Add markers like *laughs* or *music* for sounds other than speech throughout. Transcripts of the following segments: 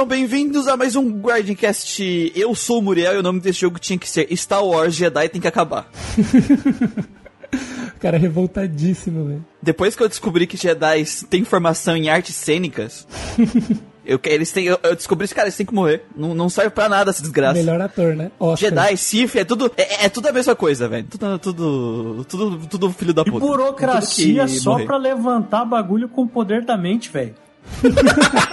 Sejam bem-vindos a mais um Guardiancast. Eu sou o Muriel e o nome desse jogo tinha que ser Star Wars Jedi tem que acabar. *laughs* cara é revoltadíssimo, velho. Depois que eu descobri que Jedi tem formação em artes cênicas, *laughs* eu, eles têm, eu, eu descobri que, cara, eles têm que morrer. Não, não serve pra nada essa desgraça. Melhor ator, né? Oscar. Jedi, Sif, é tudo, é, é, tudo a mesma coisa, velho. Tudo, tudo, tudo, tudo filho da puta. E burocracia só morrer. pra levantar bagulho com o poder da mente, velho. *laughs*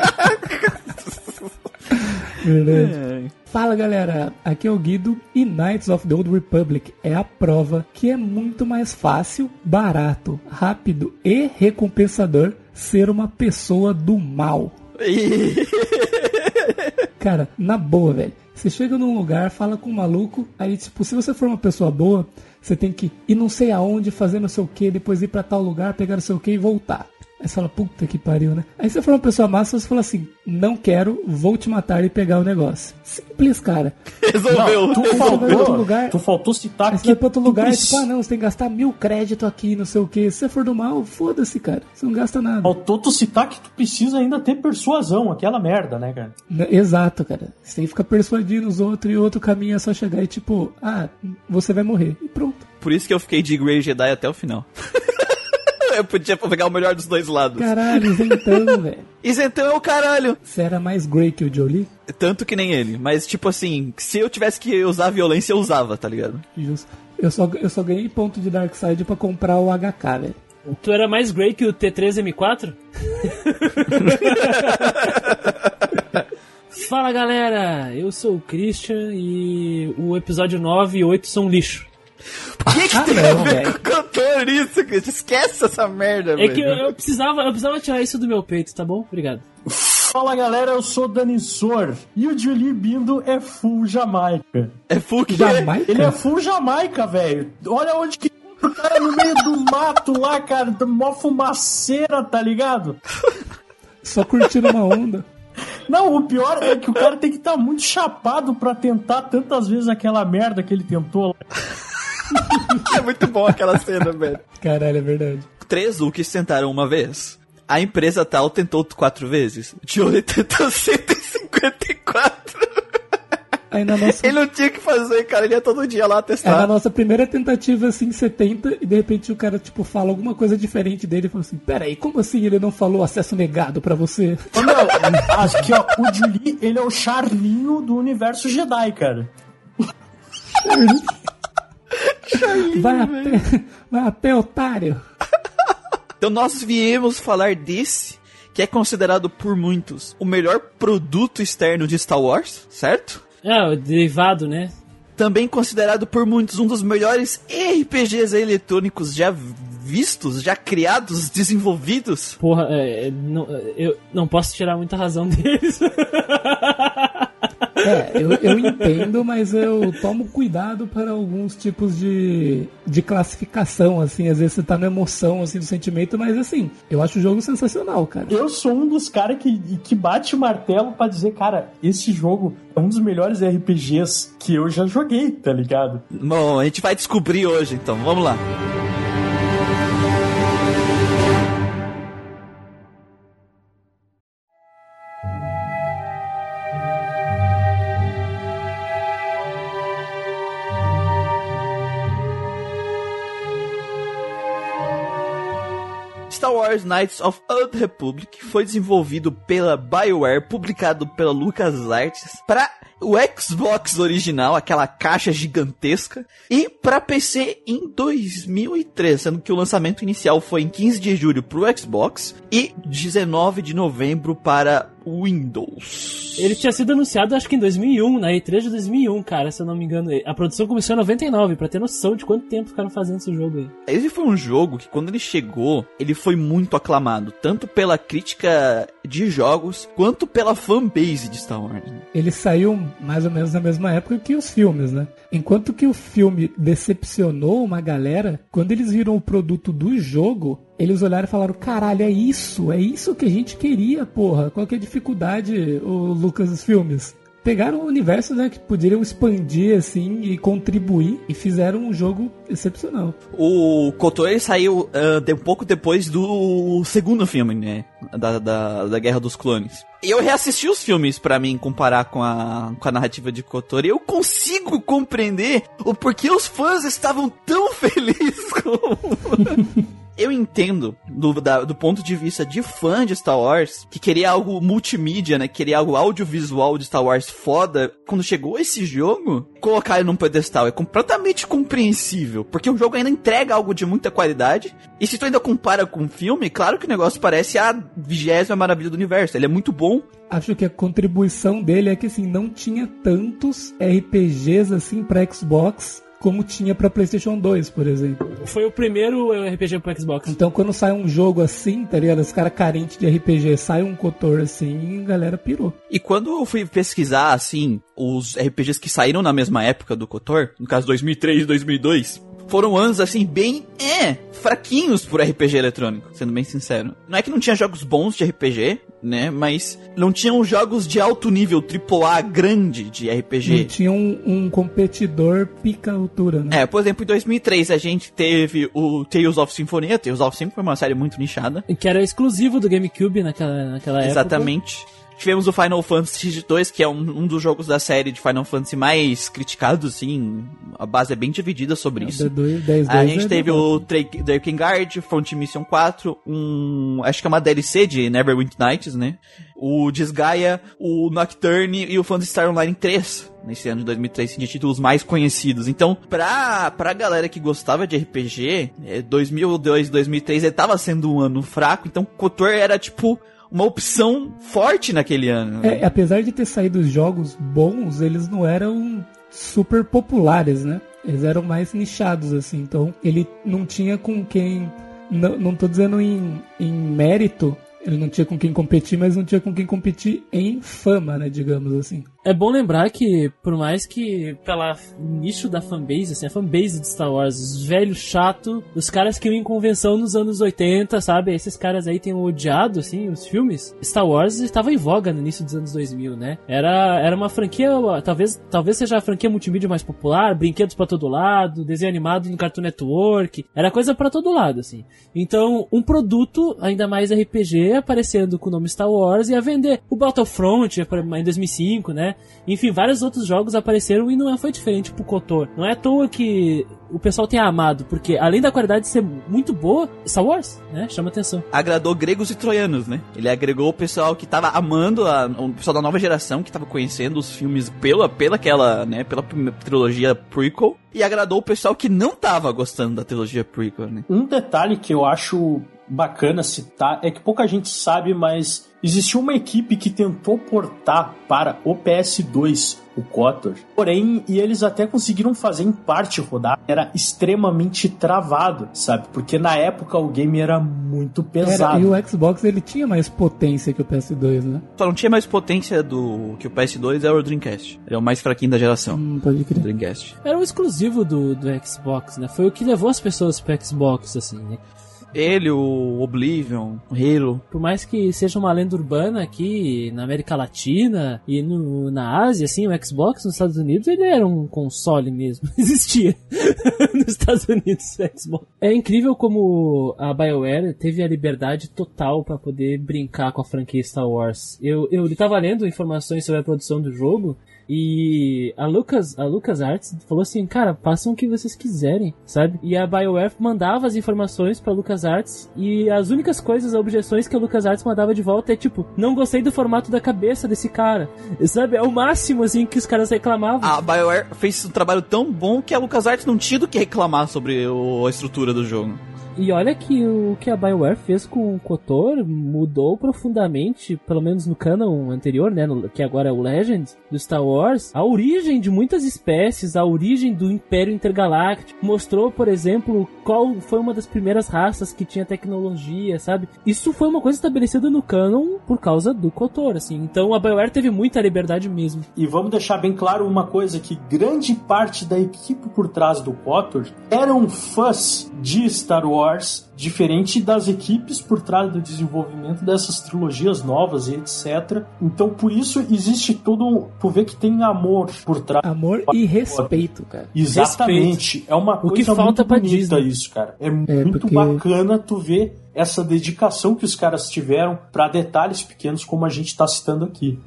Verdade. É. Fala galera, aqui é o Guido e Knights of the Old Republic é a prova que é muito mais fácil, barato, rápido e recompensador ser uma pessoa do mal. *laughs* Cara, na boa, velho. Você chega num lugar, fala com um maluco, aí, tipo, se você for uma pessoa boa, você tem que ir não sei aonde, fazer não sei o que, depois ir para tal lugar, pegar não sei o que e voltar. Aí você fala, puta que pariu, né? Aí você for uma pessoa massa, você fala assim, não quero, vou te matar e pegar o negócio. Simples, cara. *laughs* Resolveu. Não, tu, faltou, lugar, tu faltou citar que... Você vai pra outro lugar e tipo, ah não, você tem que gastar mil créditos aqui, não sei o que. Se você for do mal, foda-se, cara. Você não gasta nada. Faltou tu citar que tu precisa ainda ter persuasão, aquela merda, né, cara? Exato, cara. Você tem que ficar persuadindo os outros e o outro caminho é só chegar e tipo, ah, você vai morrer. E pronto. Por isso que eu fiquei de Grey Jedi até o final. *laughs* eu podia pegar o melhor dos dois lados. Caralho, isentão, *laughs* velho. Isentão é o caralho. Você era mais Grey que o Jolie? Tanto que nem ele. Mas, tipo assim, se eu tivesse que usar violência, eu usava, tá ligado? Justo. Eu só, eu só ganhei ponto de Darkseid pra comprar o HK, velho. Tu era mais Grey que o T3M4? *laughs* Fala galera, eu sou o Christian e o episódio 9 e 8 são lixo. Por que, que ah, tem não, a ver com cantor isso? Esquece essa merda, É que eu, eu, precisava, eu precisava tirar isso do meu peito, tá bom? Obrigado. Fala galera, eu sou Dani Sor e o Julie Bindo é full Jamaica. É full que Jamaica? Ele é full Jamaica, velho. Olha onde que o cara no meio do mato lá, cara, mó fumaceira, tá ligado? Só curtindo uma onda. Não, o pior é que o cara tem que estar tá muito chapado para tentar tantas vezes aquela merda que ele tentou. É muito bom aquela cena, velho. Caralho, é verdade. Três Hulks tentaram uma vez. A empresa tal tentou quatro vezes. O Johnny tentou *laughs* 154. Aí na nossa... Ele não tinha que fazer, cara. Ele ia todo dia lá testar. É na nossa primeira tentativa, assim, 70, e de repente o cara, tipo, fala alguma coisa diferente dele e fala assim: Peraí, como assim ele não falou acesso negado pra você? Não, acho que, ó, o Julie, ele é o charlinho do universo Jedi, cara. *laughs* vai a pé, *laughs* vai a pé, otário. Então nós viemos falar desse que é considerado por muitos o melhor produto externo de Star Wars, certo? É, o derivado, né? Também considerado por muitos um dos melhores RPGs eletrônicos já vistos, já criados, *laughs* desenvolvidos. Porra, é, não, eu não posso tirar muita razão *laughs* deles. É, eu, eu entendo, mas eu tomo cuidado para alguns tipos de, de classificação, assim. Às vezes você tá na emoção, assim, do sentimento, mas assim, eu acho o jogo sensacional, cara. Eu sou um dos caras que, que bate o martelo para dizer, cara, esse jogo é um dos melhores RPGs que eu já joguei, tá ligado? Bom, a gente vai descobrir hoje, então. Vamos lá. Wars Knights of Old Republic foi desenvolvido pela BioWare, publicado pela LucasArts, para o Xbox original, aquela caixa gigantesca, e para PC em 2003, sendo que o lançamento inicial foi em 15 de julho para o Xbox e 19 de novembro para Windows. Ele tinha sido anunciado acho que em 2001, na E3 de 2001, cara, se eu não me engano. A produção começou em 99, para ter noção de quanto tempo ficaram fazendo esse jogo aí. Esse foi um jogo que quando ele chegou, ele foi muito aclamado, tanto pela crítica de jogos quanto pela fanbase de Star Wars. Ele saiu mais ou menos na mesma época que os filmes, né? Enquanto que o filme decepcionou uma galera, quando eles viram o produto do jogo, eles olharam e falaram: caralho, é isso, é isso que a gente queria, porra. Qual que é a dificuldade, o Lucas dos filmes? Pegaram um universo né, que poderiam expandir assim e contribuir e fizeram um jogo excepcional. O Kotor saiu uh, um pouco depois do segundo filme, né? Da, da, da Guerra dos Clones. E eu reassisti os filmes para mim comparar com a, com a narrativa de Kotor e eu consigo compreender o porquê os fãs estavam tão *laughs* felizes com eu entendo do, da, do ponto de vista de fã de Star Wars, que queria algo multimídia, né? Queria algo audiovisual de Star Wars foda. Quando chegou esse jogo, colocar ele num pedestal é completamente compreensível, porque o jogo ainda entrega algo de muita qualidade. E se tu ainda compara com o filme, claro que o negócio parece a vigésima maravilha do universo. Ele é muito bom, acho que a contribuição dele é que assim não tinha tantos RPGs assim para Xbox como tinha para PlayStation 2, por exemplo. Foi o primeiro RPG pro Xbox. Então quando sai um jogo assim, tá ligado? Os caras carentes de RPG, sai um Cotor assim, a galera pirou. E quando eu fui pesquisar, assim, os RPGs que saíram na mesma época do Cotor, no caso 2003 e 2002, foram anos assim bem é, fraquinhos por RPG eletrônico, sendo bem sincero. Não é que não tinha jogos bons de RPG, né, mas não tinham jogos de alto nível AAA grande de RPG. Não tinha um, um competidor pica altura, né? É, por exemplo, em 2003 a gente teve o Tales of Symphonia, Tales of Symphonia foi uma série muito nichada. Que era exclusivo do GameCube naquela, naquela época. Exatamente. Tivemos o Final Fantasy X2, que é um, um, dos jogos da série de Final Fantasy mais criticados, assim. A base é bem dividida sobre é, isso. D2, 10, a gente é teve o Drakengard, Front Mission 4, um. Acho que é uma DLC de Neverwinter Nights, né? O Desgaia, o Nocturne e o Phantasy Star Online 3 nesse ano de 2003, assim, de títulos mais conhecidos. Então, pra, pra galera que gostava de RPG, 2002, 2003, ele tava sendo um ano fraco, então Kotor era tipo uma opção forte naquele ano. Né? É, apesar de ter saído jogos bons, eles não eram super populares, né? Eles eram mais nichados, assim. Então, ele não tinha com quem. Não, não tô dizendo em, em mérito, ele não tinha com quem competir, mas não tinha com quem competir em fama, né? Digamos assim. É bom lembrar que, por mais que pela nicho da fanbase, assim, a fanbase de Star Wars, os velhos chato, os caras que iam em convenção nos anos 80, sabe? Esses caras aí tenham odiado, assim, os filmes. Star Wars estava em voga no início dos anos 2000, né? Era, era uma franquia, talvez, talvez seja a franquia multimídia mais popular, brinquedos para todo lado, desenho animado no Cartoon Network, era coisa para todo lado, assim. Então, um produto, ainda mais RPG, aparecendo com o nome Star Wars, ia vender. O Battlefront, em 2005, né? Enfim, vários outros jogos apareceram e não foi diferente pro Kotor. Não é à toa que o pessoal tem amado, porque além da qualidade ser muito boa, Star Wars, né? Chama atenção. Agradou gregos e troianos, né? Ele agregou o pessoal que tava amando, a, o pessoal da nova geração que tava conhecendo os filmes pela, pela aquela, né? Pela trilogia prequel. E agradou o pessoal que não tava gostando da trilogia prequel, né? Um detalhe que eu acho bacana citar é que pouca gente sabe, mas existiu uma equipe que tentou portar para o PS2 o Kotor. Porém, e eles até conseguiram fazer em parte rodar, era extremamente travado, sabe? Porque na época o game era muito pesado. Era, e o Xbox ele tinha mais potência que o PS2, né? Só não tinha mais potência do que o PS2 era o Dreamcast. Ele é o mais fraquinho da geração. Hum, pode crer. Dreamcast. Era um exclusivo do, do Xbox, né? Foi o que levou as pessoas pro Xbox, assim, né? Ele, o Oblivion, o Halo. Por mais que seja uma lenda urbana aqui na América Latina e no, na Ásia, assim, o Xbox nos Estados Unidos, ele era um console mesmo. *laughs* Existia *laughs* nos Estados Unidos o Xbox. É incrível como a BioWare teve a liberdade total para poder brincar com a franquia Star Wars. Eu, eu tava lendo informações sobre a produção do jogo e a Lucas, a Lucas Arts falou assim, cara, façam o que vocês quiserem, sabe? E a BioWare mandava as informações para Lucas Arts e as únicas coisas, objeções que a Lucas Arts mandava de volta é tipo, não gostei do formato da cabeça desse cara. *laughs* Sabe? É o máximo assim que os caras reclamavam. A BioWare fez um trabalho tão bom que a Lucas Arts não tinha do que reclamar sobre o, a estrutura do jogo. E olha que o que a BioWare fez com o KOTOR mudou profundamente, pelo menos no canon anterior, né, no, que agora é o Legends do Star Wars, a origem de muitas espécies, a origem do Império Intergaláctico, mostrou, por exemplo, qual foi uma das primeiras raças que tinha tecnologia, sabe? Isso foi uma coisa estabelecida no canon por causa do KOTOR, assim. Então a BioWare teve muita liberdade mesmo. E vamos deixar bem claro uma coisa que grande parte da equipe por trás do KOTOR eram fãs de Star Wars, diferente das equipes por trás do desenvolvimento dessas trilogias novas e etc. Então por isso existe todo, tu vê que tem amor por trás. Amor e respeito, cara. Exatamente. Respeito. É uma coisa o que falta muito pra bonita Disney. isso, cara. É muito porque- bacana tu ver essa dedicação que os caras tiveram para detalhes pequenos como a gente tá citando aqui.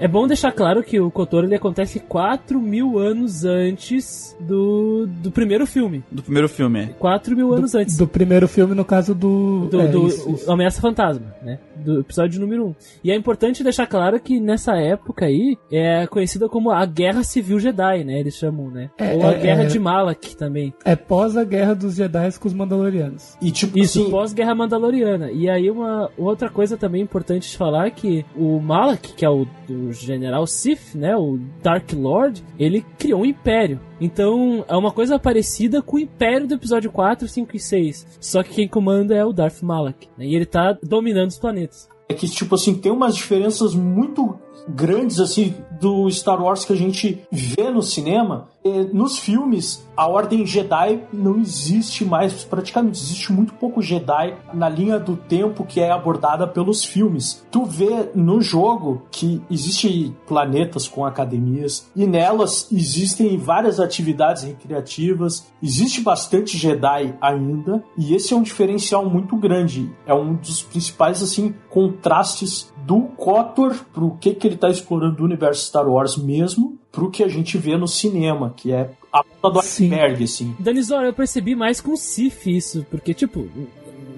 É bom deixar claro que o KOTOR ele acontece 4 mil anos antes do, do primeiro filme. Do primeiro filme, é. 4 mil anos antes. Do primeiro filme, no caso do. do, é, do isso, isso. Ameaça Fantasma, né? Do episódio número 1. E é importante deixar claro que nessa época aí é conhecida como a Guerra Civil Jedi, né? Eles chamam, né? É, Ou a é, Guerra é. de Malak também. É pós a guerra dos Jedi com os Mandalorianos. E tipo Isso, assim, pós-Guerra Mandaloriana. E aí uma outra coisa também importante de falar é que o Malak, que é o do General Sith, né? O Dark Lord, ele criou um império. Então é uma coisa parecida com o Império do episódio 4, 5 e 6. Só que quem comanda é o Darth Malak. né? E ele tá dominando os planetas. é que tipo assim tem umas diferenças muito grandes assim do Star Wars que a gente vê no cinema. E nos filmes, a Ordem Jedi não existe mais praticamente. Existe muito pouco Jedi na linha do tempo que é abordada pelos filmes. Tu vê no jogo que existe planetas com academias e nelas existem várias atividades recreativas. Existe bastante Jedi ainda e esse é um diferencial muito grande. É um dos principais assim contrastes do KOTOR pro que que ele tá explorando do universo Star Wars mesmo pro que a gente vê no cinema, que é a ponta do iceberg, assim. Danizora, eu percebi mais com Sif isso, porque, tipo,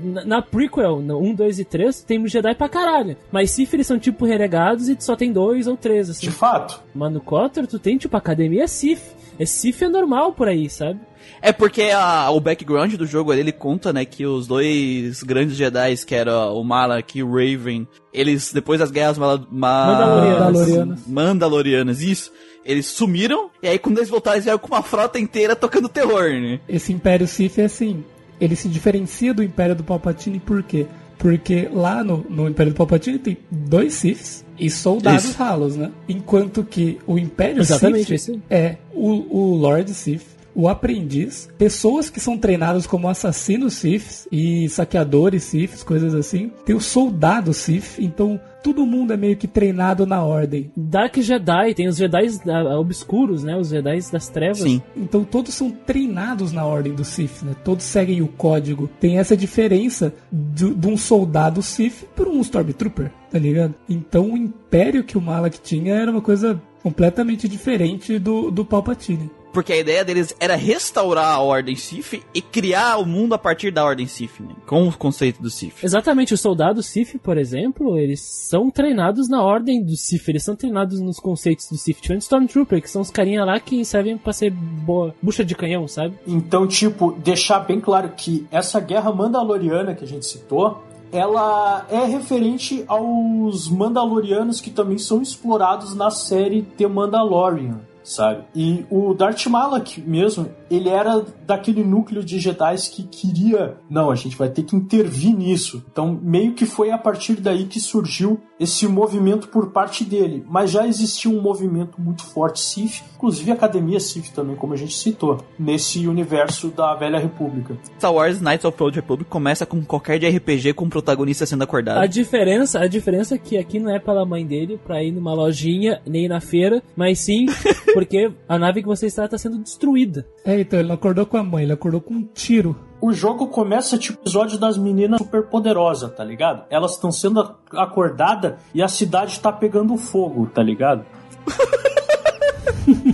na, na prequel, no 1, 2 e 3, tem Jedi pra caralho. Mas Sif eles são tipo renegados e só tem dois ou três, assim. De fato. Mas no Kotor, tu tem, tipo, academia Sif. É Sif é normal por aí, sabe? É porque a- o background do jogo ele conta, né, que os dois grandes Jedi, que era o Malak e o Raven, eles, depois das guerras mala- ma- Mandalorianas. Mandalorianas. Isso. Eles sumiram, e aí quando eles voltaram, eles vieram com uma frota inteira tocando terror, né? Esse Império Sith é assim, ele se diferencia do Império do Palpatine por quê? Porque lá no, no Império do Palpatine tem dois Siths e soldados Isso. ralos, né? Enquanto que o Império Exatamente, Sith é o, o Lord Sith, o aprendiz, pessoas que são treinadas como assassinos Siths e saqueadores Siths, coisas assim. Tem os soldados Sith, então todo mundo é meio que treinado na ordem. Dark Jedi, tem os Jedi ah, obscuros, né? Os Jedi das trevas. Sim. Então todos são treinados na ordem do Sith, né? Todos seguem o código. Tem essa diferença de, de um soldado Sith por um Stormtrooper, tá ligado? Então o império que o Malak tinha era uma coisa completamente diferente do, do Palpatine. Porque a ideia deles era restaurar a Ordem Sith e criar o mundo a partir da Ordem Sith, né? Com o conceito do Sith. Exatamente, os soldados Sith, por exemplo, eles são treinados na ordem do Sith, eles são treinados nos conceitos do. Diferente do Stormtrooper, que são os carinha lá que servem pra ser boa, bucha de canhão, sabe? Então, tipo, deixar bem claro que essa guerra mandaloriana que a gente citou, ela é referente aos mandalorianos que também são explorados na série The Mandalorian, sabe? E o Darth Malak mesmo, ele era daquele núcleo de Jedi que queria, não, a gente vai ter que intervir nisso. Então, meio que foi a partir daí que surgiu esse movimento por parte dele, mas já existia um movimento muito forte Sith, inclusive a Academia Sith também, como a gente citou, nesse universo da Velha República. Star Wars Knights of the Old Republic começa com qualquer de RPG com o protagonista sendo acordado. A diferença, a diferença é que aqui não é pela mãe dele pra ir numa lojinha, nem na feira, mas sim *laughs* porque a nave que você está está sendo destruída. É, então ele não acordou com a mãe, ele acordou com um tiro. O jogo começa tipo episódio das meninas super poderosas, tá ligado? Elas estão sendo ac- acordadas e a cidade tá pegando fogo, tá ligado? *laughs*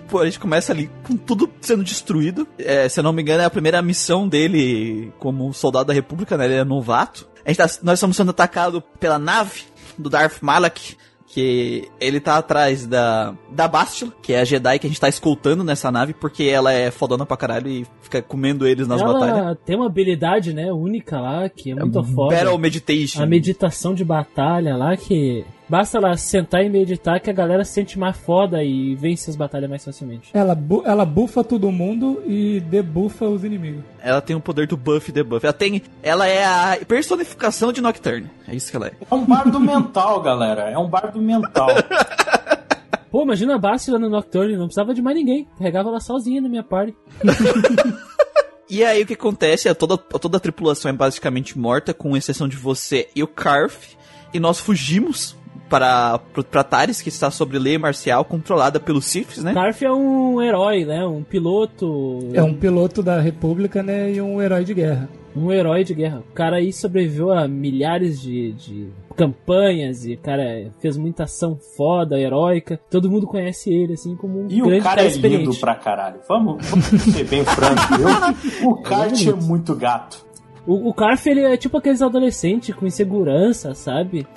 tipo, a gente começa ali com tudo sendo destruído. É, se eu não me engano, é a primeira missão dele como soldado da República, né? Ele é novato. A gente tá, nós estamos sendo atacados pela nave do Darth Malak, que ele tá atrás da, da Bastila, que é a Jedi que a gente tá escoltando nessa nave, porque ela é fodona pra caralho e fica comendo eles nas ela batalhas. tem uma habilidade, né, única lá, que é muito foda. Battle Meditation. A meditação de batalha lá, que basta ela sentar e meditar que a galera se sente mais foda e vence as batalhas mais facilmente. Ela, bu ela bufa todo mundo e debufa os inimigos. Ela tem o poder do buff e debuff. Ela tem. Ela é a personificação de Nocturne. É isso que ela é. É um bardo mental, galera. É um bardo mental. *laughs* Pô, imagina a Bastila no Nocturne, não precisava de mais ninguém. Carregava ela sozinha na minha party. *laughs* *laughs* E aí o que acontece é toda, toda a tripulação é basicamente morta, com exceção de você e o Karf. E nós fugimos para, para Taris, que está sobre lei marcial, controlada pelos Siths, né? Karf é um herói, né? Um piloto. É um piloto da República, né? E um herói de guerra. Um herói de guerra. O cara aí sobreviveu a milhares de, de campanhas e o cara fez muita ação foda, heróica. Todo mundo conhece ele, assim, como um E grande o cara é lindo pra caralho. Vamos, vamos ser bem franco. Eu, *laughs* o Kart é muito gato. O, o Karf, ele é tipo aqueles adolescentes com insegurança, sabe? *laughs*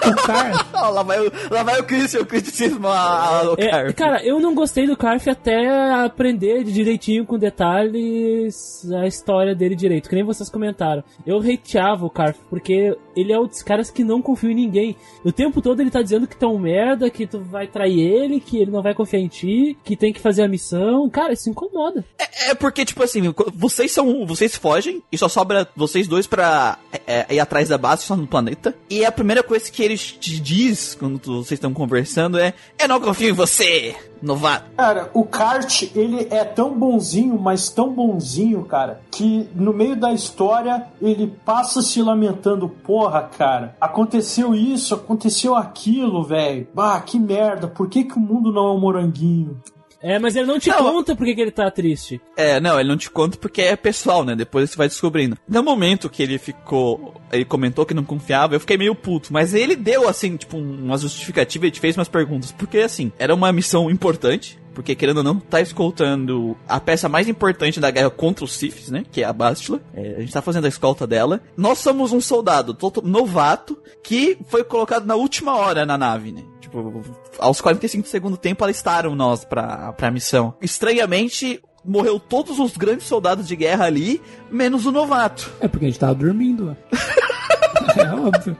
O Karf, Ah, *laughs* lá vai, o- lá vai o Christian, o criticismo ao É, Karf. cara, eu não gostei do Karf até aprender de direitinho com detalhes a história dele direito, que nem vocês comentaram. Eu hateava o Karf, porque ele é um dos caras que não confia em ninguém. O tempo todo ele tá dizendo que tu é um merda, que tu vai trair ele, que ele não vai confiar em ti, que tem que fazer a missão. Cara, isso incomoda. É porque, tipo assim, vocês são. Vocês fogem e só sobra vocês dois pra é, é, ir atrás da base só no planeta. E a primeira coisa que ele te diz quando vocês estão conversando é: Eu não confio em você, novato. Cara, o Kart, ele é tão bonzinho, mas tão bonzinho, cara, que no meio da história ele passa se lamentando, porra, cara, aconteceu isso, aconteceu aquilo, velho. Bah, que merda, por que, que o mundo não é um moranguinho? É, mas ele não te Não. conta por que que ele tá triste. É, não, ele não te conta porque é pessoal, né? Depois você vai descobrindo. No momento que ele ficou. Ele comentou que não confiava, eu fiquei meio puto. Mas ele deu, assim, tipo, uma justificativa e te fez umas perguntas. Porque, assim, era uma missão importante. Porque, querendo ou não, tá escoltando a peça mais importante da guerra contra os Siths, né? Que é a Bastila. É, a gente tá fazendo a escolta dela. Nós somos um soldado novato que foi colocado na última hora na nave, né? Tipo, aos 45 do segundo tempo alistaram nós pra, pra missão. Estranhamente, morreu todos os grandes soldados de guerra ali, menos o novato. é porque a gente tava dormindo. *laughs* é óbvio.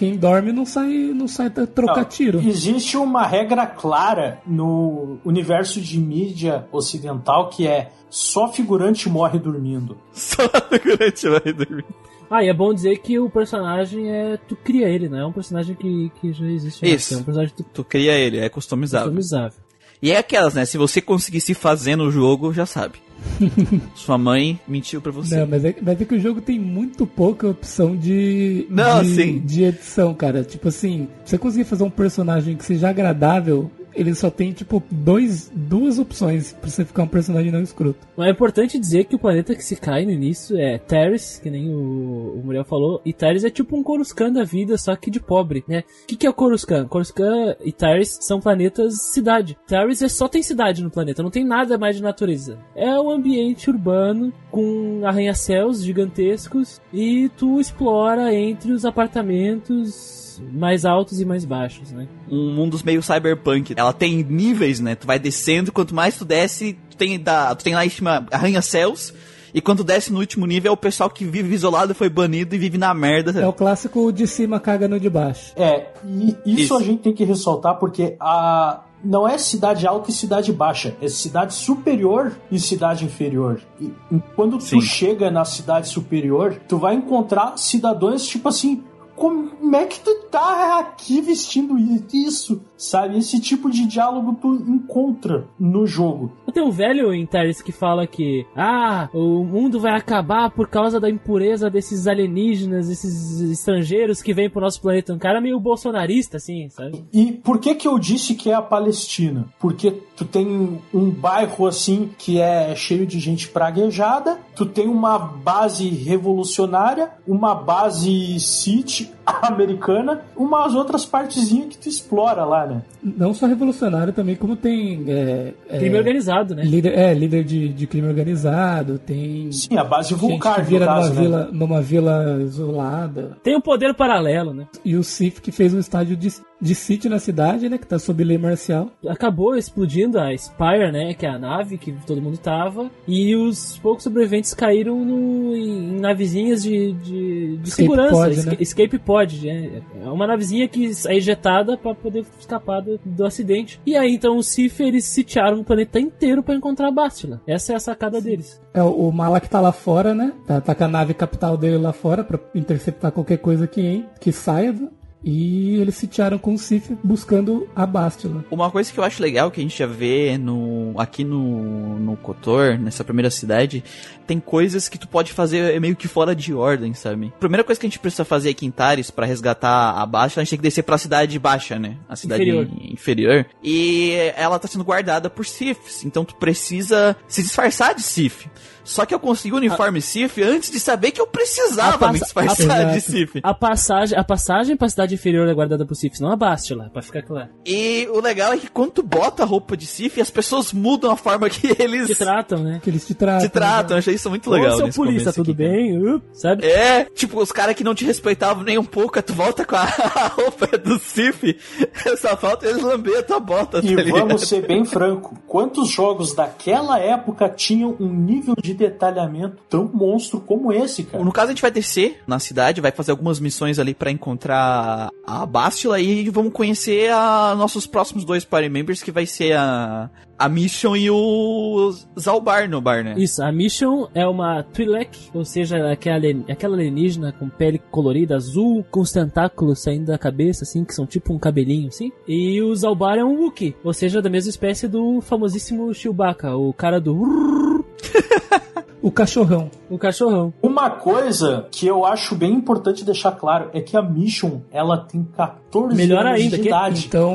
Quem dorme não sai, não sai trocar Não, tiro. Existe uma regra clara no universo de mídia ocidental que é só figurante morre dormindo. *laughs* Só figurante vai dormir. Ah, e é bom dizer que o personagem é. Tu cria ele, não é um personagem que, que já existe. né? Isso. É um personagem que tu Tu cria ele, é customizável. customizável. E é aquelas, né? Se você conseguir se fazer no jogo, já sabe. *laughs* Sua mãe mentiu pra você. Não, mas é, mas é que o jogo tem muito pouca opção de, Não, de, sim. de edição, cara. Tipo assim, você conseguir fazer um personagem que seja agradável, ele só tem, tipo, dois, duas opções pra você ficar um personagem não escroto. Mas é importante dizer que o planeta que se cai no início é Terrace, que nem o, o Muriel falou, e Terrace é tipo um Coruscant da vida, só que de pobre, né? O que, que é o Coruscant? Coruscant e Terrace são planetas cidade. Terrace é só tem cidade no planeta, não tem nada mais de natureza. É um ambiente urbano com arranha-céus gigantescos e tu explora entre os apartamentos mais altos e mais baixos, né? Um mundo meio cyberpunk. Ela tem níveis, né? Tu vai descendo, quanto mais tu desce, tu tem, da, tu tem lá em cima arranha-céus. E quando desce no último nível é o pessoal que vive isolado, foi banido e vive na merda. É o clássico de cima caga no de baixo. É, e isso, Isso. a gente tem que ressaltar porque a não é cidade alta e cidade baixa, é cidade superior e cidade inferior. E, quando tu Sim. chega na cidade superior, tu vai encontrar cidadãos tipo assim, como é que tu tá aqui vestindo isso? Sabe? Esse tipo de diálogo tu encontra no jogo. Tem um velho em que fala que ah, o mundo vai acabar por causa da impureza desses alienígenas, desses estrangeiros que vêm pro nosso planeta. Um cara meio bolsonarista, assim, sabe? E por que que eu disse que é a Palestina? Porque tu tem um bairro assim que é cheio de gente praguejada, tu tem uma base revolucionária, uma base City *laughs* americana, umas outras partezinhas que tu explora lá, né? né? Não só revolucionário também, como tem. É, é, Crime organizado, né? líder, é, líder de, de crime organizado, tem. Sim, a base gente vulcar, que no vira caso, numa, né? vila, numa vila isolada. Tem um poder paralelo, né? E o Sif que fez um estádio de, de City na cidade, né? Que tá sob lei marcial. Acabou explodindo a Spire, né? Que é a nave que todo mundo tava. E os poucos sobreviventes caíram no, em, em navezinhas de, de, de Escape segurança. pod, esca- né? Escape pod, né? É uma navezinha que é ejetada pra poder escapar do, do acidente. E aí, então, os Sif, eles sitiaram o planeta inteiro pra encontrar a Bastila. Essa é a sacada deles. É, o Malak tá lá fora, né? Tá, tá com a nave capital dele lá fora pra interceptar qualquer coisa que, que saia. né? E eles sitiaram com o Sif buscando a Bastila. Uma coisa que eu acho legal que a gente já vê no, aqui no, no Kotor, nessa primeira cidade, tem coisas que tu pode fazer meio que fora de ordem, sabe? Primeira coisa que a gente precisa fazer aqui em Taris pra resgatar a Baixa, a gente tem que descer pra cidade baixa, né? A cidade Inferior. inferior. E ela tá sendo guardada por Siths, então tu precisa se disfarçar de Sith. Só que eu consegui o uniforme Sith antes de saber que eu precisava A me disfarçar a- de. Sith. A passagem, a passagem pra cidade inferior é guardada por Sif, não a Bastila, pra ficar claro. E o legal é que quando tu bota a roupa de Sif, as pessoas mudam a forma que *laughs* eles Que tratam, né? Que eles te tratam. te tratam. Eu achei isso muito legal. Ô, seu polícia, tudo aqui, bem? Uh, sabe? É, tipo, os caras que não te respeitavam nem um pouco, tu volta com a *laughs* roupa do Sif, *laughs* só falta eles lamber a tua bota, E tá vamos ser bem franco, quantos jogos daquela época tinham um nível de detalhamento tão monstro como esse, cara? No caso, a gente vai descer na cidade, vai fazer algumas missões ali pra encontrar a Bastila e vamos conhecer a nossos próximos dois party members, que vai ser a, a Mission e o Zalbar no bar, né? Isso, a Mission é uma Twi'lek, ou seja, aquela, aquela alienígena com pele colorida azul, com os tentáculos saindo da cabeça, assim, que são tipo um cabelinho, assim. E o Zalbar é um Wookiee, ou seja, da mesma espécie do famosíssimo Chewbacca, o cara do... *laughs* O cachorrão. O cachorrão. Uma coisa que eu acho bem importante deixar claro é que a Mission, ela tem 14 Melhor anos ainda, de que- idade. Então,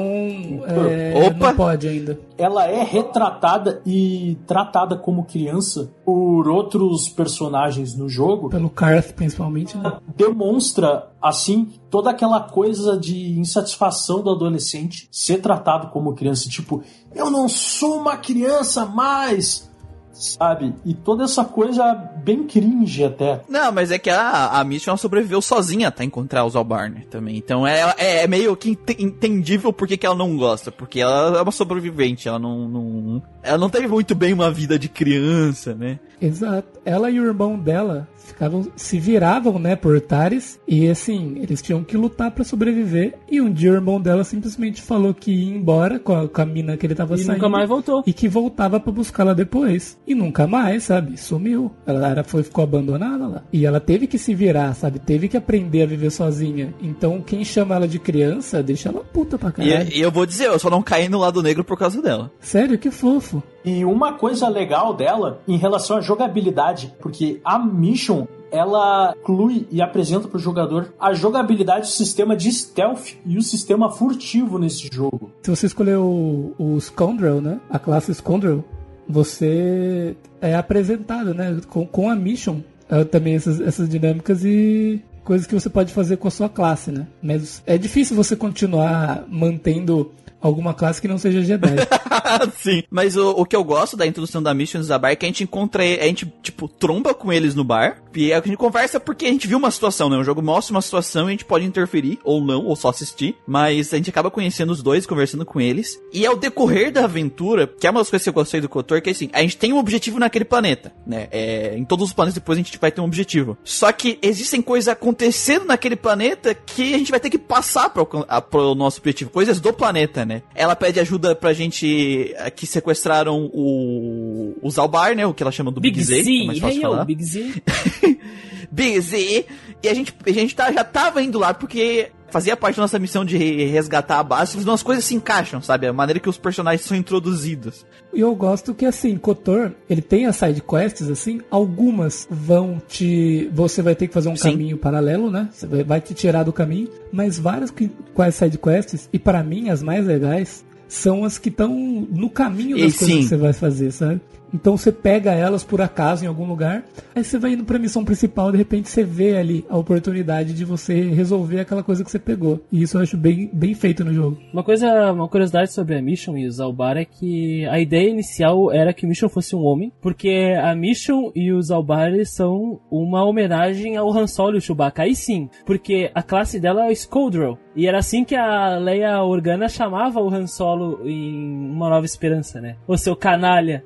é, Opa! não pode ainda. Ela é retratada e tratada como criança por outros personagens no jogo. Pelo Karth, principalmente, né? demonstra, assim, toda aquela coisa de insatisfação do adolescente ser tratado como criança. Tipo, eu não sou uma criança mais, sabe? E toda essa coisa bem cringe até. Não, mas é que a, a Mission ela sobreviveu sozinha até encontrar o Zalbar, né, também. Então é, é, é meio que ente- entendível por que que ela não gosta. Porque ela é uma sobrevivente, ela não, não. Ela não teve muito bem uma vida de criança, né? Exato. Ela e o irmão dela ficavam, se viravam, né, por Tares. E assim, eles tinham que lutar pra sobreviver. E um dia o irmão dela simplesmente falou que ia embora com a, com a mina que ele tava E saindo. nunca mais voltou. E que voltava pra buscá-la depois. E nunca mais, sabe? Sumiu. Ela era, foi, ficou abandonada lá. E ela teve que se virar, sabe? Teve que aprender a viver sozinha. Então quem chama ela de criança, deixa ela puta pra caralho. E, e eu vou dizer, eu só não caí no lado negro por causa dela. Sério, que fofo. E uma coisa legal dela em relação à jogabilidade, porque a Mission ela inclui e apresenta para o jogador a jogabilidade do sistema de stealth e o sistema furtivo nesse jogo. Se você escolher o, o Scoundrel, né? A classe Scoundrel, você é apresentado, né? Com, com a Mission, é, também essas, essas dinâmicas e coisas que você pode fazer com a sua classe, né? Mas é difícil você continuar mantendo alguma classe que não seja Jedi. *laughs* Sim. Mas o, o que eu gosto da introdução da Mission da bar é que a gente encontra, a gente, tipo, tromba com eles no bar. E a gente conversa porque a gente viu uma situação, né? O jogo mostra uma situação e a gente pode interferir, ou não, ou só assistir. Mas a gente acaba conhecendo os dois, conversando com eles. E ao decorrer da aventura, que é uma das coisas que eu gostei do Kotor, que é assim, a gente tem um objetivo naquele planeta, né? É, em todos os planetas depois a gente vai ter um objetivo. Só que existem coisas acontecendo naquele planeta que a gente vai ter que passar pro, a- pro nosso objetivo. Coisas do planeta, né? Ela pede ajuda pra gente eh, que sequestraram o, o Zalbar, né? O que ela chama do Big, Z, que é mais fácil hey, falar. yo, Big Z. *laughs* Big Z. E a gente, a gente tá, já tava indo lá porque fazia parte da nossa missão de resgatar a base. As coisas se encaixam, sabe? A maneira que os personagens são introduzidos. E eu gosto que, assim, Kotor, ele tem as side quests, assim, algumas vão te... Você vai ter que fazer um Sim. caminho paralelo, né? Você vai- te tirar do caminho, mas várias que, quais side quests, e para mim as mais legais, são as que estão no caminho E das coisas sim. que você vai fazer, sabe? Então você pega elas por acaso em algum lugar, aí você vai indo pra missão principal, de repente você vê ali a oportunidade de você resolver aquela coisa que você pegou. E isso eu acho bem, bem feito no jogo. Uma coisa, uma curiosidade sobre a Mission e o Zalbar é que a ideia inicial era que o Mission fosse um homem, porque a Mission e o Zalbar são uma homenagem ao Han Solo e o Chewbacca. Aí sim, porque a classe dela é o Scoldrel. E era assim que a Leia Organa chamava o Han Solo em Uma Nova Esperança, né? O seu canalha.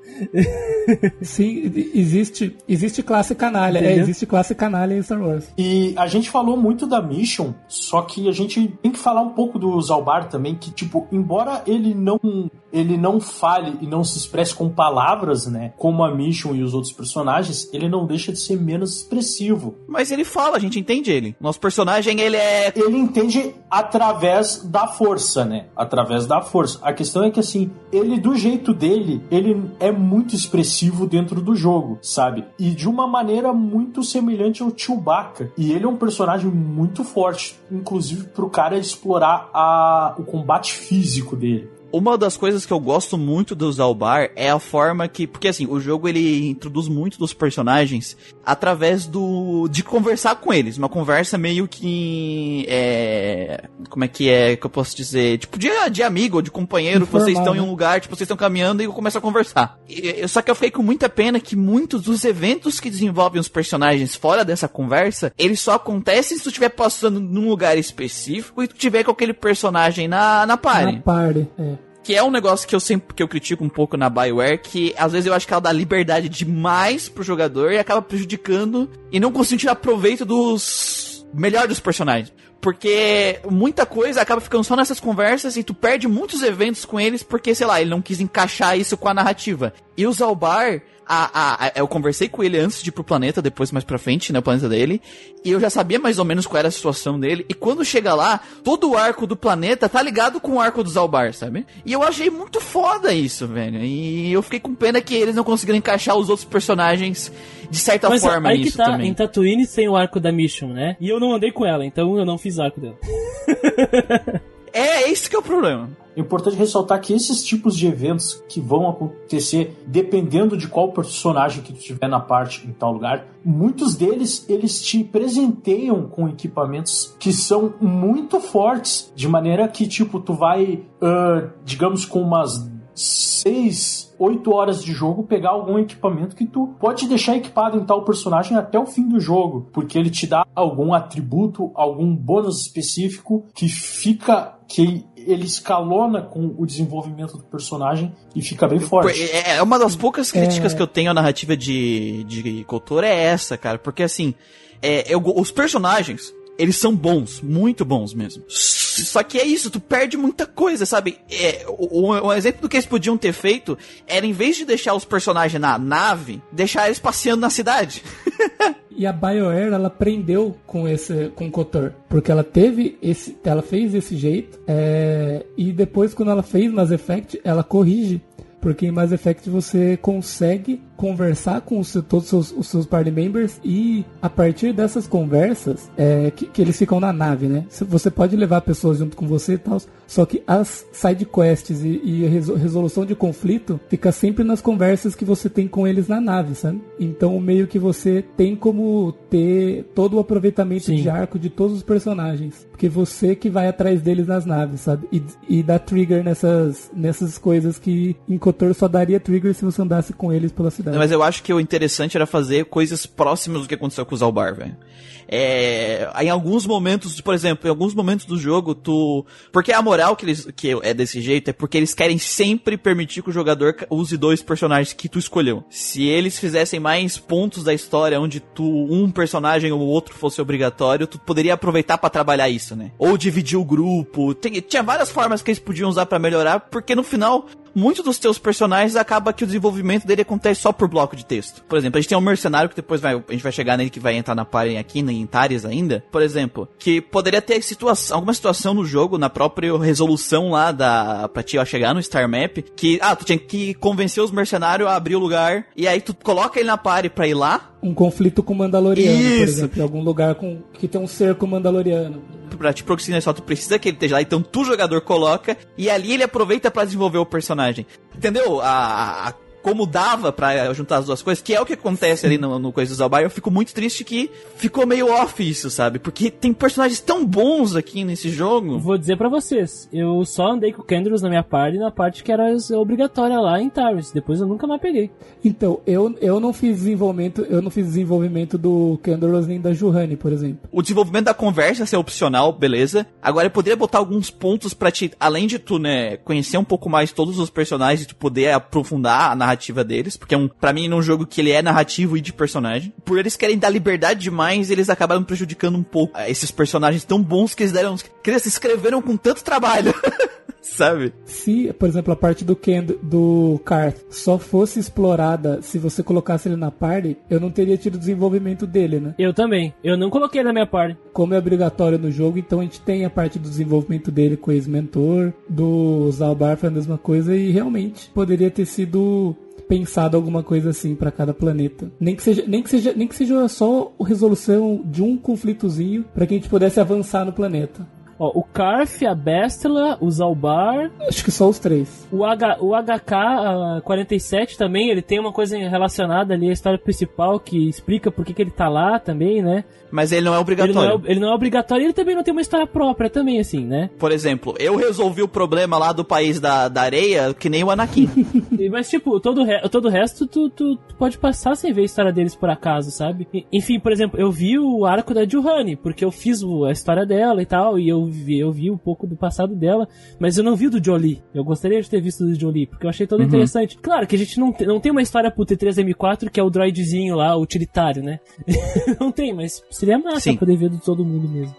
*laughs* Sim, existe, existe classe canalha. É, existe classe canalha em Star Wars. E a gente falou muito da Mission, só que a gente tem que falar um pouco do Zalbar também, que, tipo, embora ele não ele não fale e não se expresse com palavras, né? Como a Mission e os outros personagens, ele não deixa de ser menos expressivo. Mas ele fala, a gente entende ele. Nosso personagem, ele é. Ele entende através da força, né? Através da força. A questão é que, assim, ele, do jeito dele, ele é muito expressivo dentro do jogo, sabe? E de uma maneira muito semelhante ao Chewbacca. E ele é um personagem muito forte, inclusive pro cara explorar a, o combate físico dele. Uma das coisas que eu gosto muito do Zalbar é a forma que. Porque assim, o jogo ele introduz muito dos personagens através do. de conversar com eles. Uma conversa meio que. É, como é que é que eu posso dizer? Tipo, de, de amigo, de companheiro, Informal, vocês estão né? em um né? lugar, tipo, vocês estão caminhando e começa a conversar. E, só que eu fiquei com muita pena que muitos dos eventos que desenvolvem os personagens fora dessa conversa, eles só acontecem se tu estiver passando num lugar específico e tu tiver com aquele personagem na, na party. Na party, é que é um negócio que eu sempre que eu critico um pouco na BioWare, que às vezes eu acho que ela dá liberdade demais pro jogador e acaba prejudicando e não conseguindo tirar proveito dos melhor dos personagens. Porque muita coisa acaba ficando só nessas conversas e tu perde muitos eventos com eles porque, sei lá, ele não quis encaixar isso com a narrativa. E o Zalbar, a, a, eu conversei com ele antes de ir pro planeta, depois mais pra frente, né, o planeta dele, e eu já sabia mais ou menos qual era a situação dele, e quando chega lá, todo o arco do planeta tá ligado com o arco do Zalbar, sabe? E eu achei muito foda isso, velho, e eu fiquei com pena que eles não conseguiram encaixar os outros personagens de certa Mas forma aí nisso que tá, também. Em Tatooine tem o arco da Mission, né? E eu não andei com ela, então eu não fiz arco dela. é, esse que é o problema. É importante ressaltar que esses tipos de eventos que vão acontecer dependendo de qual personagem que tu tiver na parte em tal lugar, muitos deles eles te presenteiam com equipamentos que são muito fortes, de maneira que tipo tu vai, uh, digamos, com umas seis, oito horas de jogo pegar algum equipamento que tu pode deixar equipado em tal personagem até o fim do jogo, porque ele te dá algum atributo, algum bônus específico que fica que ele escalona com o desenvolvimento do personagem e fica bem forte. É, é uma das poucas críticas é... que eu tenho à narrativa de, de Couture é essa, cara, porque assim, é, eu, os personagens, eles são bons, muito bons mesmo. Só que é isso, tu perde muita coisa, sabe? É, o, exemplo do que eles podiam ter feito era, em vez de deixar os personagens na nave, deixar eles passeando na cidade. *laughs* e a BioWare, ela aprendeu com esse com o Kotor, porque ela teve esse, ela fez esse jeito, é, e depois quando ela fez Mass Effect, ela corrige porque em Mass Effect você consegue conversar com os, todos os seus, os seus party members e a partir dessas conversas é, que, que, eles ficam na nave, né? Você pode levar pessoas junto com você e tal, só que as side quests e, e resolução de conflito fica sempre nas conversas que você tem com eles na nave, sabe? Então meio que você tem como ter todo o aproveitamento Sim. de arco de todos os personagens, porque você que vai atrás deles nas naves, sabe? E, e dá trigger nessas, nessas coisas que em Kotor só daria trigger se você andasse com eles pela cidade. Mas eu acho que o interessante era fazer coisas próximas do que aconteceu com o Zalbar, velho. É, em alguns momentos, por exemplo, em alguns momentos do jogo, tu. Porque a moral que, eles, que é desse jeito é porque eles querem sempre permitir que o jogador use dois personagens que tu escolheu. Se eles fizessem mais pontos da história onde tu, um personagem ou outro fosse obrigatório, tu poderia aproveitar para trabalhar isso, né? Ou dividir o grupo. Tem, tinha várias formas que eles podiam usar para melhorar, porque no final muitos dos teus personagens acaba que o desenvolvimento dele acontece só por bloco de texto. Por exemplo, a gente tem um mercenário que depois vai, a gente vai chegar nele que vai entrar na party aqui, em Tares ainda, por exemplo, que poderia ter situação, alguma situação no jogo, na própria resolução lá da, pra te chegar no Star Map, que, ah, tu tinha que convencer os mercenários a abrir o lugar, e aí tu coloca ele na party pra ir lá, um conflito com o Mandaloriano, Isso. por exemplo, em algum lugar com que tem um cerco Mandaloriano. Pra te proximar só, tu precisa que ele esteja lá, então tu, jogador, coloca, e ali ele aproveita para desenvolver o personagem. Entendeu? A, a como dava pra juntar as duas coisas, que é o que acontece ali no, no Coisa do Zalbar, eu fico muito triste que ficou meio off isso, sabe? Porque tem personagens tão bons aqui nesse jogo. Vou dizer pra vocês, eu só andei com o Kendros na minha parte, na parte que era obrigatória lá em Tyrus. Depois eu nunca mais peguei. Então, eu, eu não fiz desenvolvimento, eu não fiz desenvolvimento do Kendros nem da Juhani, por exemplo. O desenvolvimento da conversa ser opcional, beleza. Agora eu poderia botar alguns pontos pra te, além de tu, né, conhecer um pouco mais todos os personagens e tu poder aprofundar a narrativa deles, porque é um, pra mim, num jogo que ele é narrativo e de personagem. Por eles querem dar liberdade demais, eles acabaram prejudicando um pouco ah, esses personagens tão bons que eles deram, que eles escreveram com tanto trabalho. *laughs* Sabe? Se, por exemplo, a parte do Ken do Karth só fosse explorada se você colocasse ele na party, eu não teria tido desenvolvimento dele, né? Eu também. Eu não coloquei na minha party. Como é obrigatório no jogo, então a gente tem a parte do desenvolvimento dele com o ex-mentor, do Zalbar foi a mesma coisa e realmente poderia ter sido pensado alguma coisa assim para cada planeta. Nem que seja, nem que seja, nem que seja só a resolução de um conflitozinho para que a gente pudesse avançar no planeta. Ó, o Karf, a Bestla, o Zalbar. Acho que só os três. O, H, o HK-47 também, ele tem uma coisa relacionada ali à história principal que explica por que, que ele tá lá também, né? Mas ele não é obrigatório. Ele não é, ele não é obrigatório e ele também não tem uma história própria também, assim, né? Por exemplo, eu resolvi o problema lá do país da, da areia que nem o Anakin. *laughs* Mas, tipo, todo, re, todo o resto tu, tu, tu, pode passar sem ver a história deles por acaso, sabe? Enfim, por exemplo, eu vi o arco da Juhani, porque eu fiz a história dela e tal, e eu vi, eu vi um pouco do passado dela, mas eu não vi do Jolie. Eu gostaria de ter visto do Jolie, porque eu achei todo uhum. interessante. Claro que a gente não, não tem uma história pro T3M4 que é o droidzinho lá, utilitário, né? *laughs* não tem, mas Seria massa Sim. poder ver de todo mundo mesmo.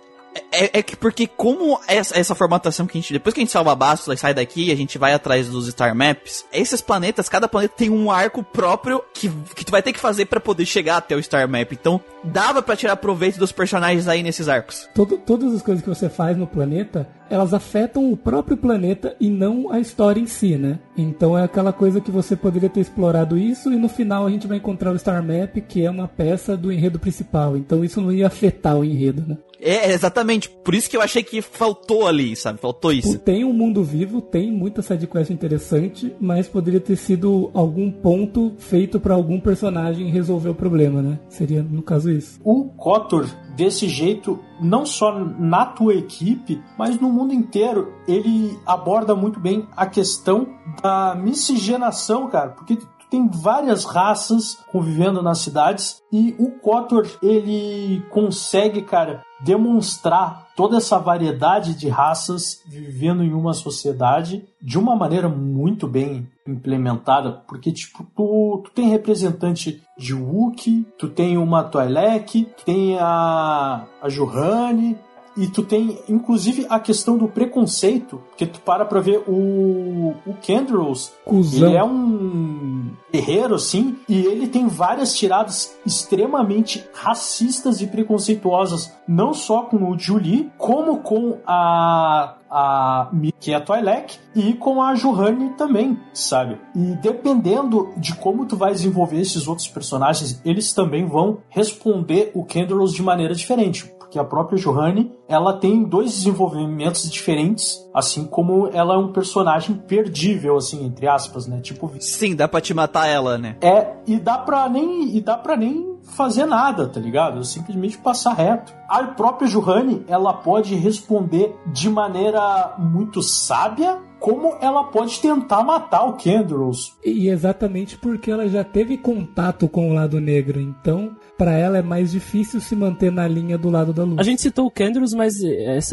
É, é, que porque como essa, essa, formatação que a gente. Depois que a gente salva a Bastila e sai daqui, a gente vai atrás dos Star Maps. Esses planetas, cada planeta tem um arco próprio que, que tu vai ter que fazer para poder chegar até o Star Map. Então, dava para tirar proveito dos personagens aí nesses arcos. Todo, todas as coisas que você faz no planeta, elas afetam o próprio planeta e não a história em si, né? Então é aquela coisa que você poderia ter explorado isso e no final a gente vai encontrar o Star Map, que é uma peça do enredo principal. Então isso não ia afetar o enredo, né? É, exatamente. Por isso que eu achei que faltou ali, sabe? Faltou isso. Tem um mundo vivo, tem muita sidequest interessante, mas poderia ter sido algum ponto feito para algum personagem resolver o problema, né? Seria, no caso, isso. O Kotor, desse jeito, não só na tua equipe, mas no mundo inteiro, ele aborda muito bem a questão da miscigenação, cara. Porque tem várias raças convivendo nas cidades e o Kotor ele consegue, cara, demonstrar toda essa variedade de raças vivendo em uma sociedade de uma maneira muito bem implementada, porque tipo, tu, tu tem representante de Wookiee, tu tem uma Twi'lek, tem a, a Juhani, e tu tem, inclusive, a questão do preconceito, porque tu para pra ver o, o Kendros, ele é um guerreiro, assim, e ele tem várias tiradas extremamente racistas e preconceituosas, não só com o Julie, como com a a que é a Twi'lek e com a Juhani também, sabe? E dependendo de como tu vai desenvolver esses outros personagens, eles também vão responder o Kendros de maneira diferente porque a própria Johanne, ela tem dois desenvolvimentos diferentes, assim como ela é um personagem perdível, assim, entre aspas, né? Tipo. Sim, dá pra te matar ela, né? É, e dá pra nem. E dá pra nem fazer nada, tá ligado? Simplesmente passar reto. A própria Johanne, ela pode responder de maneira muito sábia como ela pode tentar matar o Kendros. E exatamente porque ela já teve contato com o lado negro, então para ela é mais difícil se manter na linha do lado da luz. A gente citou o Kendros, mas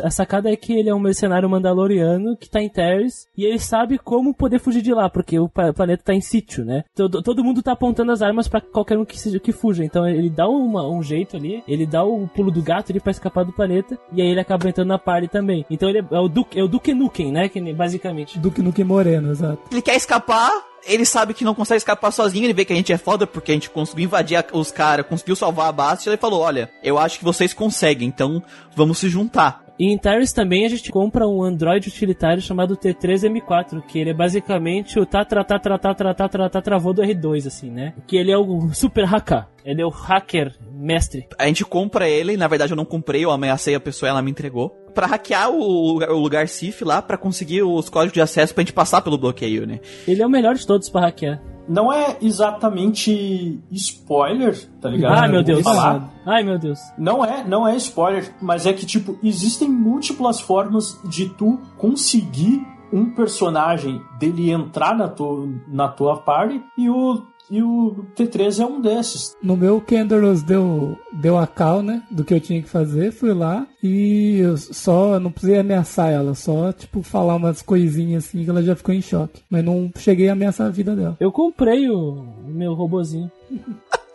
a sacada é que ele é um mercenário mandaloriano que tá em Terres e ele sabe como poder fugir de lá, porque o planeta tá em sítio, né? Todo, todo mundo tá apontando as armas para qualquer um que, seja, que fuja, então ele dá uma, um jeito ali, ele dá o pulo do gato ali pra escapar do planeta e aí ele acaba entrando na party também. Então ele é, é o Duke, é o Duke Nukem, né? Que, basicamente. Duke Nukem Moreno, exato. Ele quer escapar, ele sabe que não consegue escapar sozinho, ele vê que a gente é foda porque a gente conseguiu invadir os caras, conseguiu salvar a base, e ele falou: Olha, eu acho que vocês conseguem, então vamos se juntar. E em Tyrus também a gente compra um Android utilitário chamado T3M4, que ele é basicamente o tá, tra, tá, tra, tá, tra, tá, tra, tá, travou do R2, assim, né? Que ele é o super hacker. Ele é o hacker mestre. A gente compra ele, na verdade eu não comprei, eu ameacei a pessoa, ela me entregou. Pra hackear o, o lugar CIF lá, para conseguir os códigos de acesso pra gente passar pelo bloqueio, né? Ele é o melhor de todos para hackear. não é exatamente spoiler, tá ligado? Ai, meu Deus. falar. Ai, meu Deus. Não é, não é spoiler, mas é que, tipo, existem múltiplas formas de tu conseguir um personagem dele entrar na tua, na tua party e o, e o T3 é um desses. No meu, o Kendoros deu, deu a cal, né? Do que eu tinha que fazer. Fui lá e eu só não precisei ameaçar ela. Só, tipo, falar umas coisinhas assim que ela já ficou em choque. Mas não cheguei a ameaçar a vida dela. Eu comprei o o meu robozinho. *laughs*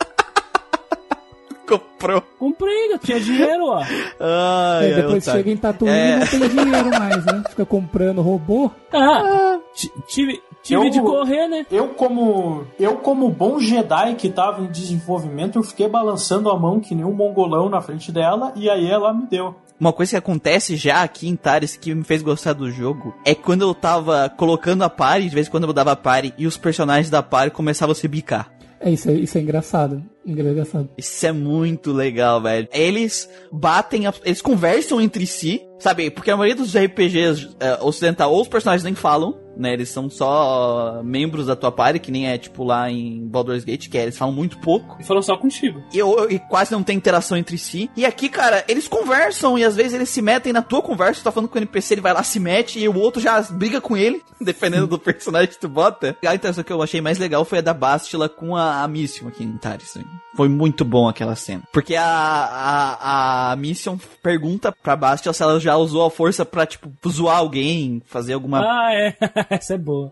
Comprou. Comprei, eu tinha dinheiro, ó. Ai, É, depois chega em Tatooine É. e não tem dinheiro mais, né? Fica comprando robô. Ah, ti- tive, tive Eu- de correr, né? Eu como eu como bom Jedi que tava em desenvolvimento, eu fiquei balançando a mão que nem um mongolão na frente dela e aí ela me deu. Uma coisa que acontece já aqui em Taris que me fez gostar do jogo é quando eu tava colocando a party, de vez em quando eu mudava a party, e os personagens da party começavam a se bicar. É isso, é- isso é engraçado. Engraçado. Isso é muito legal, velho. Eles batem, a- eles conversam entre si, sabe? Porque a maioria dos RPGs é, ocidental, ou os personagens nem falam, né? Eles são só membros da tua party, que nem é tipo lá em Baldur's Gate, que é, eles falam muito pouco. E falou só contigo. E, ou- e quase não tem interação entre si. E aqui, cara, eles conversam e às vezes eles se metem na tua conversa. Tu tá falando com o NPC, ele vai lá, se mete e o outro já briga com ele, *laughs* dependendo do personagem que tu bota. A interação que eu achei mais legal foi a da Bastila com a, a Mission aqui em Taris. né? Foi muito bom aquela cena. Porque a, a, a Mission pergunta pra Bastila se ela já usou a força pra, tipo, zoar alguém, fazer alguma Ah, é. *laughs* Essa é boa.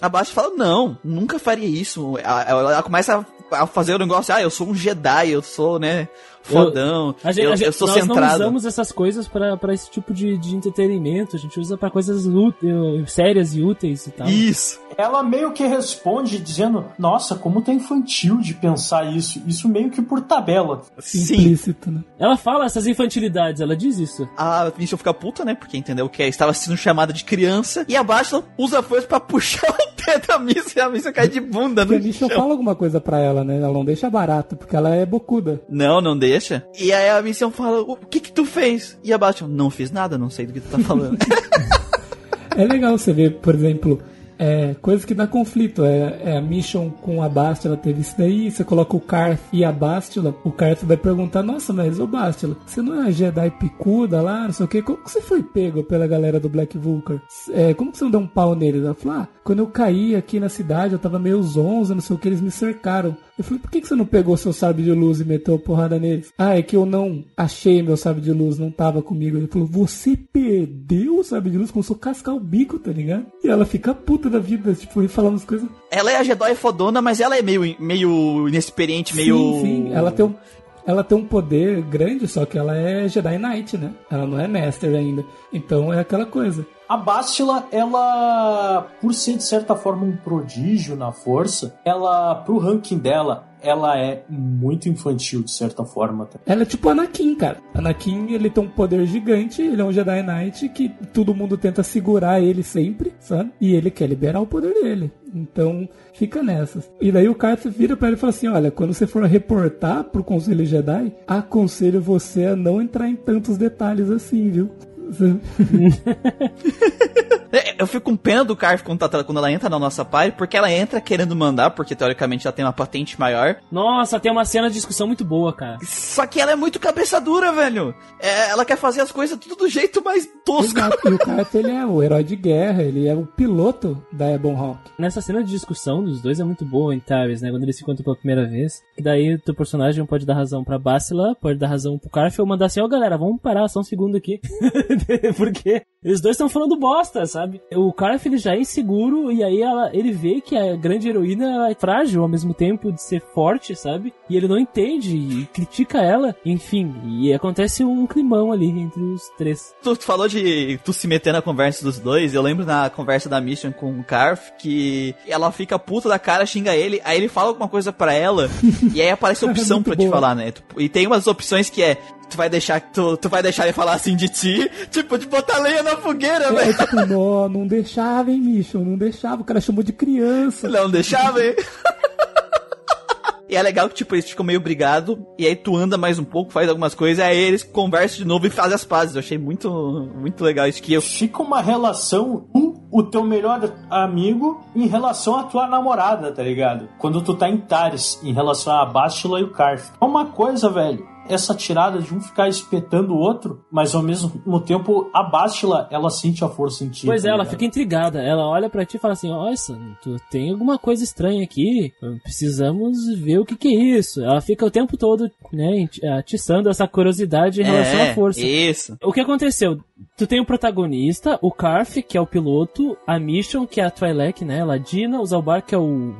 a Bastila fala, não, nunca faria isso. Ela- ela começa a, a fazer o negócio, ah, eu sou um Jedi, eu sou, né, fodão, A gente, eu, a gente- eu sou nós não centrado. usamos essas coisas pra pra esse tipo de, de entretenimento. A gente usa pra coisas sérias e úteis e tal. Isso. Ela meio que responde dizendo: Nossa, como tá infantil de pensar isso. Isso meio que por tabela. Sim. Né? Ela fala essas infantilidades, ela diz isso. A Mission fica puta, né, porque entendeu que estava sendo chamada de criança, e a Bastila usa a força pra puxar o pé da Mission e a Mission cai de bunda no a Mission chão. fala alguma coisa pra ela, né? Ela não deixa barato, porque ela é bocuda. Não, não deixa. E aí a Mission fala, o que que tu fez? E a Bastila, não fiz nada, não sei do que tu tá falando. *laughs* É legal você ver, por exemplo, é, coisas que dá conflito. É, é a Mission com a Bastila teve isso daí, você coloca o Karth e a Bastila, o Karth vai perguntar, nossa, mas ô Bastila, você não é a Jedi picuda lá, não sei o que, como que você foi pego pela galera do Black Vulcar? É, como que você não deu um pau neles? Ela falou, ah, quando eu caí aqui na cidade, eu tava meio zonza, não sei o que, eles me cercaram. Eu falei, por que, que você não pegou seu sabre de luz e meteu a porrada neles? Ah, é que eu não achei meu sabre de luz, não tava comigo. Ele falou, você perdeu o sabre de luz? Começou a cascar o bico, tá ligado? E ela fica puta da vida, tipo, falando as coisas. ela é a Jedi fodona, mas ela é meio, meio inexperiente, meio... Sim, sim, ela tem um. Ela tem um poder grande, só que ela é Jedi Knight, né? Ela não é Master ainda. Então é aquela coisa. A Bastila, ela, por ser de certa forma um prodígio na força, ela, pro ranking dela, ela é muito infantil de certa forma. Ela é tipo Anakin, cara. Anakin, ele tem um poder gigante, ele é um Jedi Knight que todo mundo tenta segurar ele sempre, sabe? E ele quer liberar o poder dele. Então, fica nessas. E daí o Carter vira pra ele e fala assim: Olha, quando você for reportar pro Conselho Jedi, aconselho você a não entrar em tantos detalhes assim, viu? *laughs* É, Eu fico com pena do Carf quando, tá- quando ela entra na nossa party, porque ela entra querendo mandar, porque teoricamente ela tem uma patente maior. Nossa, tem uma cena de discussão muito boa, cara. Só que ela é muito cabeça dura, velho. É, ela quer fazer as coisas tudo do jeito mais tosco. Exato. E o *laughs* Carter, ele é o herói de guerra, ele é o piloto da Ebon Hawk. Nessa cena de discussão dos dois é muito boa em Taris, né? Quando eles se encontram pela primeira vez. Que daí o teu personagem pode dar razão pra Bastila, pode dar razão pro Carf ou mandar assim, ó galera, vamos parar só um segundo aqui. *laughs* *laughs* Porque eles dois estão falando bosta, sabe? O Carf ele já é inseguro e aí ela, ele vê que a grande heroína é frágil ao mesmo tempo de ser forte, sabe? E ele não entende e critica ela, enfim. E acontece um climão ali entre os três. Tu, tu falou de tu se meter na conversa dos dois. Eu lembro na conversa da Mission com o Carf que ela fica puta da cara, xinga ele, aí ele fala alguma coisa pra ela, *laughs* e aí aparece a opção Muito pra te falar, né? E tem umas opções que é. Tu vai deixar tu, tu vai deixar ele falar assim de ti, tipo, de botar lenha na fogueira, É, velho. tipo, não, não deixava, hein, Mission? Não deixava. O cara chamou de criança. Não deixava, hein? E é legal que, tipo, eles ficam meio brigados, e aí tu anda mais um pouco, faz algumas coisas, aí eles conversam de novo e fazem as pazes. Eu achei muito, muito legal isso que eu. Fica uma relação um o teu melhor amigo em relação à tua namorada, tá ligado? Quando tu tá em Tares, em relação a Bastila e o Karth. É uma coisa, velho essa tirada de um ficar espetando o outro, mas ao mesmo tempo a Bastila, ela sente a força em ti. Pois tá é, ela fica intrigada. Ela olha pra ti e fala assim: Olha, tu tem alguma coisa estranha aqui. Precisamos ver o que, que é isso. Ela fica o tempo todo, né, atiçando essa curiosidade em relação É, à força. Isso. O que aconteceu? Tu tem o protagonista, o Karf, que é o piloto, a Mission, que é a Twi'lek, né, Ladina, o Zalbar, que é o...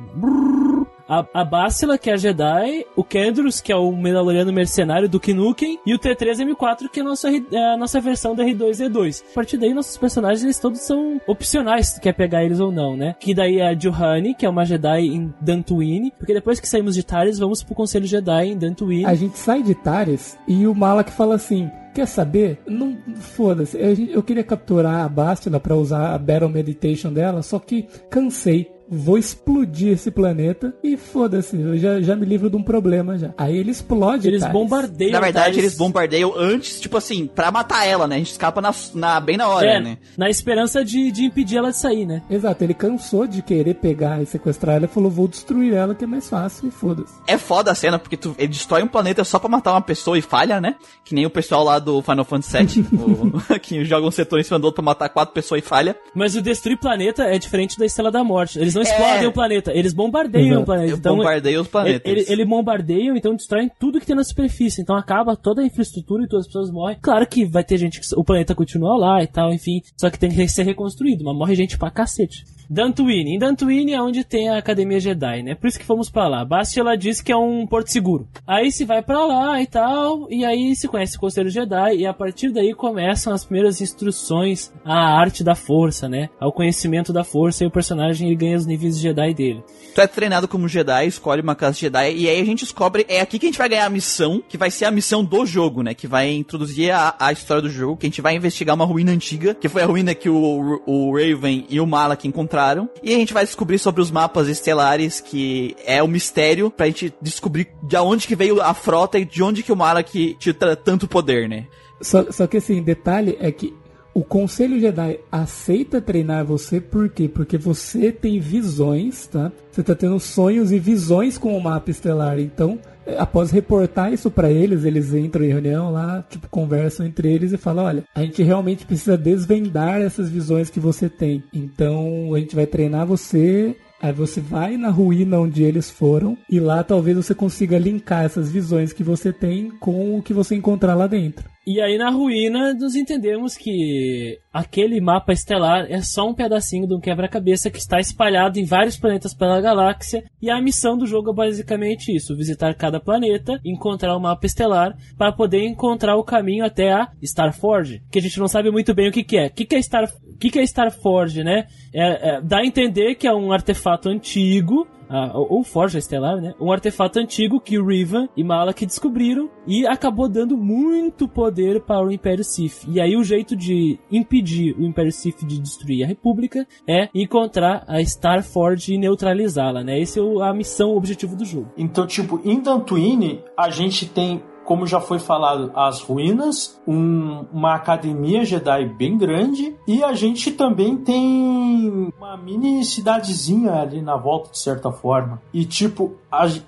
A, a que é a Jedi, o Kendrus, que é o Mandaloriano mercenário do Kinuken, e o T3M4, que é a nossa, a nossa versão da R2-D2. A partir daí, nossos personagens, eles todos são opcionais, se tu quer pegar eles ou não, né? Que daí é a Juhani, que é uma Jedi em Dantooine, porque depois que saímos de Taris, vamos pro Conselho Jedi em Dantooine. A gente sai de Tares e o Malak fala assim: Quer saber? Não foda-se. Eu, eu queria capturar a Bastila pra usar a Battle Meditation dela, só que cansei. Vou explodir esse planeta e foda-se, eu já, já me livro de um problema já. Aí ele explode. Eles Tares. bombardeiam Na verdade, Taris. eles bombardeiam antes, tipo assim, pra matar ela, né? A gente escapa na, na- bem na hora, É, né? na esperança de, de impedir ela de sair, né? Exato, ele cansou de querer pegar e sequestrar ela e falou: Vou destruir ela que é mais fácil e foda-se. É foda a cena, porque tu, ele destrói um planeta só pra matar uma pessoa e falha, né? Que nem o pessoal lá do Final Fantasy VII, *laughs* o- *laughs* que joga um setor em cima do outro pra matar quatro pessoas e falha. Mas o destruir planeta é diferente da Estrela da Morte. Eles não. Explodem o planeta, eles bombardeiam Exato. o planeta. Então, bombardeio os planetas. Ele, ele, ele bombardeiam, então destroem tudo que tem na superfície. Então acaba toda a infraestrutura e todas as pessoas morrem. Claro que vai ter gente que. O planeta continua lá e tal, enfim. Só que tem que ser reconstruído, mas morre gente pra cacete. Dantooine. Em Dantooine é onde tem a Academia Jedi, né? Por isso que fomos pra lá. Basti ela diz que é um porto seguro. Aí se vai pra lá e tal, e aí se conhece o Conselho Jedi, e a partir daí começam as primeiras instruções à arte da força, né? Ao conhecimento da força, e o personagem ele ganha os níveis Jedi dele. Tu é treinado como Jedi, escolhe uma classe Jedi, e aí a gente descobre, é aqui que a gente vai ganhar a missão, que vai ser a missão do jogo, né? Que vai introduzir a, a história do jogo, que a gente vai investigar uma ruína antiga, que foi a ruína que o, o Raven e o Malak encontraram. E a gente vai descobrir sobre os mapas estelares, que é o mistério, pra gente descobrir de onde que veio a frota e de onde que o Malak tinha tra- tanto poder, né? Só, só que assim, detalhe é que o Conselho Jedi aceita treinar você por quê? Porque você tem visões, tá? Você tá tendo sonhos e visões com o mapa estelar. Então, após reportar isso pra eles, eles entram em reunião lá, tipo, conversam entre eles e falam: olha, a gente realmente precisa desvendar essas visões que você tem. Então, a gente vai treinar você. Aí você vai na ruína onde eles foram e lá talvez você consiga linkar essas visões que você tem com o que você encontrar lá dentro. E aí na ruína nos entendemos que aquele mapa estelar é só um pedacinho de um quebra-cabeça que está espalhado em vários planetas pela galáxia e a missão do jogo é basicamente isso, visitar cada planeta, encontrar o mapa estelar para poder encontrar o caminho até a Starforge, que a gente não sabe muito bem o que, que é. O que, que é Star que, que é Starforge, né? É, é, dá a entender que é um artefato antigo ah, ou Forja Estelar, né? Um artefato antigo que Riven e Malak descobriram e acabou dando muito poder para o Império Sith. E aí o jeito de impedir o Império Sith de destruir a República é encontrar a Starforge e neutralizá-la, né? Esse é a missão, o objetivo do jogo. Então, tipo, em Dantooine, a gente tem, como já foi falado, as ruínas, um- uma academia Jedi bem grande, e a gente também tem uma mini cidadezinha ali na volta, de certa forma. E, tipo,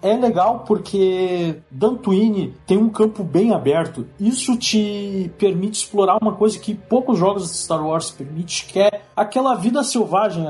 é legal porque Dantooine tem um campo bem aberto. Isso te permite explorar uma coisa que poucos jogos de Star Wars permitem, que é aquela vida selvagem,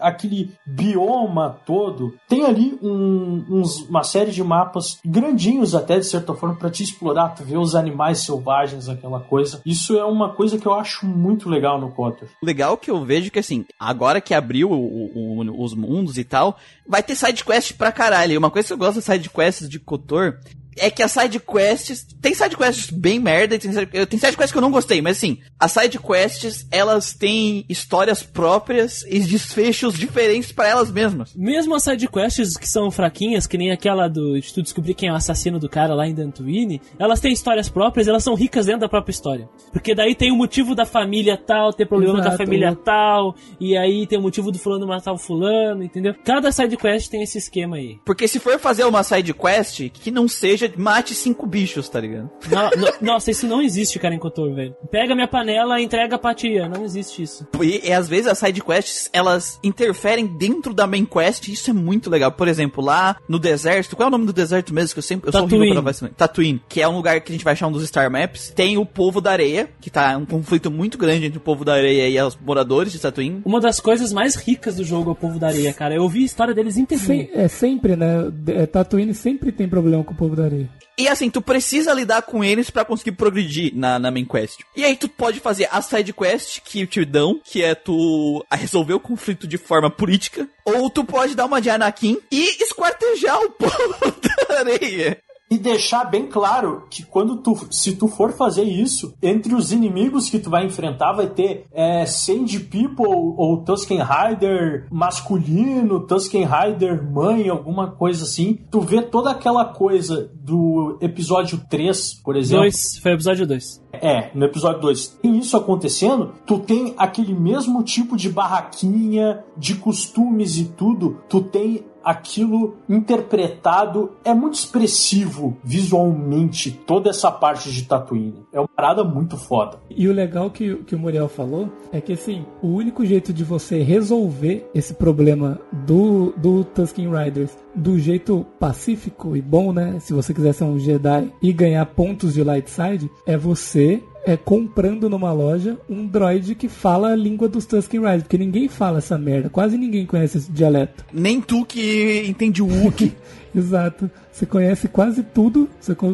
aquele bioma todo. Tem ali um- uns- uma série de mapas grandinhos até, de certa forma, para te explorar, tu ver os animais selvagens, aquela coisa. Isso é uma coisa que eu acho muito legal no Cotter. legal que eu vejo que assim, agora que abriu o- o- os mundos e tal, vai ter side quest pra caralho. Uma coisa que eu gosto das side quests de Kotor é que as side quests, tem side quests bem merda, e tem side, tem side quests que eu não gostei, mas assim, as side quests, elas têm histórias próprias e desfechos diferentes pra elas mesmas. Mesmo as sidequests que são fraquinhas, que nem aquela do de tu descobrir quem é o assassino do cara lá em Dantooine, elas têm histórias próprias, elas são ricas dentro da própria história. Porque daí tem o motivo da família tal, ter problema com a Exato. família tal, e aí tem o motivo do fulano matar o fulano, entendeu? Cada sidequest tem esse esquema aí. Porque se for fazer uma side quest que não seja seja, mate cinco bichos, tá ligado? No- no- nossa, isso não existe, cara, em Kotor, velho. Pega minha panela e entrega pra tia. Não existe isso. E, e às vezes as side quests, elas interferem dentro da main quest, e isso é muito legal. Por exemplo, lá no deserto, qual é o nome do deserto mesmo que eu sempre eu sou horrível Tatooine. pra vacinar? Tatooine, que é um lugar que a gente vai achar um dos Star Maps. Tem o povo da areia, que tá um conflito muito grande entre o povo da areia e os moradores de Tatooine. Uma das coisas mais ricas do jogo é o povo da areia, cara. Eu ouvi a história deles inteirinha. É sempre, né? É, Tatooine sempre tem problema com o povo da areia. E assim, tu precisa lidar com eles pra conseguir progredir na, na main quest. E aí tu pode fazer a side quest que te dão, que é tu resolver o conflito de forma política, ou tu pode dar uma de Anakin e esquartejar o povo *laughs* da areia. E deixar bem claro que quando tu, se tu for fazer isso, entre os inimigos que tu vai enfrentar vai ter é, Sand People ou Tusken Rider masculino, Tusken Rider mãe, alguma coisa assim. Tu vê toda aquela coisa do episódio 3, por exemplo. Dois, foi episódio 2. É, no episódio 2 tem isso acontecendo, tu tem aquele mesmo tipo de barraquinha, de costumes e tudo, tu tem aquilo interpretado, é muito expressivo visualmente, toda essa parte de Tatooine. É uma parada muito foda. E o legal que, que o Muriel falou é que assim, o único jeito de você resolver esse problema do, do Tusken Riders do jeito pacífico e bom, né? Se você quiser ser um Jedi e ganhar pontos de light side, é você é comprando numa loja um droid que fala a língua dos Tusken Riders, porque ninguém fala essa merda, quase ninguém conhece esse dialeto. Nem tu que entende o Wookiee. *laughs* Exato. Você conhece quase tudo,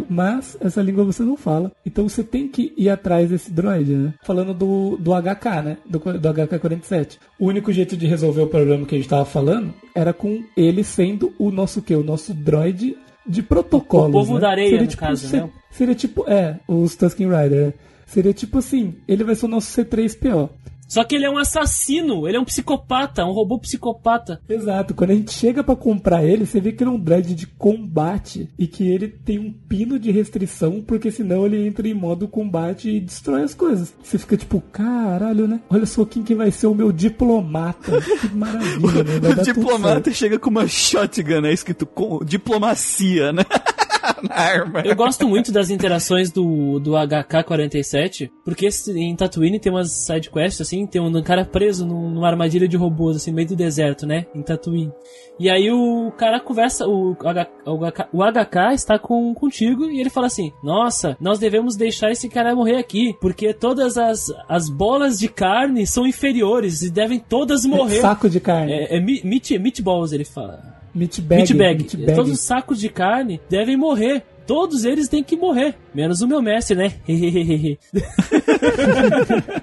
mas essa língua você não fala. Então você tem que ir atrás desse droid, né? Falando do, do HK, né? Do, do HK-47. O único jeito de resolver o problema que a gente tava falando era com ele sendo o nosso quê? O nosso droid de protocolo. O povo da areia, seria tipo, caso, se- né? Seria tipo, é, os Tusken Rider. né? Seria tipo assim, ele vai ser o nosso C3PO. Só que ele é um assassino, ele é um psicopata, um robô psicopata. Exato, quando a gente chega pra comprar ele, você vê que ele é um droid de combate e que ele tem um pino de restrição, porque senão ele entra em modo combate e destrói as coisas. Você fica tipo, caralho, né? Olha só quem que vai ser o meu diplomata. *laughs* Que maravilha, né? Vai o diplomata chega com uma shotgun, né? Escrito com diplomacia, né? *laughs* Na arma. Eu gosto muito das interações do, do HK-47, porque esse- em Tatooine tem umas side quests, assim, tem um cara preso num- numa armadilha de robôs, assim, no meio do deserto, né? Em Tatooine. E aí o cara conversa, o, H, o, HK, o HK está com, contigo e ele fala assim: Nossa, nós devemos deixar esse cara morrer aqui, porque todas as, as bolas de carne são inferiores e devem todas morrer. Saco de carne. É, é meat, meatballs, ele fala. Meat bag. Meat bag. meat bag. Todos os sacos de carne devem morrer. Todos eles têm que morrer. Menos o meu mestre, né? *laughs*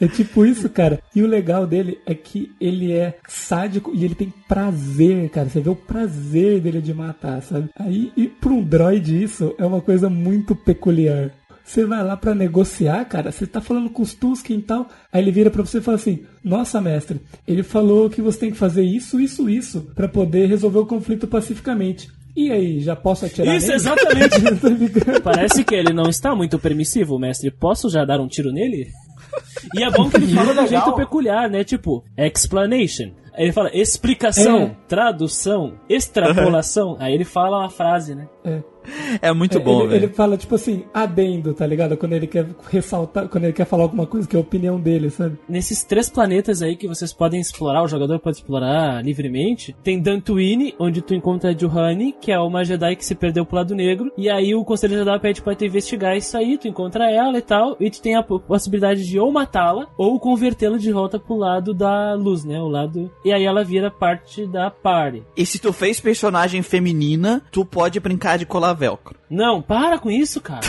É tipo isso, cara. E o legal dele é que ele é sádico e ele tem prazer, cara. Você vê o prazer dele de matar, sabe? Aí, e pra um droid isso é uma coisa muito peculiar. Você vai lá pra negociar, cara, você tá falando com os Tusken e tal, aí ele vira pra você e fala assim: Nossa, mestre, ele falou que você tem que fazer isso, isso, isso, pra poder resolver o conflito pacificamente. E aí, já posso atirar Isso, nele? exatamente. *laughs* Parece que ele não está muito permissivo, mestre. Posso já dar um tiro nele? E é bom que ele fala de um jeito peculiar, né? Tipo, explanation. Aí ele fala explicação, É. tradução, extrapolação. Aí ele fala uma frase, né? É muito É, bom, ele, velho. ele fala, tipo assim, adendo, tá ligado? Quando ele quer ressaltar, quando ele quer falar alguma coisa que é a opinião dele, sabe? Nesses três planetas aí que vocês podem explorar, o jogador pode explorar livremente, tem Dantooine, onde tu encontra a Juhani, que é uma Jedi que se perdeu pro lado negro, e aí o Conselho Jedi pede pra tu investigar isso aí, tu encontra ela e tal, e tu tem a po- possibilidade de ou matá-la, ou convertê-la de volta pro lado da luz, né? O lado... E aí ela vira parte da party. E se tu fez personagem feminina, tu pode brincar de colar velcro. Não, para com isso, cara.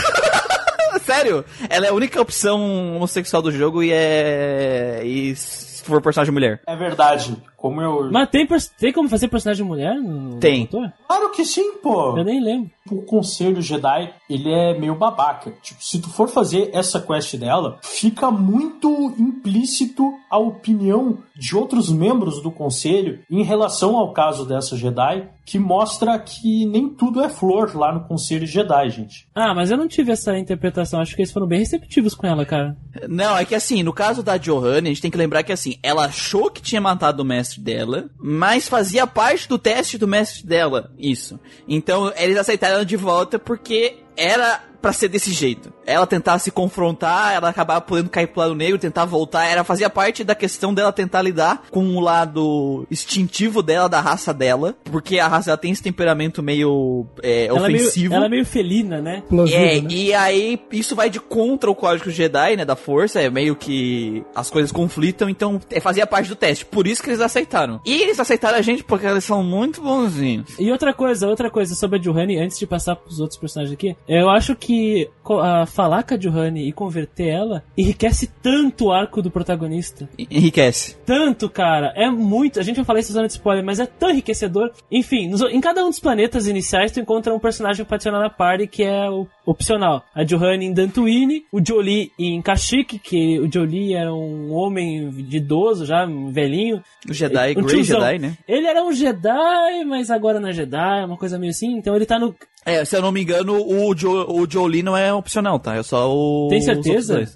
*laughs* Sério, ela é a única opção homossexual do jogo e é. E se for personagem mulher. É verdade. Como eu. Mas tem, tem como fazer personagem mulher no Tem. motor? Claro que sim, pô. Eu nem lembro. o conselho Jedi, ele é meio babaca. Tipo, se tu for fazer essa quest dela, fica muito implícito a opinião de outros membros do conselho em relação ao caso dessa Jedi que mostra que nem tudo é flor lá no Conselho Jedi, gente. Ah, mas eu não tive essa interpretação. Acho que eles foram bem receptivos com ela, cara. Não, é que assim, no caso da Johanna, a gente tem que lembrar que assim, ela achou que tinha matado o mestre dela, mas fazia parte do teste do mestre dela, isso. Então, eles aceitaram de volta porque era pra ser desse jeito. Ela tentar se confrontar, ela acabar podendo cair pro lado negro, tentar voltar, era fazia parte da questão dela tentar lidar com o lado instintivo dela, da raça dela, porque a raça dela tem esse temperamento meio é, Ela é meio, ofensivo. ela é meio felina, né? Explosivo, É, né? e aí isso vai de contra o código Jedi, né, da força, é meio que as coisas conflitam, então é, fazia parte do teste, por isso que eles aceitaram. E eles aceitaram a gente porque eles são muito bonzinhos. E outra coisa, outra coisa sobre a Johanny, antes de passar pros outros personagens aqui, eu acho que a falar com a Johanny e converter ela enriquece tanto o arco do protagonista. En- Enriquece. Tanto, cara. É muito. A gente vai falar isso zona de spoiler, mas é tão enriquecedor. Enfim, nos- em cada um dos planetas iniciais, tu encontra um personagem pra adicionar na party que é o opcional. A Johanny em Dantooine, o Jolie em Kashyyyk, que o Jolie era um homem de idoso já, um velhinho. O Jedi, Um Grey. Jedi, né? Ele era um Jedi, mas agora não é Jedi, uma coisa meio assim. Então ele tá no. É, se eu não me engano, o, jo, o Jolie não é opcional, tá? É só o. Tem certeza?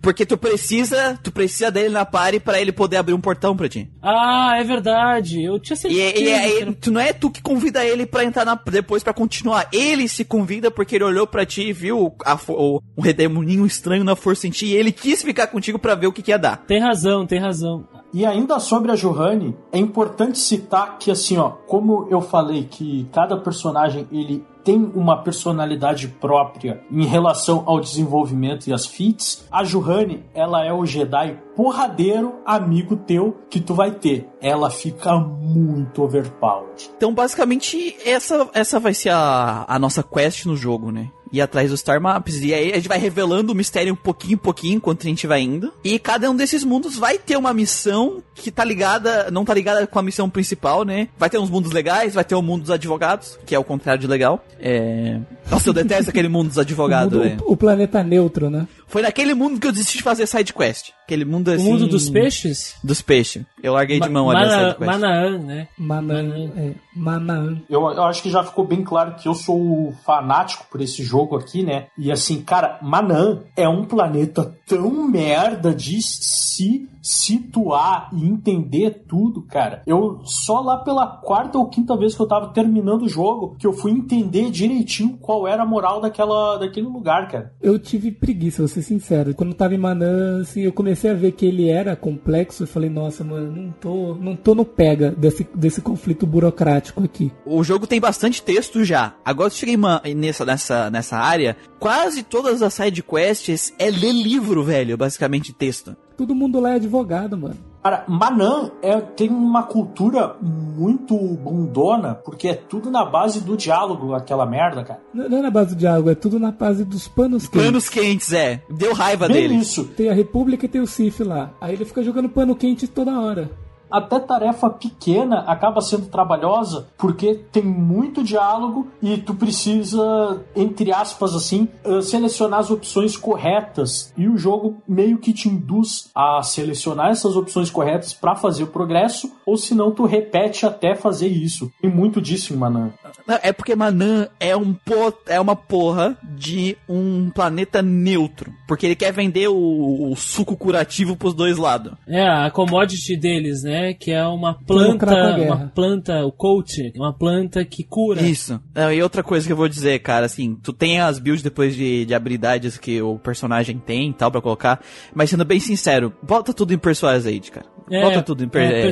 Porque tu precisa, tu precisa dele na party pra ele poder abrir um portão pra ti. Ah, é verdade. Eu tinha E, certeza. e, era- tu não é tu que convida ele pra entrar na, depois pra continuar. Ele se convida porque ele olhou pra ti e viu a, o, um redemoninho estranho na força em ti e ele quis ficar contigo pra ver o que, que ia dar. Tem razão, tem razão. E ainda sobre a Johanny, é importante citar que assim, ó, como eu falei que cada personagem ele tem uma personalidade própria em relação ao desenvolvimento e as feats, a Johanny, ela é o Jedi porradeiro amigo teu que tu vai ter. Ela fica muito overpowered. Então, basicamente, essa, essa vai ser a, a nossa quest no jogo, né? Ir atrás dos Star Maps. E aí a gente vai revelando o mistério um pouquinho em pouquinho enquanto a gente vai indo. E cada um desses mundos vai ter uma missão que tá ligada, não tá ligada com a missão principal, né? Vai ter uns mundos legais, vai ter o mundo dos advogados, que é o contrário de legal. É... Nossa, eu detesto aquele mundo dos O, advogados, mundo- né? o- o planeta neutro, né? Foi naquele mundo que eu desisti de fazer side quest. Aquele mundo O assim. mundo dos peixes? Dos peixes. Eu larguei de mão ali a Mana- side quest. Manaan, né? Manan. É, Manan. Eu, eu acho que já ficou bem claro que eu sou fanático por esse jogo aqui, né? E assim, cara, Manan é um planeta tão merda de se situar e entender tudo, cara. Eu só lá pela quarta ou quinta vez que eu tava terminando o jogo que eu fui entender direitinho qual era a moral daquela, daquele lugar, cara. Eu tive preguiça, vou ser sincero. Quando eu tava em Manan, assim, eu comecei a ver que ele era complexo. Eu falei, nossa, mano, não tô, não tô no pega desse, desse conflito burocrático aqui. O jogo tem bastante texto já. Agora que eu cheguei nessa, nessa, nessa área, quase todas as side quests é ler livro, velho, basicamente texto. Todo mundo lá é advogado, mano. Cara, Manan é, tem uma cultura muito bundona, porque é tudo na base do diálogo, aquela merda, cara. Não não é na base do diálogo, é tudo na base dos panos quentes. Panos quentes, é. Deu raiva Bem dele. isso. Tem a República e tem o Sif lá. Aí ele fica jogando pano quente toda hora. Até tarefa pequena acaba sendo trabalhosa porque tem muito diálogo e tu precisa, entre aspas assim, eh, selecionar as opções corretas. E o jogo meio que te induz a selecionar essas opções corretas para fazer o progresso, ou senão tu repete até fazer isso. Tem muito disso em Manan. Não, É porque Manan é, um po- é uma porra de um planeta neutro. Porque ele quer vender o, o suco curativo pros dois lados. É, a commodity deles, né? Que é uma planta. Uma planta, o coach, uma planta que cura. Isso. Não, e outra coisa que eu vou dizer, cara, assim, tu tem as builds depois de, de habilidades que o personagem tem e tal pra colocar, mas sendo bem sincero, bota tudo em Persuade, cara. É, bota tudo em per- é, é.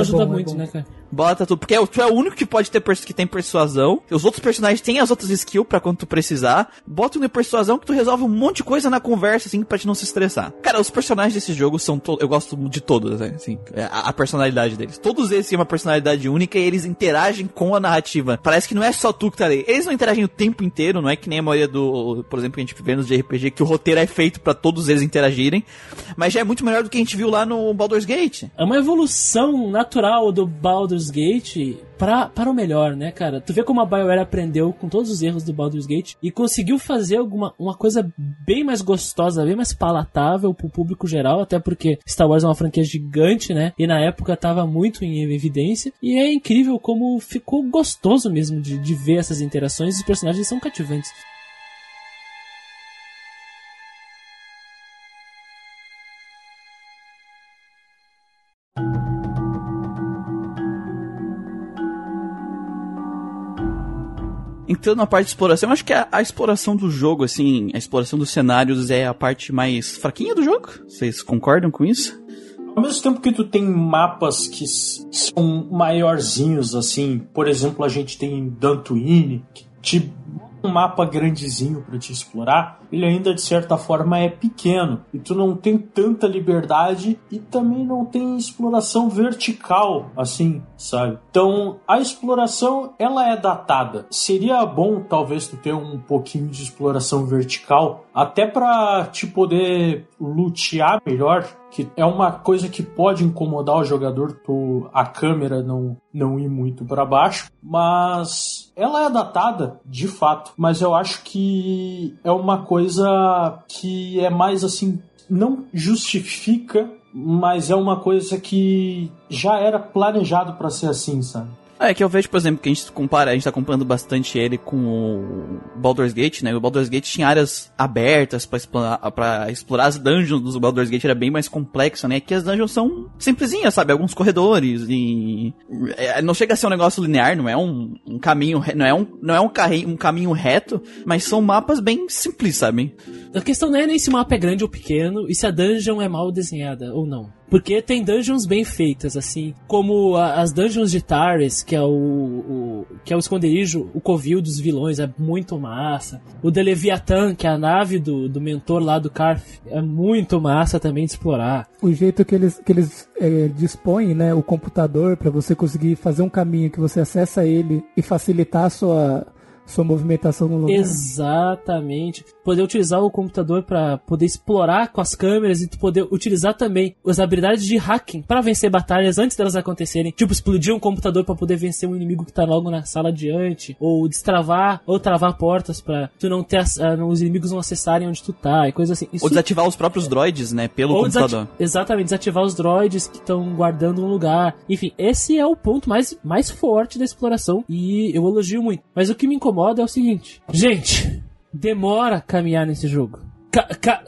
Ajuda bom, é muito, né, cara? Bota tudo, porque é tu é o único que pode ter que tem persuasão. Os outros personagens têm as outras skills pra quando tu precisar. Bota tudo em persuasão que tu resolve um monte de coisa na conversa, assim, pra te não se estressar. Cara, os personagens desse jogo são. Eu gosto de todos, né, assim, é, a, a personalidade deles. Todos eles têm uma personalidade única e eles interagem com a narrativa. Parece que não é só tu que tá ali. Eles não interagem o tempo inteiro, não é que nem a maioria do, por exemplo, que a gente vê nos de RPG, que o roteiro é feito pra todos eles interagirem. Mas já é muito melhor do que a gente viu lá no Baldur's Gate. É uma evolução natural do Baldur's Baldur's Gate pra, para o melhor, né, cara? Tu vê como a BioWare aprendeu com todos os erros do Baldur's Gate e conseguiu fazer alguma, uma coisa bem mais gostosa, bem mais palatável pro público geral, até porque Star Wars é uma franquia gigante, né? E na época tava muito em evidência. E é incrível como ficou gostoso mesmo de, de ver essas interações os personagens são cativantes. Entrando na parte de exploração, eu acho que a, a, exploração do jogo, assim, a exploração dos cenários é a parte mais fraquinha do jogo. Vocês concordam com isso? Ao mesmo tempo que tu tem mapas que são maiorzinhos, assim, por exemplo, a gente tem Dantooine, que te um mapa grandezinho para te explorar, ele ainda de certa forma é pequeno e tu não tem tanta liberdade e também não tem exploração vertical assim, sabe? Então, a exploração ela é datada. Seria bom talvez tu ter um pouquinho de exploração vertical até para te poder lutear melhor, que é uma coisa que pode incomodar o jogador tu a câmera não não ir muito para baixo, mas ela é datada de fato, mas eu acho que é uma coisa coisa que é mais assim, não justifica, mas é uma coisa que já era planejado para ser assim, sabe? É que eu vejo, por exemplo, que a gente compara, a gente tá comparando bastante ele com o Baldur's Gate, né? O Baldur's Gate tinha áreas abertas para explorar, explorar as dungeons do Baldur's Gate era bem mais complexo, né? Aqui as dungeons são simplesinhas, sabe? Alguns corredores e é, não chega a ser um negócio linear, não é um, um caminho, não é um não é um, carre, um caminho reto, mas são mapas bem simples, sabe? A questão não é nem se o mapa é grande ou pequeno e se a dungeon é mal desenhada ou não. Porque tem dungeons bem feitas, assim, como a, as dungeons de Tares, que é o, o, que é o esconderijo, o covil dos vilões, é muito massa. O de Leviathan, que é a nave do, do mentor lá do Carf, é muito massa também de explorar. O jeito que eles, que eles é, dispõem, né, o computador para você conseguir fazer um caminho que você acessa ele e facilitar a sua sua movimentação no lugar. Exatamente. Poder utilizar o computador para poder explorar com as câmeras e poder utilizar também as habilidades de hacking para vencer batalhas antes delas acontecerem. Tipo, explodir um computador para poder vencer um inimigo que tá logo na sala adiante, ou destravar ou travar portas para tu não ter uh, os inimigos não acessarem onde tu tá e coisa assim. Isso... Ou desativar os próprios droids, né, pelo ou computador. Desati... Exatamente, desativar os droids que estão guardando um lugar. Enfim, esse é o ponto mais mais forte da exploração e eu elogio muito. Mas o que me incomoda incomoda é o seguinte: gente, demora caminhar nesse jogo. Ca ca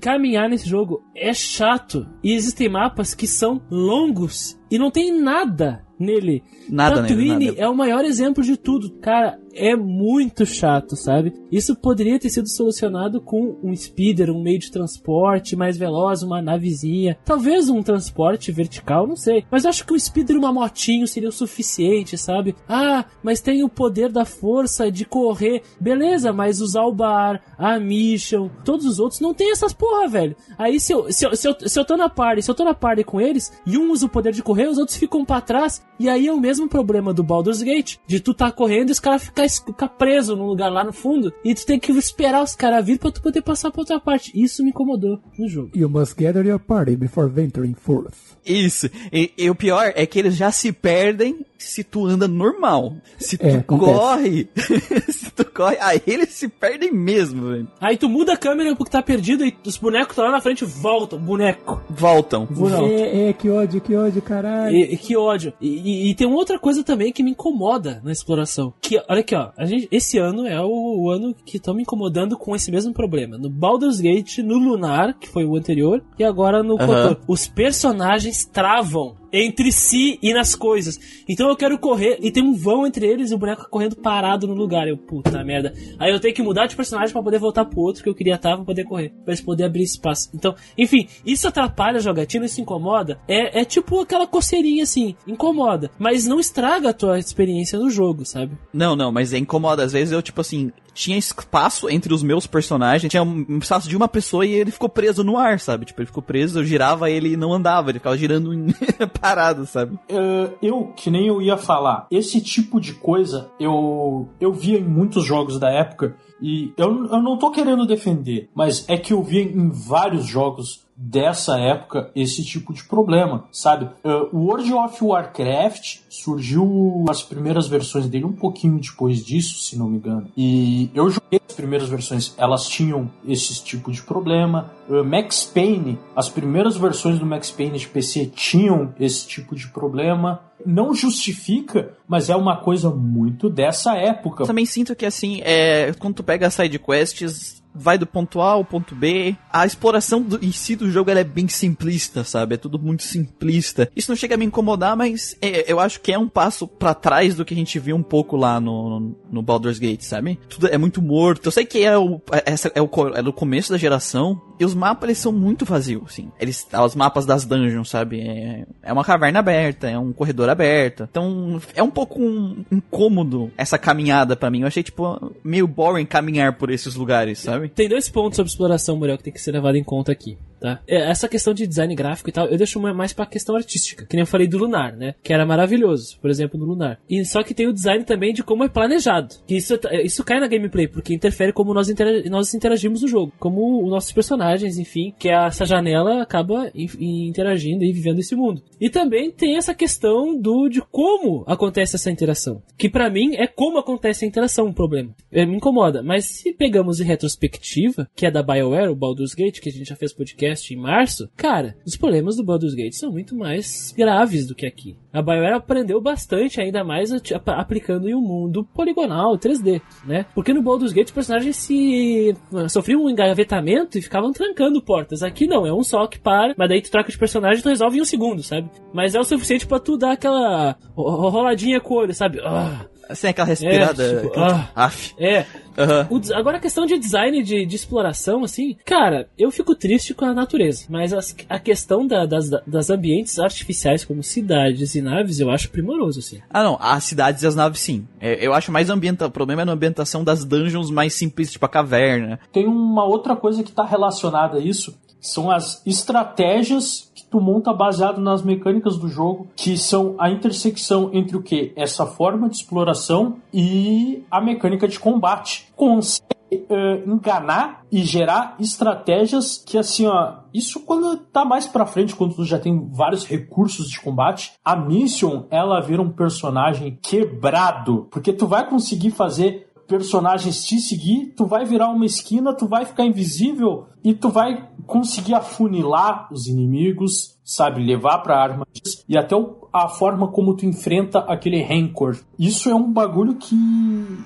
caminhar nesse jogo é chato. E existem mapas que são longos e não tem nada nele. Nada Tatooine nele, nada. é o maior exemplo de tudo. Cara, é muito chato, sabe? Isso poderia ter sido solucionado com um speeder, um meio de transporte mais veloz, uma navezinha. Talvez um transporte vertical, não sei. Mas eu acho que um speeder e uma motinho seria o suficiente, sabe? Ah, mas tem o poder da força de correr. Beleza, mas usar o bar, a mission, todos os outros não tem essas porra, velho. Aí se eu, se eu, se eu, se eu tô na party, se eu tô na party com eles, e um usa o poder de correr, os outros ficam para trás, e aí é o mesmo problema do Baldur's Gate, de tu tá correndo e os caras ficam ficar preso num lugar lá no fundo e tu tem que esperar os caras vir pra tu poder passar pra outra parte. Isso me incomodou no jogo. You must gather your party before venturing forth. Isso. E, e o pior é que eles já se perdem se tu anda normal. Se tu é, corre, *laughs* se tu corre, aí eles se perdem mesmo, velho. Aí tu muda a câmera porque tá perdido e os bonecos estão lá na frente voltam, boneco. Voltam. É, é, que ódio, que ódio, caralho. E, que ódio. E, e, e, tem uma outra coisa também que me incomoda na exploração. Que, olha aqui, ó. A gente, esse ano é o, o ano que estão me incomodando com esse mesmo problema. No Baldur's Gate, no Lunar, que foi o anterior, e agora no uhum. Os personagens travam entre si e nas coisas. Então eu quero correr e tem um vão entre eles e o boneco correndo parado no lugar. Eu, puta merda. Aí eu tenho que mudar de personagem para poder voltar pro outro que eu queria estar pra poder correr. Pra eles poder abrir espaço. Então, enfim, isso atrapalha a jogatina, isso incomoda. É, é tipo aquela coceirinha assim, incomoda. Mas não estraga a tua experiência no jogo, sabe? Não, não, mas é incomoda. Às vezes eu, tipo assim, tinha espaço entre os meus personagens, tinha um espaço de uma pessoa e ele ficou preso no ar, sabe? Tipo, ele ficou preso, eu girava ele e não andava, ele ficava girando *laughs* parado, sabe? Uh, eu, que nem eu ia falar, esse tipo de coisa eu, eu via em muitos jogos da época e eu, eu não tô querendo defender, mas é que eu vi em vários jogos dessa época esse tipo de problema, sabe? Uh, o World of Warcraft surgiu as primeiras versões dele um pouquinho depois disso, se não me engano. E eu joguei as primeiras versões, elas tinham esse tipo de problema. Uh, Max Payne, as primeiras versões do Max Payne de PC tinham esse tipo de problema não justifica, mas é uma coisa muito dessa época. Também sinto que assim, é, quando tu pega as side quests, vai do ponto A ao ponto B. A exploração do, em si do jogo é bem simplista, sabe? É tudo muito simplista. Isso não chega a me incomodar, mas é, eu acho que é um passo para trás do que a gente viu um pouco lá no, no Baldur's Gate, sabe? Tudo é muito morto. Eu sei que é o, essa é o, é o começo da geração, e os mapas eles são muito vazios, assim. Eles, os mapas das dungeons, sabe? É, é uma caverna aberta, é um corredor aberto. Então, é um pouco um, incômodo essa caminhada para mim. Eu achei, tipo, meio boring caminhar por esses lugares, sabe? Tem dois pontos sobre exploração, Muriel, que tem que ser levado em conta aqui tá? É, essa questão de design gráfico e tal, eu deixo mais pra questão artística, que nem eu falei do Lunar, né? Que era maravilhoso, por exemplo, no Lunar. E só que tem o design também de como é planejado. Que isso, isso cai na gameplay, porque interfere como nós, interag nós interagimos no jogo. Como os nossos personagens, enfim, que essa janela acaba interagindo e vivendo esse mundo. E também tem essa questão do de como acontece essa interação. Que para mim é como acontece a interação um problema. É, me incomoda. Mas se pegamos em retrospectiva, que é da BioWare, o Baldur's Gate, que a gente já fez podcast podcast em março, cara, os problemas do Baldur's Gate são muito mais graves do que aqui. A BioWare aprendeu bastante, ainda mais aplicando em um mundo poligonal, 3D, né? Porque no Baldur's Gate os personagens se sofriam um engavetamento e ficavam trancando portas. Aqui não, é um só que para, mas daí tu troca de personagem e tu resolve em um segundo, sabe? Mas é o suficiente para tu dar aquela roladinha com o olho, sabe? Ah, Sem aquela respirada. É, tipo, ah, af. é. Uhum. O, agora a questão de design de, de, exploração, assim, cara, eu fico triste com a natureza, mas as, a questão da, das, das ambientes artificiais, como cidades e naves, eu acho primoroso, assim. Ah, não, as cidades e as naves, sim. É, eu acho mais ambienta, o problema é na ambientação das dungeons mais simples, tipo a caverna. Tem uma outra coisa que está relacionada a isso, são as estratégias tu monta baseado nas mecânicas do jogo, que são a intersecção entre o que? Essa forma de exploração e a mecânica de combate. Consegue uh, enganar e gerar estratégias que assim, ó, isso quando tá mais pra frente, quando tu já tem vários recursos de combate, a Mission, ela vira um personagem quebrado, porque tu vai conseguir fazer personagens te seguir, tu vai virar uma esquina, tu vai ficar invisível e tu vai conseguir afunilar os inimigos, sabe, levar para armas e até a forma como tu enfrenta aquele rancor. Isso é um bagulho que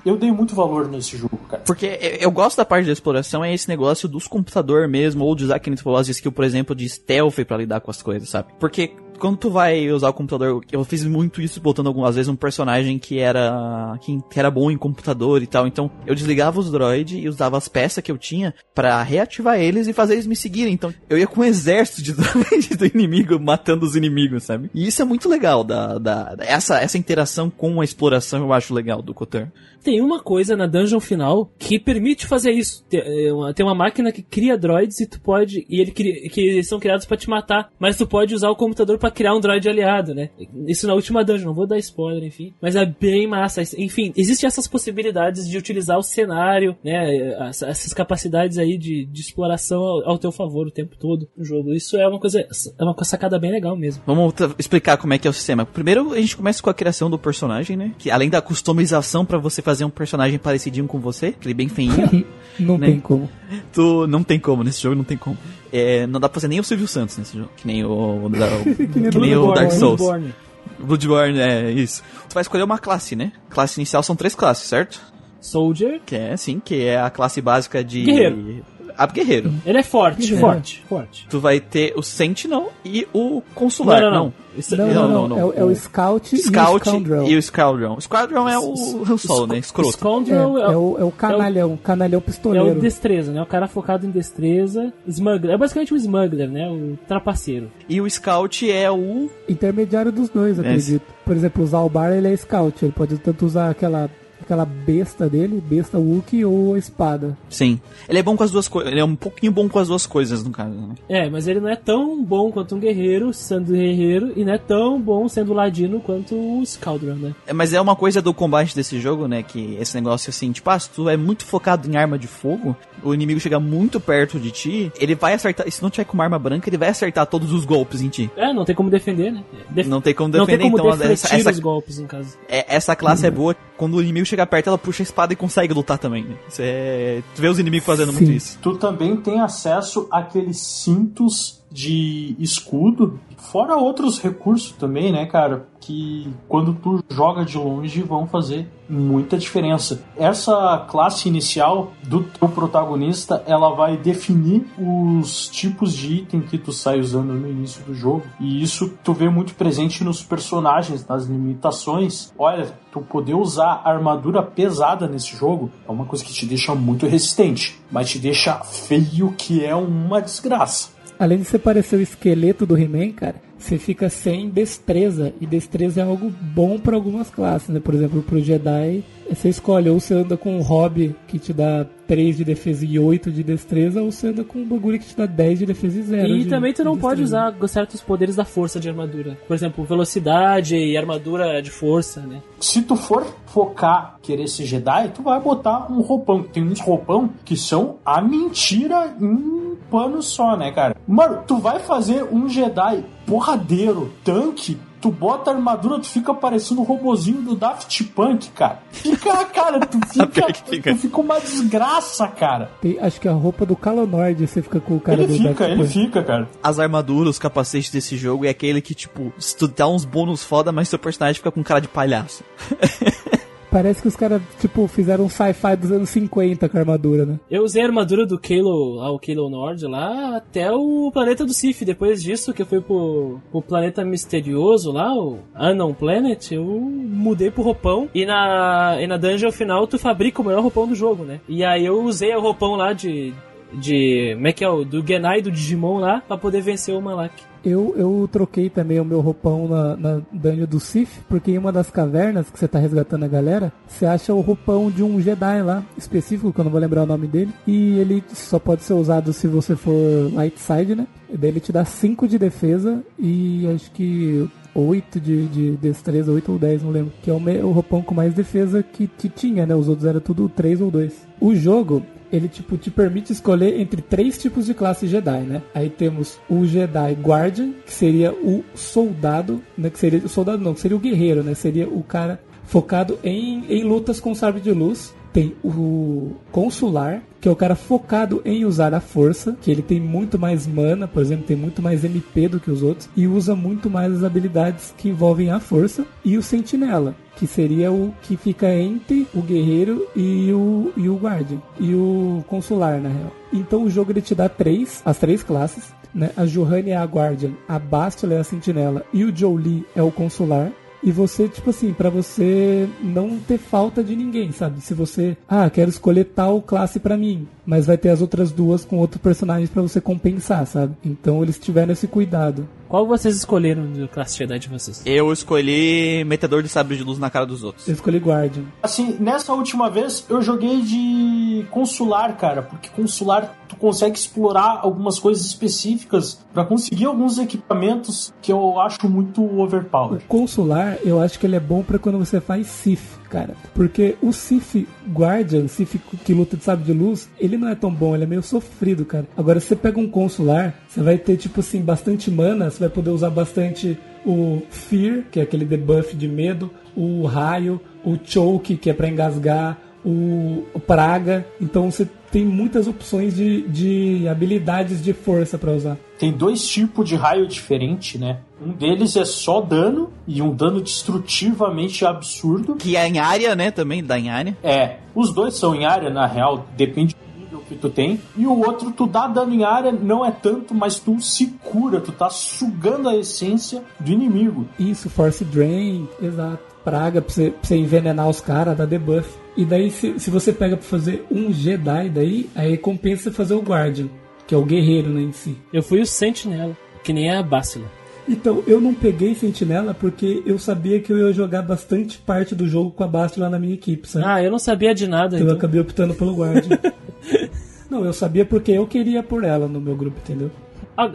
eu dei muito valor nesse jogo, cara. Porque eu gosto da parte da exploração é esse negócio dos computador mesmo ou de usar que nem tu falou as skill, por exemplo, de stealth para lidar com as coisas, sabe? Porque quando tu vai usar o computador, eu fiz muito isso botando algumas vezes um personagem que era que, era bom em computador e tal. Então eu desligava os droids e usava as peças que eu tinha para reativar eles e fazer eles me seguirem. Então eu ia com um exército de *laughs* droids do inimigo matando os inimigos, sabe? E isso é muito legal da, da essa essa interação com a exploração eu acho legal do Cotan. Tem uma coisa na dungeon final que permite fazer isso. É, tem uma máquina que cria droids e tu pode e ele que eles são criados para te matar, mas tu pode usar o computador para criar um droid aliado, né? Isso na última dungeon, não vou dar spoiler, enfim. Mas é bem massa. Enfim, existem essas possibilidades de utilizar o cenário, né? Essas capacidades aí de, de exploração ao, ao teu favor o tempo todo no jogo. Isso é uma coisa, é uma sacada bem legal mesmo. Vamos explicar como é que é o sistema. Primeiro, a gente começa com a criação do personagem, né? Que além da customização para você fazer um personagem parecidinho com você, aquele bem feinho. *laughs* não né? tem como. Tu não tem como, nesse jogo não tem como. É, não dá pra fazer nem o Silvio Santos nesse jogo. Que nem o, o, *laughs* o que nem, que nem o Dark Souls. Bloodborne. Bloodborne, é isso. Tu vai escolher uma classe, né? Classe inicial são três classes, certo? Soldier. Que é, sim, que é a classe básica de. Guerreiro a guerreiro. Ele é forte, forte, forte. Tu vai ter o Sentinel e o Consular. Não, não, não. Não, não, não, não, não. É, o, é o Scout, Scout e o Scoundrel. E o Scoundrel. O Scoundrel é o Han Solo, né? Escroto. Scoundrel é, é, o, é o canalhão, é o, canalhão pistoleiro. É o destreza, né? O cara focado em destreza. Smuggler. É basicamente o smuggler, né? O trapaceiro. E o Scout é o... Intermediário dos dois, acredito. Por exemplo, o Zalbar, ele é Scout. Ele pode tanto usar aquela aquela besta dele, besta Wookie ou a espada. Sim. Ele é bom com as duas coisas. Ele é um pouquinho bom com as duas coisas, no caso, né? É, mas ele não é tão bom quanto um guerreiro, sendo guerreiro, e não é tão bom sendo ladino quanto o Scaldron, né? É, Mas é uma coisa do combate desse jogo, né? Que esse negócio assim, tipo, ah, se tu é muito focado em arma de fogo, o inimigo chega muito perto de ti, ele vai acertar. Se não tiver com uma arma branca, ele vai acertar todos os golpes em ti. É, não tem como defender, né? Def- Não tem como não defender, tem como então essa, essa, os golpes, no caso. é- essa classe é boa. Quando o inimigo chega perto, ela puxa a espada e consegue lutar também. Né? Isso é... Tu vê os inimigos fazendo muito Sim. isso. Tu também tem acesso àqueles cintos de escudo, fora outros recursos também, né, cara? Que quando tu joga de longe vão fazer muita diferença. Essa classe inicial do teu protagonista, ela vai definir os tipos de item que tu sai usando no início do jogo. E isso tu vê muito presente nos personagens, nas limitações. Olha, tu poder usar armadura pesada nesse jogo é uma coisa que te deixa muito resistente, mas te deixa feio que é uma desgraça. Além de você parecer o esqueleto do He-Man, cara, você fica sem destreza. E destreza é algo bom pra algumas classes, né? Por exemplo, pro Jedi, você escolhe ou você anda com um hobby que te dá 3 de defesa e 8 de destreza, ou você anda com um bagulho que te dá 10 de defesa e 0. E de, também tu não de pode usar certos poderes da força de armadura. Por exemplo, velocidade e armadura de força, né? Se tu for focar querer ser Jedi, tu vai botar um roupão. Tem uns roupão que são a mentira em um pano só, né, cara? Mano, tu vai fazer um Jedi porradeiro, tanque, tu bota a armadura, tu fica parecendo o robozinho do Daft Punk, cara. Fica, cara, tu *laughs* fica, fica. tu fica uma desgraça, cara. Tem- acho que a roupa do Calonord você fica com o cara Ele do fica, Daft ele Punk. fica, cara. As armaduras, os capacetes desse jogo é aquele que, tipo, se tu dá uns bônus foda, mas seu personagem fica com cara de palhaço. *laughs* Parece que os caras, tipo, fizeram um sci-fi dos anos 50 com a armadura, né? Eu usei a armadura do Kalo, lá, o Kalo Nord lá, até o planeta do Sif. Depois disso, que eu fui pro, pro planeta misterioso lá, o Unknown Planet, eu mudei pro roupão. E na, e na dungeon final, tu fabrica o melhor roupão do jogo, né? E aí eu usei o roupão lá de... De. Como é que é? o Do Genai do Digimon lá, pra poder vencer o Malak. Eu, eu troquei também o meu roupão na, na dungeon do Sif, porque em uma das cavernas que você tá resgatando a galera, você acha o roupão de um Jedi lá, específico, que eu não vou lembrar o nome dele, e ele só pode ser usado se você for light side, né? E daí ele te dá 5 de defesa e acho que 8 de, de destreza, 8 ou 10, não lembro. Que é o, me- o roupão com mais defesa que, que tinha, né? Os outros eram tudo 3 ou 2. O jogo, ele tipo te permite escolher entre três tipos de classe Jedi, né? Aí temos o Jedi Guardian, que seria o soldado, né? Que seria o soldado não, que seria o guerreiro, né? Seria o cara focado em, em lutas com sabre de luz. Tem o consular, que é o cara focado em usar a força, que ele tem muito mais mana, por exemplo, tem muito mais MP do que os outros, e usa muito mais as habilidades que envolvem a força. E o sentinela, que seria o que fica entre o guerreiro e o, e o guardian, e o consular, na real. Então o jogo ele te dá três, as três classes, né? A Johanne é a guardian, a Bastila é a sentinela e o Jolie é o consular. E você, tipo assim, pra você não ter falta de ninguém, sabe? Se você, ah, quero escolher tal classe pra mim, mas vai ter as outras duas com outro personagem pra você compensar, sabe? Então eles tiveram esse cuidado. Qual vocês escolheram do classe Jedi de vocês? Eu escolhi metedor de sabre de luz na cara dos outros. Eu escolhi Guardian. Assim, nessa última vez eu joguei de consular, cara, porque consular tu consegue explorar algumas coisas específicas pra conseguir alguns equipamentos que eu acho muito O overpower. consular, eu acho que ele é bom pra quando você faz Sif, cara. Porque o Sif Guardian, Sif que luta de sabre de luz, ele não é tão bom, ele é meio sofrido, cara. Agora, se você pega um consular, você vai ter, tipo assim, bastante mana, você vai poder usar bastante o Fear, que é aquele debuff de medo, o Raio, o Choke, que é pra engasgar, o, o Praga. Então você tem muitas opções de, de habilidades de força pra usar. Tem dois tipos de raio diferente, né? Um deles é só dano e um dano destrutivamente absurdo. Que é em área, né, também, dá em área. É, os dois são em área, na real, depende do nível que tu tem. E o outro, tu dá dano em área, não é tanto, mas tu se cura, tu tá sugando a essência do inimigo. Isso, Force Drain, exato. Praga pra você, pra você envenenar os caras, dá debuff. E daí, se, se você pega pra fazer um Jedi, daí, aí compensa fazer o Guardian, que é o guerreiro né, em si. Eu fui o Sentinela, que nem a Bastila. Então, eu não peguei Sentinela porque eu sabia que eu ia jogar bastante parte do jogo com a Bast lá na minha equipe, sabe? Ah, eu não sabia de nada. então eu Então. acabei optando pelo Guardian. *laughs* não, eu sabia porque eu queria por ela no meu grupo, entendeu?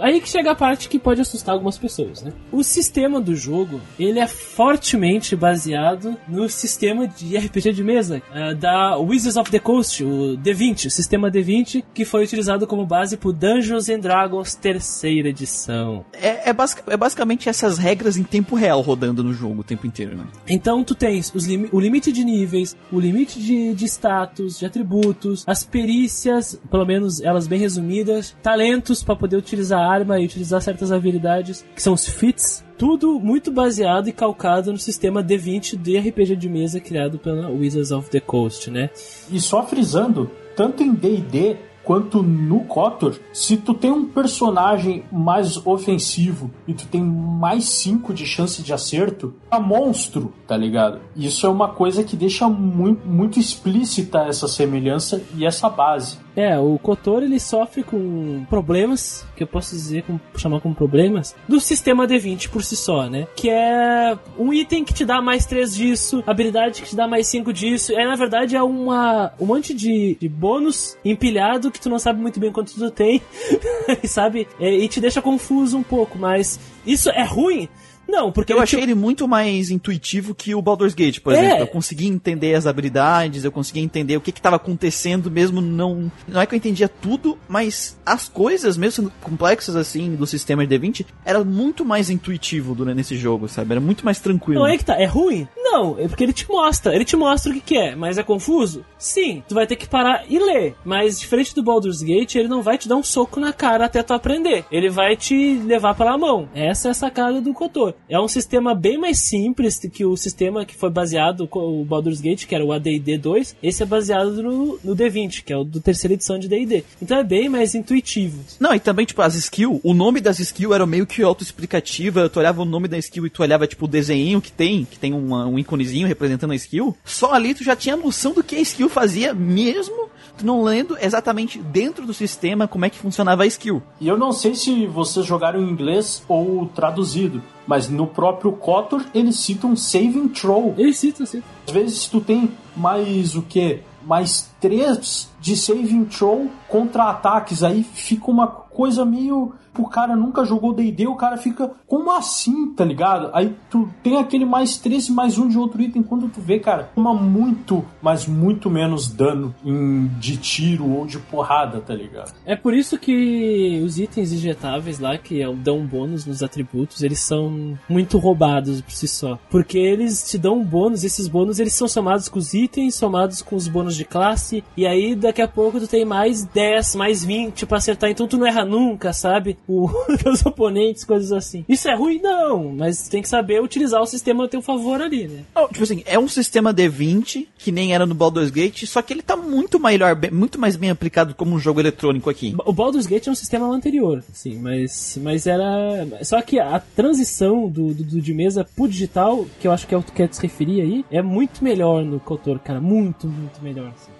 Aí que chega a parte que pode assustar algumas pessoas, né? O sistema do jogo, ele é fortemente baseado no sistema de RPG de mesa eh, da Wizards of the Coast, o D20, o sistema D20, que foi utilizado como base pro Dungeons and Dragons terceira edição. É, é, basic- é basicamente essas regras em tempo real rodando no jogo o tempo inteiro, né? Então tu tens os limi- o limite de níveis, o limite de, de status, de atributos, as perícias, pelo menos elas bem resumidas, talentos pra poder utilizar a arma e utilizar certas habilidades, que são os feats. Tudo muito baseado e calcado no sistema D20 de RPG de mesa criado pela Wizards of the Coast, né? E só frisando, tanto em D&D quanto no Kotor, se tu tem um personagem mais ofensivo e tu tem mais 5 de chance de acerto, é monstro, tá ligado? Isso é uma coisa que deixa muito, muito explícita essa semelhança e essa base. É, o Kotor ele sofre com problemas, que eu posso dizer, com, chamar como problemas, do sistema D20 por si só, né? Que é um item que te dá mais 3 disso, habilidade que te dá mais 5 disso. É, na verdade, é uma, um monte de, de bônus empilhado que tu não sabe muito bem quanto tu tem, *laughs* sabe? É, e te deixa confuso um pouco, mas isso é ruim? Não, porque Eu achei ele muito mais intuitivo que o Baldur's Gate, por É. exemplo. Eu consegui entender as habilidades, eu consegui entender o que estava acontecendo, mesmo não. Não é que eu entendia tudo, mas as coisas, mesmo sendo complexas assim, do sistema de D20, era muito mais intuitivo durante esse jogo, sabe? Era muito mais tranquilo. Não é que tá, é ruim? Não, é porque ele te mostra, ele te mostra o que, que é, mas é confuso? Sim, tu vai ter que parar e ler. Mas diferente do Baldur's Gate, ele não vai te dar um soco na cara até tu aprender. Ele vai te levar pela mão. Essa é a sacada do Kotor. É um sistema bem mais simples que o sistema que foi baseado com o Baldur's Gate, que era o AD&D 2. Esse é baseado no, no D20, que é o do terceira edição de D&D. Então é bem mais intuitivo. Não, e também, tipo, as skills, o nome das skills era meio que autoexplicativa. Tu olhava o nome da skill e tu olhava, tipo, o desenho que tem, que tem um íconezinho representando a skill. Só ali tu já tinha noção do que a skill fazia, mesmo não lendo exatamente dentro do sistema como é que funcionava a skill. E eu não sei se vocês jogaram em inglês ou traduzido, mas no próprio Kotor eles citam saving throw. Ele cita, cita. Às vezes tu tem mais o que? Mais três de saving throw contra ataques. Aí fica uma coisa meio. O cara nunca jogou DD, o cara fica. Como assim, tá ligado? Aí tu tem aquele mais três e mais um de outro item. Quando tu vê, cara, toma muito, mas muito menos dano em, de tiro ou de porrada, tá ligado? É por isso que os itens injetáveis lá, que é dão bônus nos atributos, eles são muito roubados por si só. Porque eles te dão um bônus, esses bônus eles são somados com os itens, somados com os bônus de classe, e aí daqui a pouco tu tem mais 10, mais 20 pra acertar, então tu não erra nunca, sabe? O, *laughs* os oponentes, coisas assim. Isso é ruim? Não, mas tem que saber utilizar o sistema a teu favor ali, né? Não, tipo assim, é um sistema D20, que nem era no Baldur's Gate, só que ele tá muito melhor, muito mais bem aplicado como um jogo eletrônico aqui. O Baldur's Gate é um sistema anterior, sim, mas, mas era. Só que a transição do, do, do de mesa pro digital, que eu acho que é o que tu quer se referir aí, é muito melhor no Kotor, cara. Muito, muito melhor. assim.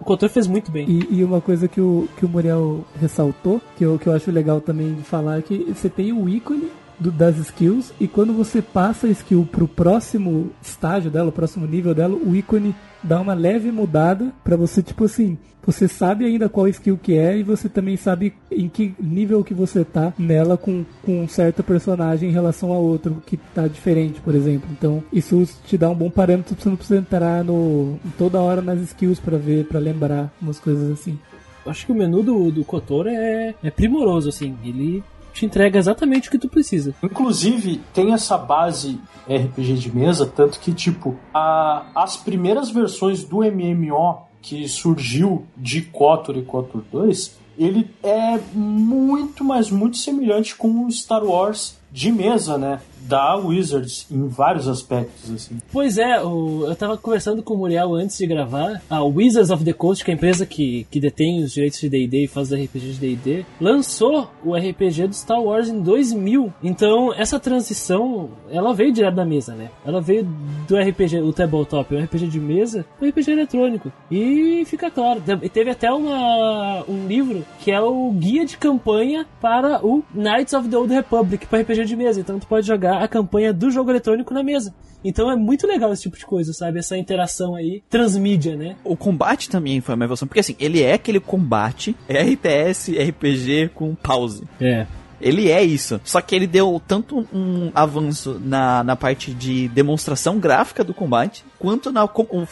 O Kotor fez muito bem. E, e uma coisa que o, que o Muriel ressaltou, que eu, que eu acho legal também de falar, é que você tem o ícone do- das skills, e quando você passa a skill pro próximo estágio dela, o próximo nível dela, o ícone dá uma leve mudada pra você, tipo assim, você sabe ainda qual skill que é e você também sabe em que nível que você tá nela com, com um certo personagem em relação a outro que tá diferente, por exemplo. Então, isso te dá um bom parâmetro você não precisar entrar no, toda hora nas skills pra ver, pra lembrar umas coisas assim. Acho que o menu do, do Kotor é, é primoroso, assim. Ele te entrega exatamente o que tu precisa. Inclusive, tem essa base RPG de mesa, tanto que, tipo, a- as primeiras versões do MMO que surgiu de KOTOR e KOTOR 2, ele é muito, mas muito semelhante com o Star Wars de mesa, né? Da Wizards em vários aspectos, assim. Pois é, o, eu tava conversando com o Muriel antes de gravar. A Wizards of the Coast, que é a empresa que, que detém os direitos de D&D e faz RPG de D&D, lançou o RPG do Star Wars em 2000. Então, essa transição, ela veio direto da mesa, né? Ela veio do RPG, o Tabletop, o RPG de mesa, o RPG eletrônico. E fica claro, teve até uma, um livro que é o guia de campanha para o Knights of the Old Republic, para RPG de mesa. Então, tu pode jogar a campanha do jogo eletrônico na mesa. Então é muito legal esse tipo de coisa, sabe? Essa interação aí, transmídia, né? O combate também foi uma evolução, porque assim, ele é aquele combate RTS, RPG com pause. É. Ele é isso. Só que ele deu tanto um avanço na, na parte de demonstração gráfica do combate, quanto na,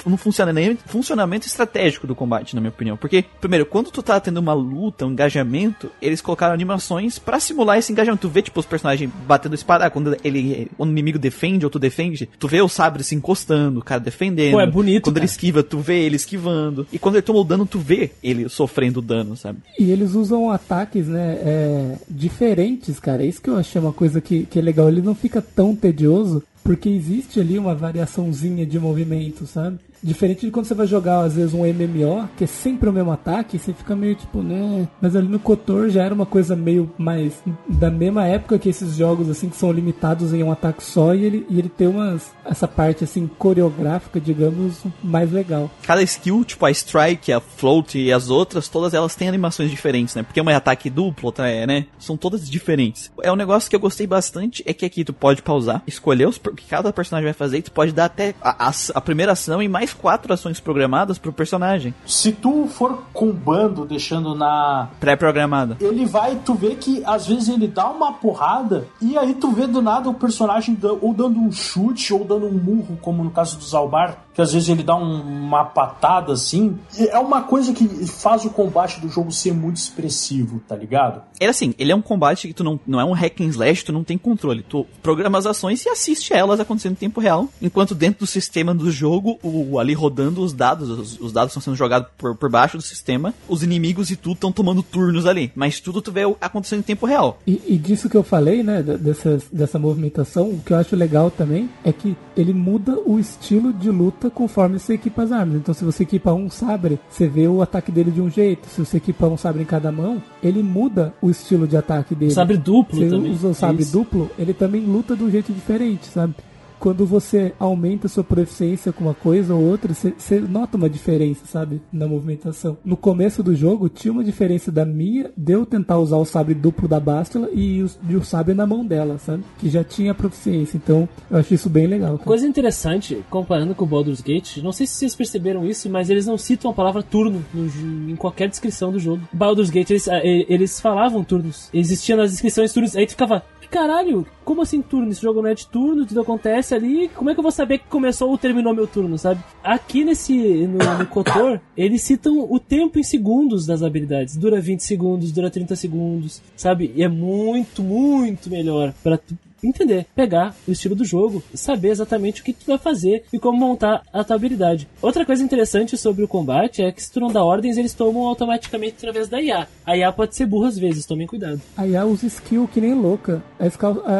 no funcionamento, funcionamento estratégico do combate, na minha opinião. Porque, primeiro, quando tu tá tendo uma luta, um engajamento, eles colocaram animações para simular esse engajamento. Tu vê, tipo, os personagens batendo espada, quando ele, quando o inimigo defende ou tu defende, tu vê o sabre se encostando, o cara defendendo. Pô, é bonito. Quando cara. ele esquiva, tu vê ele esquivando. E quando ele toma o dano, tu vê ele sofrendo dano, sabe? E eles usam ataques, né, é, diferentes, cara. Isso que eu achei uma coisa que, que é legal. Ele não fica tão tedioso porque existe ali uma variaçãozinha de movimento, sabe? Diferente de quando você vai jogar, às vezes, um MMO, que é sempre o mesmo ataque, você fica meio tipo, né? Mas ali no Kotor já era uma coisa meio mais da mesma época que esses jogos, assim, que são limitados em um ataque só, e ele, e ele tem umas. essa parte, assim, coreográfica, digamos, mais legal. Cada skill, tipo a Strike, a Float e as outras, todas elas têm animações diferentes, né? Porque uma é ataque duplo, outra é, né? São todas diferentes. É um negócio que eu gostei bastante, é que aqui tu pode pausar, escolher os que cada personagem vai fazer, e tu pode dar até a, a, a primeira ação e mais quatro ações programadas pro personagem. Se tu for combando, deixando na. Pré-programada. Ele vai, tu vê que às vezes ele dá uma porrada e aí tu vê do nada o personagem ou dando um chute ou dando um murro, como no caso do Zalbar, que às vezes ele dá um, uma patada assim. É uma coisa que faz o combate do jogo ser muito expressivo, tá ligado? É assim, ele é um combate que tu não, não é um hack and slash, tu não tem controle. Tu programa as ações e assiste elas acontecendo em tempo real, enquanto dentro do sistema do jogo, o, ali rodando os dados, os, os dados estão sendo jogados por, por baixo do sistema, os inimigos e tudo estão tomando turnos ali, mas tudo tu vê acontecendo em tempo real. E, e disso que eu falei, né, dessa, dessa movimentação, o que eu acho legal também é que ele muda o estilo de luta conforme você equipa as armas. Então, se você equipa um sabre, você vê o ataque dele de um jeito. Se você equipa um sabre em cada mão, ele muda o estilo de ataque dele. Sabre duplo você também. usa o sabre Isso. duplo, ele também luta de um jeito diferente, sabe? Quando você aumenta sua proficiência com uma coisa ou outra, você nota uma diferença, sabe? Na movimentação. No começo do jogo, tinha uma diferença da minha, de eu tentar usar o sabre duplo da Bastila e o, e o sabre na mão dela, sabe? Que já tinha proficiência. Então, eu acho isso bem legal. Cara. Coisa interessante, comparando com o Baldur's Gate, não sei se vocês perceberam isso, mas eles não citam a palavra turno no, em qualquer descrição do jogo. Baldur's Gate, eles, eles falavam turnos. Existia nas descrições turnos. Aí tu ficava, caralho, como assim turno? Esse jogo não é de turno, tudo acontece ali. Como é que eu vou saber que começou ou terminou meu turno, sabe? Aqui nesse, no, no *coughs* Kotor, eles citam o tempo em segundos das habilidades. Dura 20 segundos, dura 30 segundos, sabe? E é muito, muito melhor para tu entender, pegar o estilo do jogo, saber exatamente o que tu vai fazer e como montar a tua habilidade. Outra coisa interessante sobre o combate é que se tu não dá ordens, eles tomam automaticamente através da IA. A IA pode ser burra às vezes, tomem cuidado. A IA usa skill que nem louca.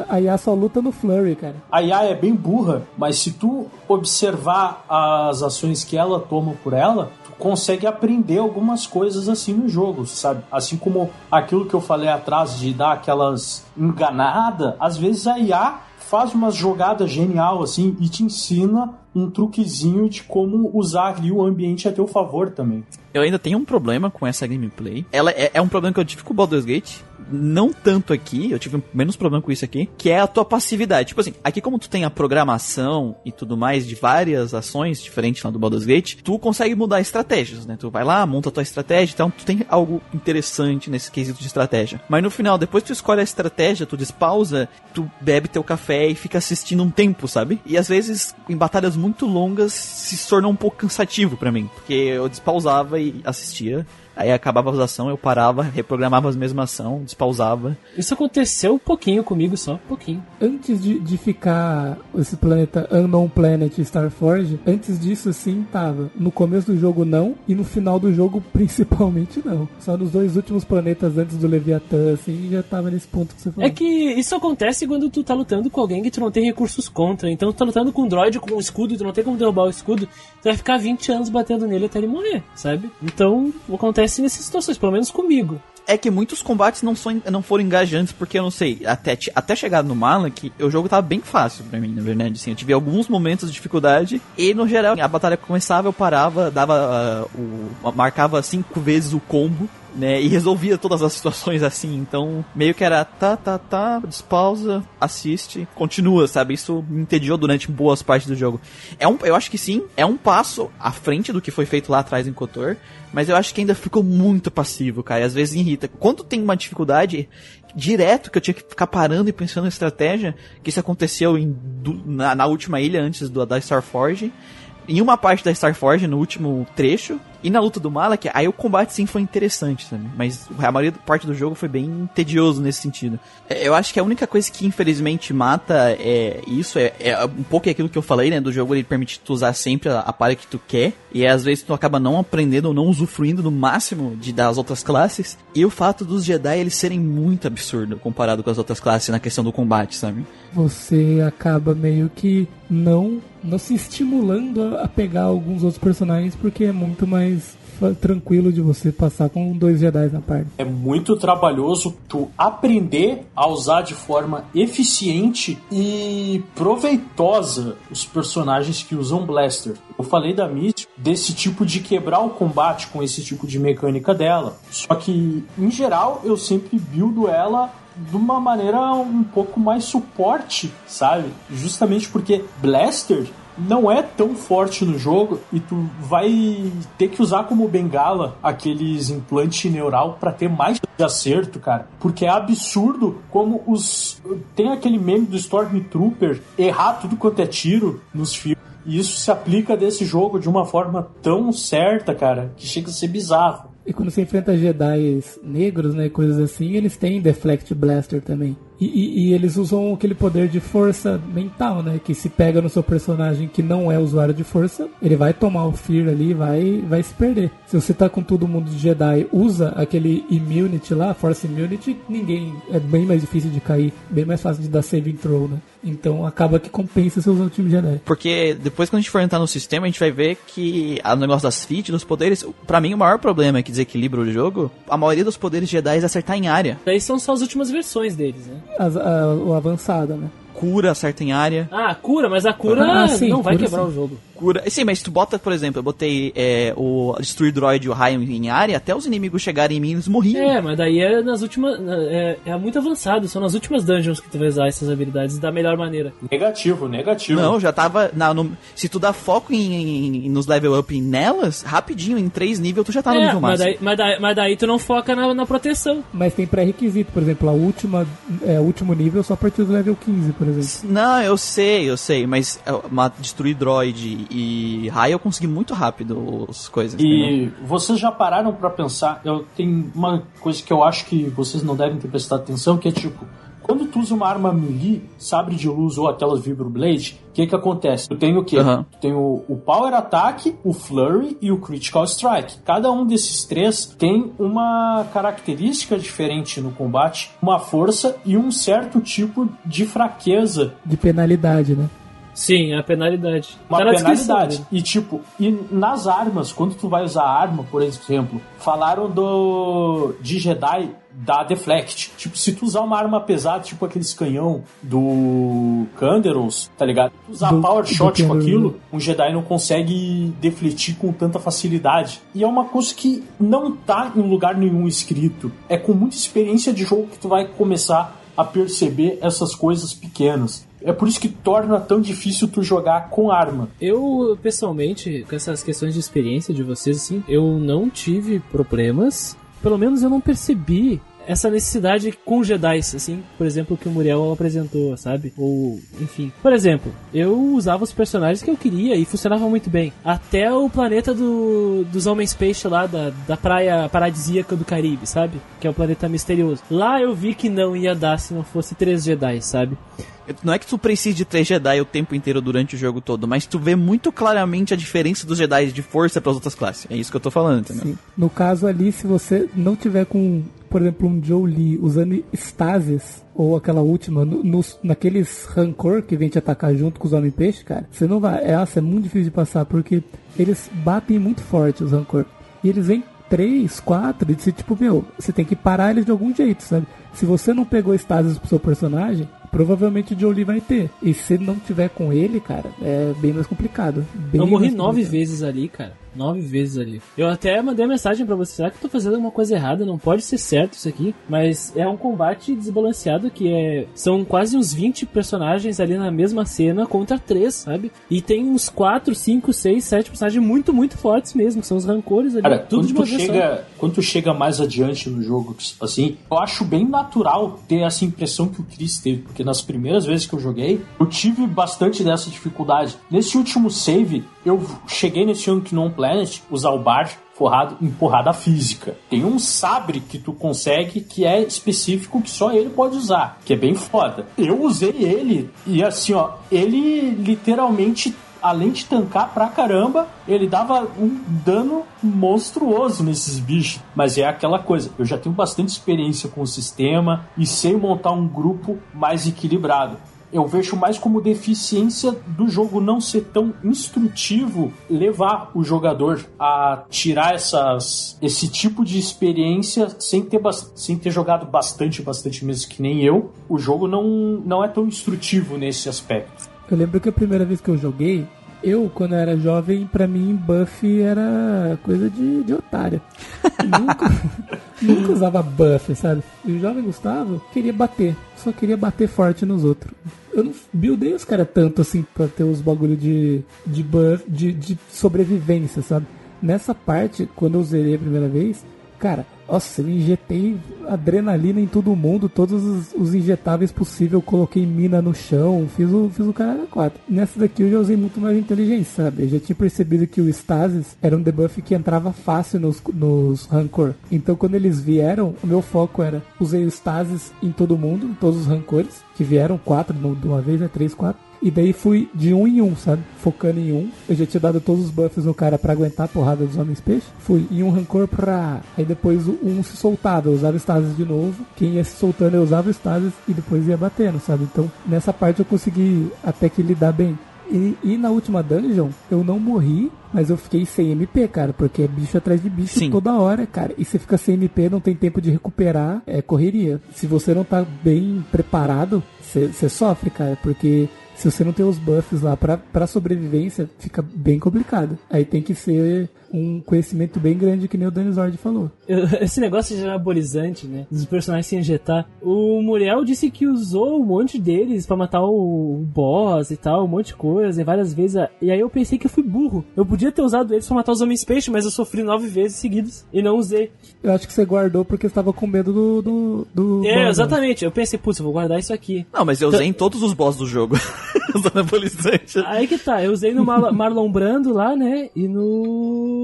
A IA só luta no flurry, cara. A IA é bem burra, mas se tu observar as ações que ela toma por ela, consegue aprender algumas coisas assim no jogo, sabe? Assim como aquilo que eu falei atrás de dar aquelas enganada, às vezes a IA faz uma jogada genial assim e te ensina um truquezinho de como usar ali o ambiente a teu favor também. Eu ainda tenho um problema com essa gameplay. Ela é, é um problema que eu tive com o Baldur's Gate, não tanto aqui, eu tive menos problema com isso aqui, que é a tua passividade. Tipo assim, aqui como tu tem a programação e tudo mais de várias ações diferentes lá do Baldur's Gate, tu consegue mudar estratégias, né? Tu vai lá, monta a tua estratégia, então tu tem algo interessante nesse quesito de estratégia. Mas no final, depois que tu escolhe a estratégia, tu despausa, tu bebe teu café e fica assistindo um tempo, sabe? E às vezes, em batalhas muito longas, se tornou um pouco cansativo para mim, porque eu despausava e assistia Aí acabava a usação, eu parava, reprogramava as mesmas ação, despausava. Isso aconteceu um pouquinho comigo só, um pouquinho. Antes de, de ficar esse planeta Unknown Planet Starforge, antes disso sim tava. No começo do jogo não, e no final do jogo *laughs* principalmente não. Só nos dois últimos planetas antes do Leviatã, assim, já tava nesse ponto que você falou. É que isso acontece quando tu tá lutando com alguém que tu não tem recursos contra. Então tu tá lutando com um droid com um escudo e tu não tem como derrubar o escudo, tu vai ficar 20 anos batendo nele até ele morrer, sabe? Então acontece nessas situações, pelo menos comigo. É que muitos combates não, são, não foram engajantes, porque eu não sei, até, até chegar no Malak, o jogo tava bem fácil pra mim, na verdade. Assim, eu tive alguns momentos de dificuldade, e no geral, a batalha começava, eu parava, dava uh, o. marcava cinco vezes o combo, né? E resolvia todas as situações assim. Então, meio que era tá, tá, tá, despausa, assiste, continua, sabe? Isso me entediou durante boas partes do jogo. É um, eu acho que sim, é um passo à frente do que foi feito lá atrás em Kotor, mas eu acho que ainda ficou muito passivo, cara. E às vezes irrita. Quando tem uma dificuldade, direto que eu tinha que ficar parando e pensando em estratégia, que isso aconteceu em, na, na última ilha antes do, da Starforge em uma parte da Starforge, no último trecho, e na luta do Malak, aí o combate sim foi interessante, sabe? Mas a maioria parte do jogo foi bem tedioso nesse sentido. É, eu acho que a única coisa que infelizmente mata é isso, é, é um pouco aquilo que eu falei, né? Do jogo ele permite tu usar sempre a, a palha que tu quer, e às vezes tu acaba não aprendendo ou não usufruindo no máximo de das outras classes. E o fato dos Jedi eles serem muito absurdo comparado com as outras classes na questão do combate, sabe? Você acaba meio que não não se estimulando a pegar alguns outros personagens porque é muito mais tranquilo de você passar com dois Jedi na parte. É muito trabalhoso tu aprender a usar de forma eficiente e proveitosa os personagens que usam Blaster. Eu falei da Misty desse tipo de quebrar o combate com esse tipo de mecânica dela. Só que, em geral, eu sempre buildo ela de uma maneira um pouco mais suporte, sabe? Justamente porque Blaster não é tão forte no jogo e tu vai ter que usar como bengala aqueles implantes neural para ter mais de acerto, cara. Porque é absurdo como os. Tem aquele meme do Stormtrooper errar tudo quanto é tiro nos filmes. E isso se aplica desse jogo de uma forma tão certa, cara, que chega a ser bizarro. E quando você enfrenta Jedi negros, né, coisas assim, eles têm Deflect Blaster também. E, e, e, eles usam aquele poder de força mental, né? Que se pega no seu personagem que não é usuário de força, ele vai tomar o Fear ali vai vai se perder. Se você tá com todo mundo de Jedi, usa aquele Immunity lá, Force Immunity, ninguém. É bem mais difícil de cair, bem mais fácil de dar saving throw, né? Então acaba que compensa você usar o time Jedi. Porque depois quando a gente for entrar no sistema, a gente vai ver que o negócio das feats, dos poderes, para mim o maior problema é que desequilibra o jogo, a maioria dos poderes Jedi é acertar em área. Daí são só as últimas versões deles, né? As, a, o avançado, né? Cura, acerta em área. Ah, cura, mas a cura ah, sim, não vai quebrar sim. o jogo cura. Sim, mas tu bota, por exemplo, eu botei é, o Destruir Droid e o Raio em área, até os inimigos chegarem em mim, eles morriam. É, mas daí é nas últimas. É, é muito avançado, são nas últimas dungeons que tu vai usar essas habilidades da melhor maneira. Negativo, negativo. Não, já tava. Na, no, se tu dá foco em, em, nos level up nelas, rapidinho, em três níveis, tu já tá no é, nível mas máximo. Daí, mas, daí, mas daí tu não foca na, na proteção. Mas tem pré-requisito, por exemplo, a última, é, o último nível só a partir do level 15, por exemplo. Não, eu sei, eu sei, mas é, uma, destruir droid e raio eu consegui muito rápido as coisas. E entendeu? vocês já pararam para pensar? Eu tenho uma coisa que eu acho que vocês não devem ter prestado atenção, que é tipo, quando tu usa uma arma melee, sabre de luz ou aquelas vibroblade, o que que acontece? Tu tem o quê? Uhum. Tu tem o, o, Power Attack, o Flurry e o Critical Strike. Cada um desses três tem uma característica diferente no combate, uma força e um certo tipo de fraqueza. De penalidade, né? Sim, a penalidade. Uma tá penalidade. E tipo, e nas armas, quando tu vai usar arma, por exemplo, falaram do de Jedi da Deflect. Tipo, se tu usar uma arma pesada, tipo aqueles canhão do Canderos, tá ligado? Tu usar do, Power Shot com aquilo, um Jedi não consegue defletir com tanta facilidade. E é uma coisa que não tá em lugar nenhum escrito. É com muita experiência de jogo que tu vai começar a perceber essas coisas pequenas. É por isso que torna tão difícil tu jogar com arma. Eu, pessoalmente, com essas questões de experiência de vocês, assim, eu não tive problemas. Pelo menos eu não percebi essa necessidade com Jedi, assim, por exemplo, que o Muriel apresentou, sabe? Ou, enfim. Por exemplo, eu usava os personagens que eu queria e funcionava muito bem. Até o planeta do, dos Homens Peixe lá, da, da praia paradisíaca do Caribe, sabe? Que é o planeta misterioso. Lá eu vi que não ia dar se não fosse três Jedi, sabe? Não é que tu precise de três Jedi o tempo inteiro durante o jogo todo, mas tu vê muito claramente a diferença dos Jedi de força para as outras classes. É isso que eu tô falando, entendeu? Sim. No caso ali, se você não tiver com, por exemplo, um Joe Lee usando Stasis, ou aquela última, no, nos, naqueles rancor que vem te atacar junto com os Homem-Peixe, cara, você não vai. É, nossa, é muito difícil de passar, porque eles batem muito forte os rancor. E eles vêm três, quatro, e você, tipo, meu, você tem que parar eles de algum jeito, sabe? Se você não pegou Stasis pro seu personagem, provavelmente o Jolie vai ter. E se não tiver com ele, cara, é bem mais complicado. Bem eu morri nove complicado. vezes ali, cara. Nove vezes ali. Eu até mandei mensagem pra você, será que eu tô fazendo alguma coisa errada? Não pode ser certo isso aqui. Mas é um combate desbalanceado que é. São quase uns 20 personagens ali na mesma cena contra três, sabe? E tem uns 4, 5, 6, 7 personagens muito, muito fortes mesmo. Que são os rancores ali. Cara, tudo quando de tu, uma chega, quando tu chega mais adiante no jogo, assim, eu acho bem natural ter essa impressão que o Chris teve, porque nas primeiras vezes que eu joguei, eu tive bastante dessa dificuldade. Nesse último save, eu cheguei nesse Unknown Planet, usar o bar forrado em porrada física. Tem um sabre que tu consegue que é específico que só ele pode usar, que é bem foda. Eu usei ele e assim, ó, ele literalmente além de tancar pra caramba, ele dava um dano monstruoso nesses bichos. Mas é aquela coisa, eu já tenho bastante experiência com o sistema e sei montar um grupo mais equilibrado. Eu vejo mais como deficiência do jogo não ser tão instrutivo levar o jogador a tirar essas, esse tipo de experiência sem ter, sem ter jogado bastante, bastante mesmo que nem eu. O jogo não, não é tão instrutivo nesse aspecto. Eu lembro que a primeira vez que eu joguei, eu, quando eu era jovem, pra mim, buff era coisa de, de otário. nunca, *laughs* nunca usava buff, sabe? E o jovem Gustavo queria bater, só queria bater forte nos outros. Eu não buildei os caras tanto assim pra ter os bagulho de, de buff, de, de sobrevivência, sabe? Nessa parte, quando eu zerei a primeira vez, cara, nossa, eu injetei adrenalina em todo mundo, todos os, os injetáveis possíveis, coloquei mina no chão, fiz o, fiz o cara 4. Nessa daqui eu já usei muito mais inteligência, sabe? Eu já tinha percebido que o Stasis era um debuff que entrava fácil nos, nos Rancor. Então quando eles vieram, o meu foco era, usei o Stasis em todo mundo, em todos os Rancores, que vieram, quatro de uma vez, né? Três, quatro. E daí fui de um em um, sabe? Focando em um. Eu já tinha dado todos os buffs no cara pra aguentar a porrada dos homens peixe. Fui em um rancor pra. Aí depois um se soltava, eu usava stasis de novo. Quem ia se soltando eu usava stasis e depois ia batendo, sabe? Então nessa parte eu consegui até que lidar bem. E, e na última dungeon eu não morri, mas eu fiquei sem MP, cara, porque é bicho atrás de bicho Sim. toda hora, cara. E você fica sem MP, não tem tempo de recuperar, é correria. Se você não tá bem preparado, você sofre, cara, porque se você não tem os buffs lá pra, pra sobrevivência, fica bem complicado. Aí tem que ser um conhecimento bem grande, que nem o Danizord falou. Esse negócio de anabolizante, né? Dos personagens se injetar. O Muriel disse que usou um monte deles pra matar o boss e tal, um monte de coisa, e várias vezes. E aí eu pensei que eu fui burro. Eu podia ter usado eles pra matar os homens peixe, mas eu sofri nove vezes seguidas e não usei. Eu acho que você guardou porque estava com medo do. do, do É, boss, exatamente. Eu pensei, putz, eu vou guardar isso aqui. Não, mas eu usei em todos os boss do jogo. *laughs* Os anabolizantes. Aí que tá, eu usei no Mar Marlon Brando lá, né? E no.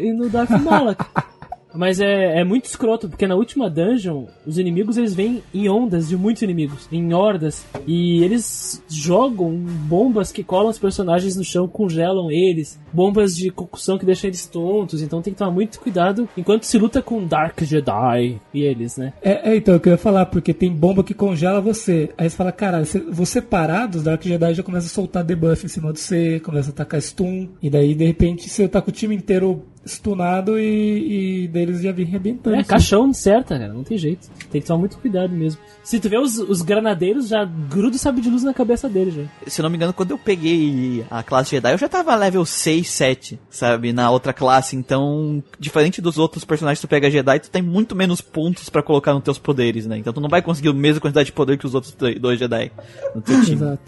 E no Darth Malak. *laughs* Mas é, é muito escroto, porque na última dungeon, os inimigos eles vêm em ondas de muitos inimigos, em hordas, e eles jogam bombas que colam os personagens no chão, congelam eles, bombas de concussão que deixam eles tontos, então tem que tomar muito cuidado enquanto se luta com Dark Jedi e eles, né? É, é, então, eu queria falar, porque tem bomba que congela você. Aí você fala, caralho, você, você parado, os Dark Jedi já começa a soltar debuff em cima de você, começa a atacar stun, e daí, de repente, você tá com o time inteiro stunado e, e daí eles já vêm arrebentando. É, assim. caixão certa, cara, não tem jeito. Tem que tomar muito cuidado mesmo. Se tu vê os, os granadeiros, já gruda o sabre de luz na cabeça deles, já. Se eu não me engano, quando eu peguei a classe Jedi, eu já tava level 6, 7, sabe? Na outra classe. Então, diferente dos outros personagens que tu pega Jedi, tu tem muito menos pontos pra colocar nos teus poderes, né? Então tu não vai conseguir a mesma quantidade de poder que os outros dois Jedi no teu time. Exato.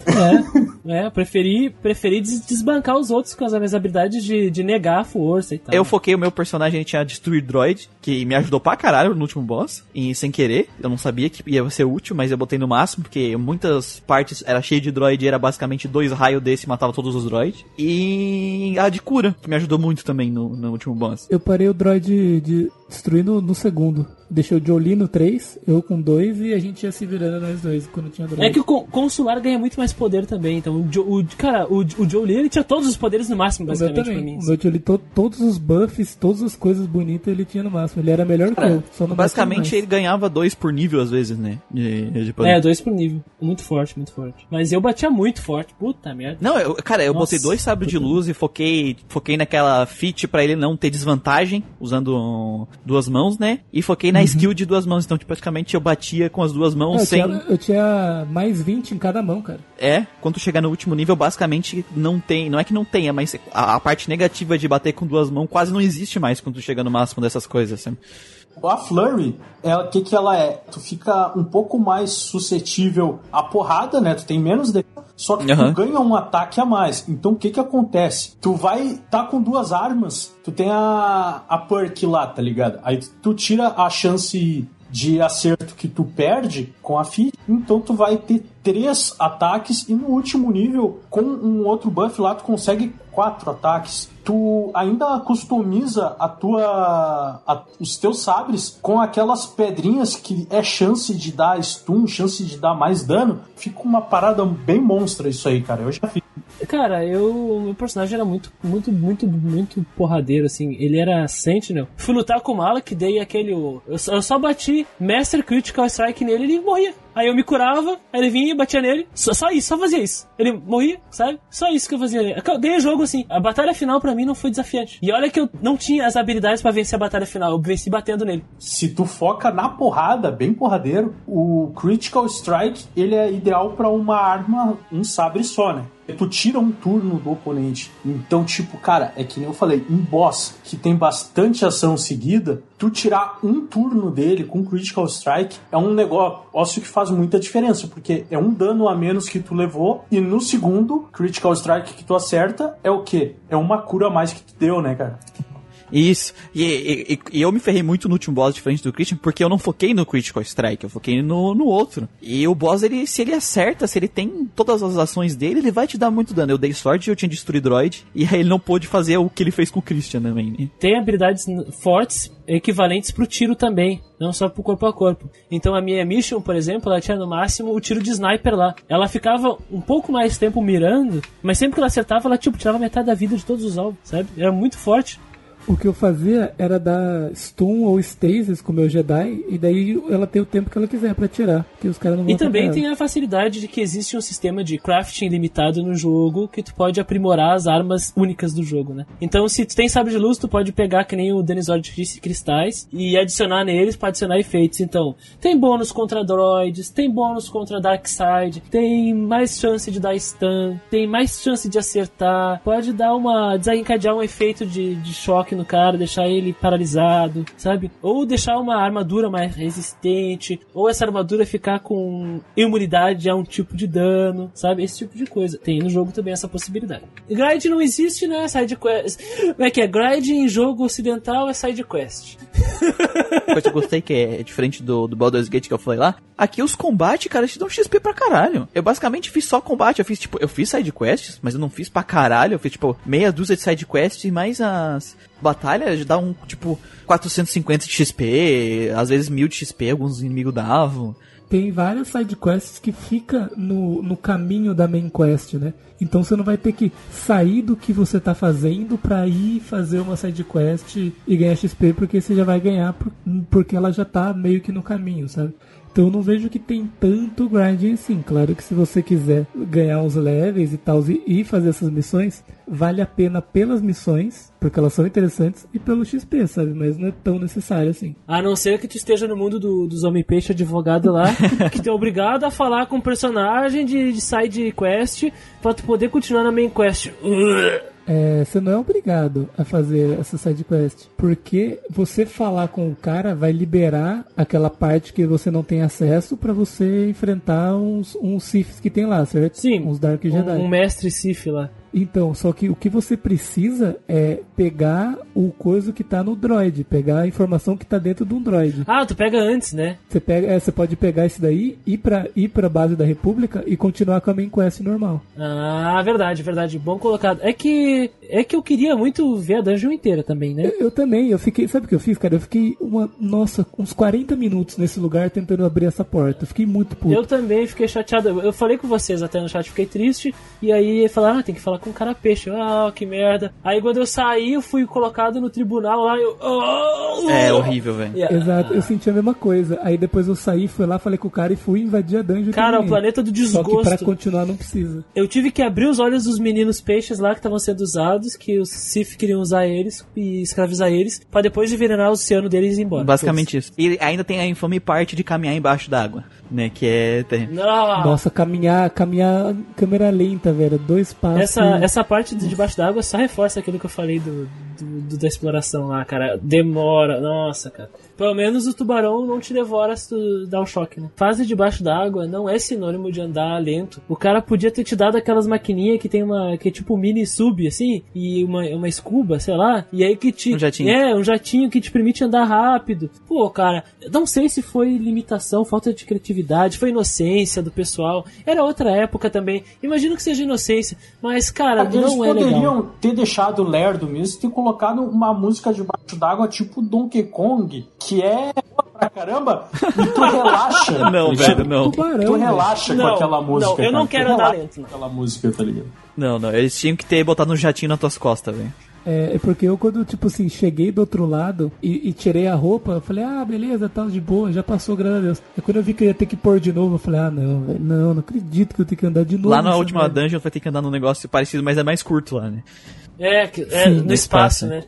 É. É, eu preferi, preferi des- desbancar os outros com as minhas habilidades de, de negar a força e tal. Eu foquei o meu personagem, tinha Destruir Droid, que me ajudou pra caralho no último boss, e sem querer. Eu não sabia que ia ser útil, mas eu botei no máximo, porque muitas partes era cheio de droid era basicamente dois raios desse matava todos os droids. E a de cura, que me ajudou muito também no, no último boss. Eu parei o droid de destruir no, no segundo. Deixei o Jolie no 3, eu com 2 e a gente ia se virando nós dois quando tinha droid. É que o con- consular ganha muito mais poder também. Então, o, Jo- o- cara, o, o Joe Lee, ele tinha todos os poderes no máximo, basicamente, pra também. mim. O meu Jolie, to- todos os buffs, todas as coisas bonitas ele tinha no máximo. Ele era melhor que eu. Basicamente ele ganhava dois por nível às vezes, né? De, de poder. É, dois por nível. Muito forte, muito forte. Mas eu batia muito forte. Puta merda. Não, eu, cara, eu Nossa, botei dois sabres de luz e foquei, foquei naquela feat pra ele não ter desvantagem, usando um, duas mãos, né? E foquei na skill de duas mãos. Então, tipo, praticamente eu batia com as duas mãos. É, eu, sem. tinha, eu tinha mais 20 em cada mão, cara. É, quando tu chegar no último nível, basicamente não tem. Não é que não tenha, mas a, a parte negativa de bater com duas mãos quase não existe mais quando tu chega no máximo dessas coisas. Sabe? A Flurry, é, o que que ela é? Tu fica um pouco mais suscetível à porrada, né? Tu tem menos de... Só que Aham. tu ganha um ataque a mais. Então o que que acontece? Tu vai tá com duas armas, tu tem a, a perk lá, tá ligado? Aí tu tira a chance de acerto que tu perde com a feat, então tu vai ter três ataques e no último nível, com um outro buff lá, tu consegue quatro ataques. Tu ainda customiza a tua, a- os teus sabres com aquelas pedrinhas que é chance de dar stun, chance de dar mais dano. Fica uma parada bem monstra isso aí, cara. Eu já fiz. Cara, eu. O meu personagem era muito, muito, muito, muito porradeiro, assim. Ele era Sentinel. Fui lutar com o Malak, dei aquele. Eu eu só bati Master Critical Strike nele e ele morria. Aí eu me curava, aí ele vinha e batia nele. Só, só isso, só fazia isso. Ele morria, sabe? Só isso que eu fazia. Eu ganhei o jogo assim. A batalha final pra mim não foi desafiante. E olha que eu não tinha as habilidades pra vencer a batalha final. Eu venci batendo nele. Se tu foca na porrada, bem porradeiro, o Critical Strike ele é ideal pra uma arma, um sabre só, né? Tu tira um turno do oponente. Então, tipo, cara, é que nem eu falei, um boss que tem bastante ação seguida, tu tirar um turno dele com Critical Strike é um negócio que faz muita diferença, porque é um dano a menos que tu levou, e no segundo Critical Strike que tu acerta é o quê? É uma cura a mais que tu deu, né, cara? Isso. E, e- e- eu me ferrei muito no último boss diferente do Christian, porque eu não foquei no Critical Strike, eu foquei no, no outro. E o boss, ele, se ele acerta, se ele tem todas as ações dele, ele vai te dar muito dano. Eu dei sorte, eu tinha destruído droid, e aí ele não pôde fazer o que ele fez com o Christian também, né? tem habilidades fortes equivalentes pro tiro também, não só pro corpo a corpo. Então a minha Mission, por exemplo, ela tinha no máximo o tiro de sniper lá. Ela ficava um pouco mais tempo mirando, mas sempre que ela acertava, ela tipo tirava metade da vida de todos os alvos, sabe? Era muito forte. O que eu fazia era dar stun ou stasis com o meu Jedi, e daí ela tem o tempo que ela quiser pra tirar, que os caras não vão E também tem a facilidade de que existe um sistema de crafting limitado no jogo que tu pode aprimorar as armas únicas do jogo, né? Então, se tu tem sabre de luz, tu pode pegar que nem o Denizord disse cristais e adicionar neles para adicionar efeitos. Então, tem bônus contra droids, tem bônus contra Darkseid, tem mais chance de dar stun, tem mais chance de acertar, pode dar uma desencadear um efeito de, de choque no cara, deixar ele paralisado, sabe? Ou deixar uma armadura mais resistente, ou essa armadura ficar com imunidade a um tipo de dano, sabe? Esse tipo de coisa. Tem no jogo também essa possibilidade. Gride não existe, né? Side quest. Como é que é? Gride em jogo ocidental é side quest. Coisa que eu gostei, que é diferente do, do Baldur's Gate que eu falei lá. Aqui os combates, cara, te dão XP pra caralho. Eu basicamente fiz só combate. Eu fiz, tipo, eu fiz side quests, mas eu não fiz pra caralho. Eu fiz, tipo, meia dúzia de side quests e mais as batalhas dá um, tipo, 450 de XP, às vezes 1000 de XP, alguns inimigos davam. Tem várias side quests que fica no, no caminho da main quest, né? Então você não vai ter que sair do que você tá fazendo pra ir fazer uma side quest e ganhar XP, porque você já vai ganhar por- porque ela já tá meio que no caminho, sabe? Então eu não vejo que tem tanto grinding assim. Claro que se você quiser ganhar os levels e tal e, e fazer essas missões, vale a pena pelas missões, porque elas são interessantes, e pelo XP, sabe? Mas não é tão necessário assim. A não ser que tu esteja no mundo do- dos Homem-Peixe advogado lá, *laughs* que tu é obrigado a falar com o personagem de, de side quest pra tu poder continuar na main quest. É, você não é obrigado a fazer essa side quest, porque você falar com o cara vai liberar aquela parte que você não tem acesso pra você enfrentar uns, uns Siths que tem lá, certo? Sim. Uns Dark Jedi. Um, um mestre Sif lá. Então, só que o que você precisa é pegar o coisa que tá no droid, pegar a informação que tá dentro de um droid. Ah, tu pega antes, né? Você pega, é, você pode pegar esse daí, ir pra, ir pra base da República e continuar com a main quest normal. Ah, verdade, verdade. Bom colocado. É que é que eu queria muito ver a dungeon inteira também, né? Eu, eu também, eu fiquei, sabe o que eu fiz, cara? Eu fiquei uma, nossa, uns 40 minutos nesse lugar tentando abrir essa porta. Eu fiquei muito puto. Eu também fiquei chateado. Eu eu falei com vocês até no chat, fiquei triste. E aí falaram, ah, tem que falar com o cara peixe. Ah, que merda. Aí quando eu saí, eu fui colocado no tribunal lá. Eu, oh, É horrível, velho. Yeah. Exato, eu senti a mesma coisa. Aí depois eu saí, fui lá, falei com o cara e fui invadir a dungeon Cara, também. o planeta do Só que pra desgosto. continuar não precisa. Eu tive que abrir os olhos dos meninos peixes lá que estavam sendo usados, que os Sith queriam usar eles e escravizar eles, pra depois envenenar o oceano deles e ir embora. Basicamente isso. E ainda tem a infame parte de caminhar embaixo d'água, né? Que é. tem- Não. Nossa, caminhar, caminhar câmera lenta, velho. Dois passos. Essa, essa parte de debaixo d'água só reforça aquilo que eu falei do, do- do- da exploração lá, cara. Demora, nossa, cara. Pelo menos o tubarão não te devora se tu dá um choque, né? Fase debaixo d'água não é sinônimo de andar lento. O cara podia ter te dado aquelas maquininhas que tem uma. que é tipo mini sub, assim, e uma, uma escuba, sei lá, e aí que te. Um jatinho. É, um jatinho que te permite andar rápido. Pô, cara, não sei se foi limitação, falta de criatividade, foi inocência do pessoal. Era outra época também. Imagino que seja inocência, mas, cara, Eles não é poderiam legal. ter deixado lerdo mesmo e ter colocado uma música debaixo d'água tipo Donkey Kong, que é boa pra caramba, e tu relaxa. *laughs* Não, velho, não. Tubarão. Tu relaxa com Não, aquela música. não, eu não cara. quero andar lento, com não. aquela música, tá ligado? Não, não. Eles tinham que ter botado um jatinho nas tuas costas, velho. É, é porque eu, quando, tipo assim, cheguei do outro lado e, e tirei a roupa, eu falei, ah, beleza, tá de boa, já passou, graças a Deus. Aí quando eu vi que eu ia ter que pôr de novo, eu falei, ah, não, velho, não, não acredito que eu tenho que andar de novo. Lá na última merda. dungeon vai ter que andar num negócio parecido, mas é mais curto lá, né? É, que- é Sim, no no espaço, espaço. né?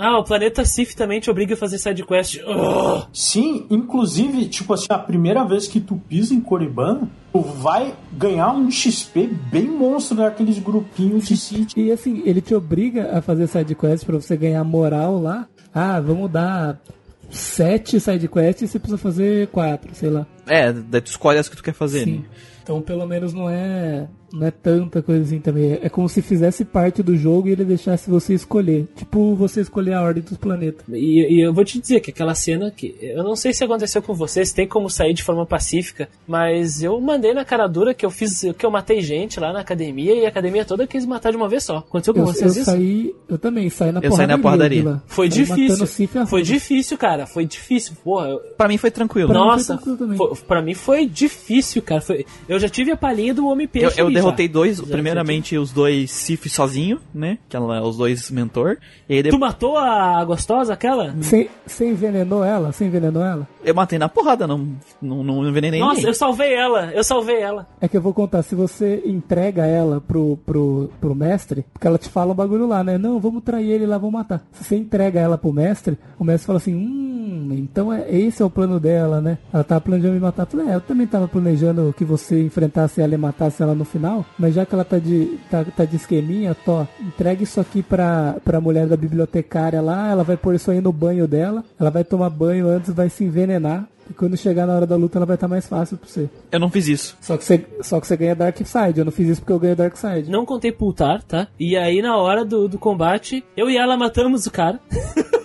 Ah, o planeta Sif também te obriga a fazer sidequest. Oh, Sim, inclusive, tipo assim, a primeira vez que tu pisa em Korriban, tu vai ganhar um XP bem monstro daqueles grupinhos de Sith. E assim, ele te obriga a fazer sidequest pra você ganhar moral lá. Ah, vamos dar sete sidequests e você precisa fazer quatro, sei lá. É, daí tu escolhe as que tu quer fazer, Sim. né? Então pelo menos não é não é tanta coisa assim também. É como se fizesse parte do jogo e ele deixasse você escolher. Tipo você escolher a ordem dos planetas. E, e eu vou te dizer que aquela cena que. Eu não sei se aconteceu com vocês, tem como sair de forma pacífica, mas eu mandei na cara dura que eu fiz. que eu matei gente lá na academia e a academia toda quis matar de uma vez só. Aconteceu com Eu, vocês eu isso? saí, eu também saí na Eu saí na porradaria. Foi difícil. Foi difícil, cara. Foi difícil. Porra, eu- Pra mim foi tranquilo. Pra mim Nossa, foi tranquilo também. foi- pra mim foi difícil, cara. Foi, eu já tive a palhinha do homem peixe. eu ali derrotei já. dois, Já- primeiramente os dois Sif sozinho, né? Que ela, os dois mentor. E aí Tu matou a gostosa, aquela? Você você envenenou ela? Você envenenou ela? eu matei na porrada, não, não, não envenenei Nossa, ninguém. eu salvei ela. Eu salvei ela. É que eu vou contar, se você entrega ela pro, pro, pro mestre, porque ela te fala um bagulho lá, né? Não, vamos trair ele lá, vamos matar. Se você entrega ela pro mestre, o mestre fala assim, hum, então é, esse é o plano dela, né? Ela tava planejando me matar. Eu falei, é, eu também tava planejando que você enfrentasse ela e matasse ela no final, mas já que ela tá de, tá, tá de esqueminha, tô, entrega isso aqui pra, pra mulher da bibliotecária lá, ela vai pôr isso aí no banho dela, ela vai tomar banho antes, vai se envenenar. E quando chegar na hora da luta, ela vai estar mais fácil pra você. Eu não fiz isso. Só que você, só que você ganha Dark Side. Eu não fiz isso porque eu ganho Dark Side. Não contei pultar, tá? E aí, na hora do, do combate, eu e ela matamos o cara. *laughs*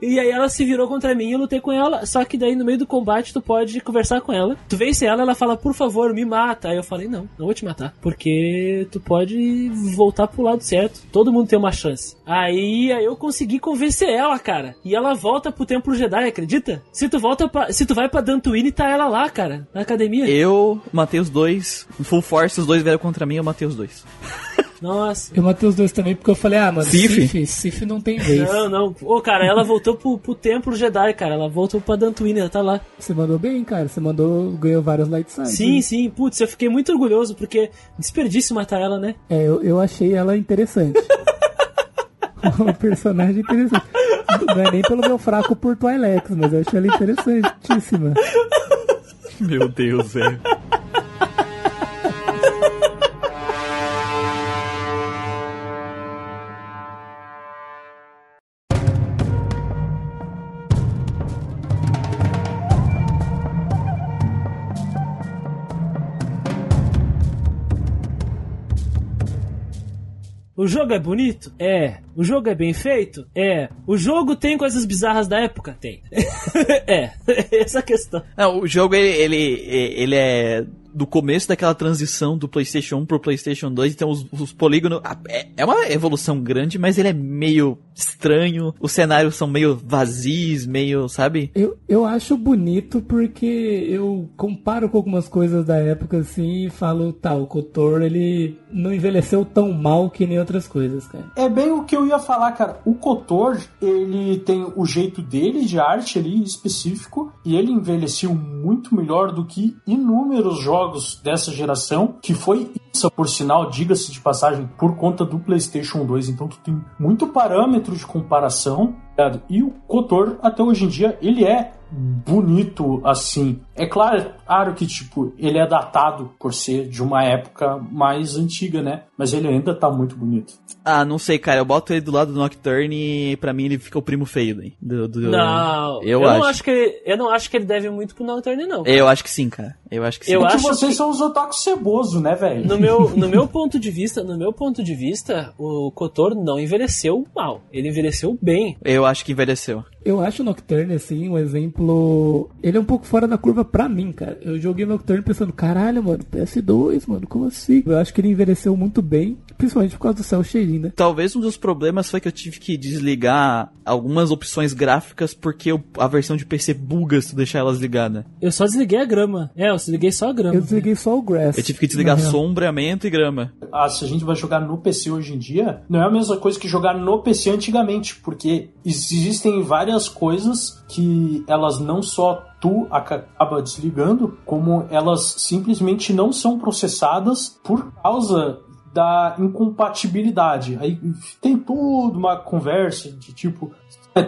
E aí ela se virou contra mim e eu lutei com ela. Só que daí no meio do combate tu pode conversar com ela. Tu vence ela, ela fala, por favor, me mata. Aí eu falei, não, não vou te matar. Porque tu pode voltar pro lado certo. Todo mundo tem uma chance. Aí, aí eu consegui convencer ela, cara. E ela volta pro Templo Jedi, acredita? Se tu volta pra, Se tu vai pra Dantooine, tá ela lá, cara. Na academia. Eu matei os dois, full force, os dois vieram contra mim, eu matei os dois. Nossa. Eu matei os dois também porque eu falei, ah, mano, Sif? Sif, Sif não tem vez. Não, não. Ô, cara, ela voltou pro, pro Templo Jedi, cara. Ela voltou pra Dantooine, ela tá lá. Você mandou bem, cara. Você mandou, ganhou vários light sides. Sim, sim. Putz, eu fiquei muito orgulhoso, porque desperdício matar ela, né? É, eu, eu achei ela interessante. *laughs* Uma personagem interessante. Não é nem pelo meu fraco por Twilex, mas eu achei ela interessantíssima. Meu Deus, velho. O jogo é bonito? É. O jogo é bem feito? É. O jogo tem coisas bizarras da época? Tem. *laughs* é. *laughs* Essa é questão. Não, o jogo ele, ele, ele é do começo daquela transição do PlayStation 1 pro PlayStation 2, então os, os polígonos. É, é uma evolução grande, mas ele é meio estranho. Os cenários são meio vazios, meio, sabe? Eu, eu acho bonito porque eu comparo com algumas coisas da época assim e falo, tá, o Kotor ele não envelheceu tão mal que nem outras coisas, cara. É bem o que eu ia falar, cara. O Kotor, ele tem o jeito dele de arte ali específico e ele envelheceu muito melhor do que inúmeros jogos jogos dessa geração, que foi isso, por sinal, diga-se de passagem, por conta do PlayStation 2. Então tu tem muito parâmetro de comparação. E o Kotor, até hoje em dia, ele é bonito assim. É claro, claro que tipo, ele é datado por ser de uma época mais antiga, né? Mas ele ainda tá muito bonito. Ah, não sei, cara. Eu boto ele do lado do Nocturne e pra mim ele fica o primo feio daí. Do, do... Não, eu, eu acho. Não acho que ele, eu não acho que ele deve muito pro Nocturne, não. Cara. Eu acho que sim, cara. Eu acho que sim. Eu Porque acho vocês que... são os otakus ceboso, né, velho? No meu, *laughs* no meu ponto de vista, no meu ponto de vista, o Kotor não envelheceu mal. Ele envelheceu bem. Eu acho que envelheceu. Eu acho o Nocturne, assim, um exemplo. Ele é um pouco fora da curva pra mim, cara. Eu joguei Nocturne pensando, caralho, mano, PS2, mano, como assim? Eu acho que ele envelheceu muito bem, principalmente por causa do céu cheirinho, né? Talvez um dos problemas foi que eu tive que desligar algumas opções gráficas porque a versão de PC buga se tu deixar elas ligadas. Eu só desliguei a grama. É, eu desliguei só a grama. Eu desliguei só o grass. Eu tive que desligar sombreamento e grama. Ah, se a gente vai jogar no PC hoje em dia, não é a mesma coisa que jogar no PC antigamente, porque existem várias várias coisas que elas não só tu acaba desligando, como elas simplesmente não são processadas por causa da incompatibilidade. Aí tem toda uma conversa de tipo,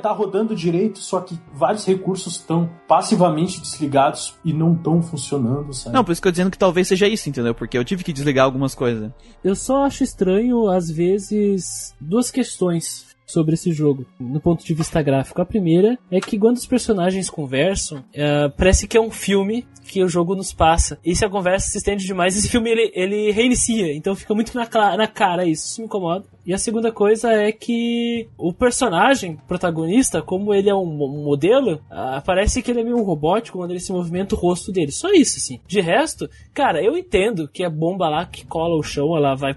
tá rodando direito, só que vários recursos estão passivamente desligados e não estão funcionando, sabe? Não, por isso que eu tô dizendo que talvez seja isso, entendeu? Porque eu tive que desligar algumas coisas. Eu só acho estranho, às vezes, duas questões sobre esse jogo, no ponto de vista gráfico. A primeira é que quando os personagens conversam, uh, parece que é um filme que o jogo nos passa. E se a conversa se estende demais, esse filme ele, ele reinicia. Então fica muito na, na cara isso. Isso me incomoda. E a segunda coisa é que o personagem protagonista, como ele é um, modelo, uh, parece que ele é meio robótico quando ele se movimenta o rosto dele. Só isso, assim. De resto, cara, eu entendo que a bomba lá que cola o chão, ela vai.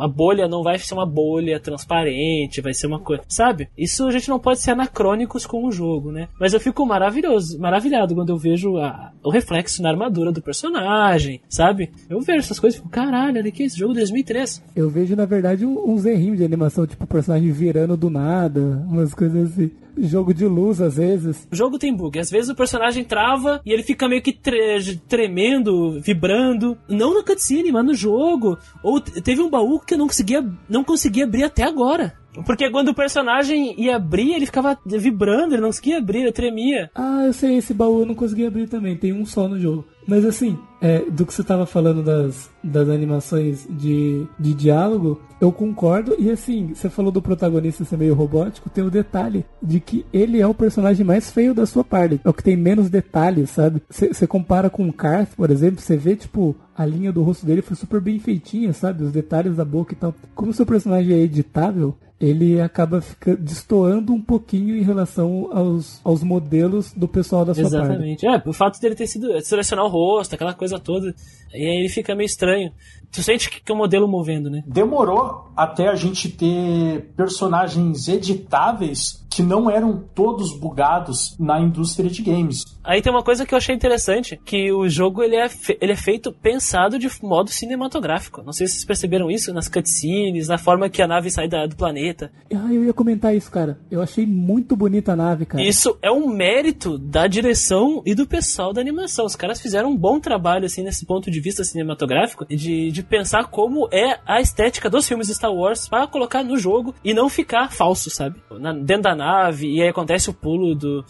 A bolha não vai ser uma bolha transparente, vai ser uma coisa. Sabe? Isso a gente não pode ser anacrônicos com o jogo, né? Mas eu fico maravilhoso, maravilhado quando eu vejo a, o reflexo reflexo na armadura do personagem, sabe? Eu vejo essas coisas e fico, caralho, olha aqui, esse jogo 2003. Eu vejo, na verdade, uns errinhos de animação, tipo o personagem virando do nada, umas coisas assim jogo de luz às vezes. O jogo tem bug. Às vezes o personagem trava e ele fica meio que tre tremendo, vibrando. Não na cutscene, mas no jogo. Ou teve um baú que eu não conseguia, não conseguia abrir até agora. Porque quando o personagem ia abrir, ele ficava vibrando, ele não conseguia abrir, ele tremia. Ah, eu sei, esse baú eu não consegui abrir também, tem um só no jogo. Mas assim, é, do que você estava falando das, das animações de, de diálogo, eu concordo. E assim, você falou do protagonista ser meio robótico, tem o detalhe de que ele é o personagem mais feio da sua parte. É o que tem menos detalhes, sabe? Você compara com o Karth, por exemplo, você vê, tipo, a linha do rosto dele foi super bem feitinha, sabe? Os detalhes da boca e tal. Como o seu personagem é editável, ele acaba fica, destoando um pouquinho em relação aos, aos modelos do pessoal da sua Exatamente. parte. É, o fato dele ter sido selecionar o rosto, aquela coisa toda, e aí ele fica meio estranho. Tu sente que é um modelo movendo, né? Demorou até a gente ter personagens editáveis que não eram todos bugados na indústria de games. Aí tem uma coisa que eu achei interessante, que o jogo ele é, ele é feito pensado de modo cinematográfico. Não sei se vocês perceberam isso nas cutscenes, na forma que a nave sai da, do planeta. Ah, eu ia comentar isso, cara. Eu achei muito bonita a nave, cara. Isso é um mérito da direção e do pessoal da animação. Os caras fizeram um bom trabalho, assim, nesse ponto de vista cinematográfico, de, de pensar como é a estética dos filmes Star Wars para colocar no jogo e não ficar falso, sabe? Na, dentro da nave, e aí acontece o pulo do,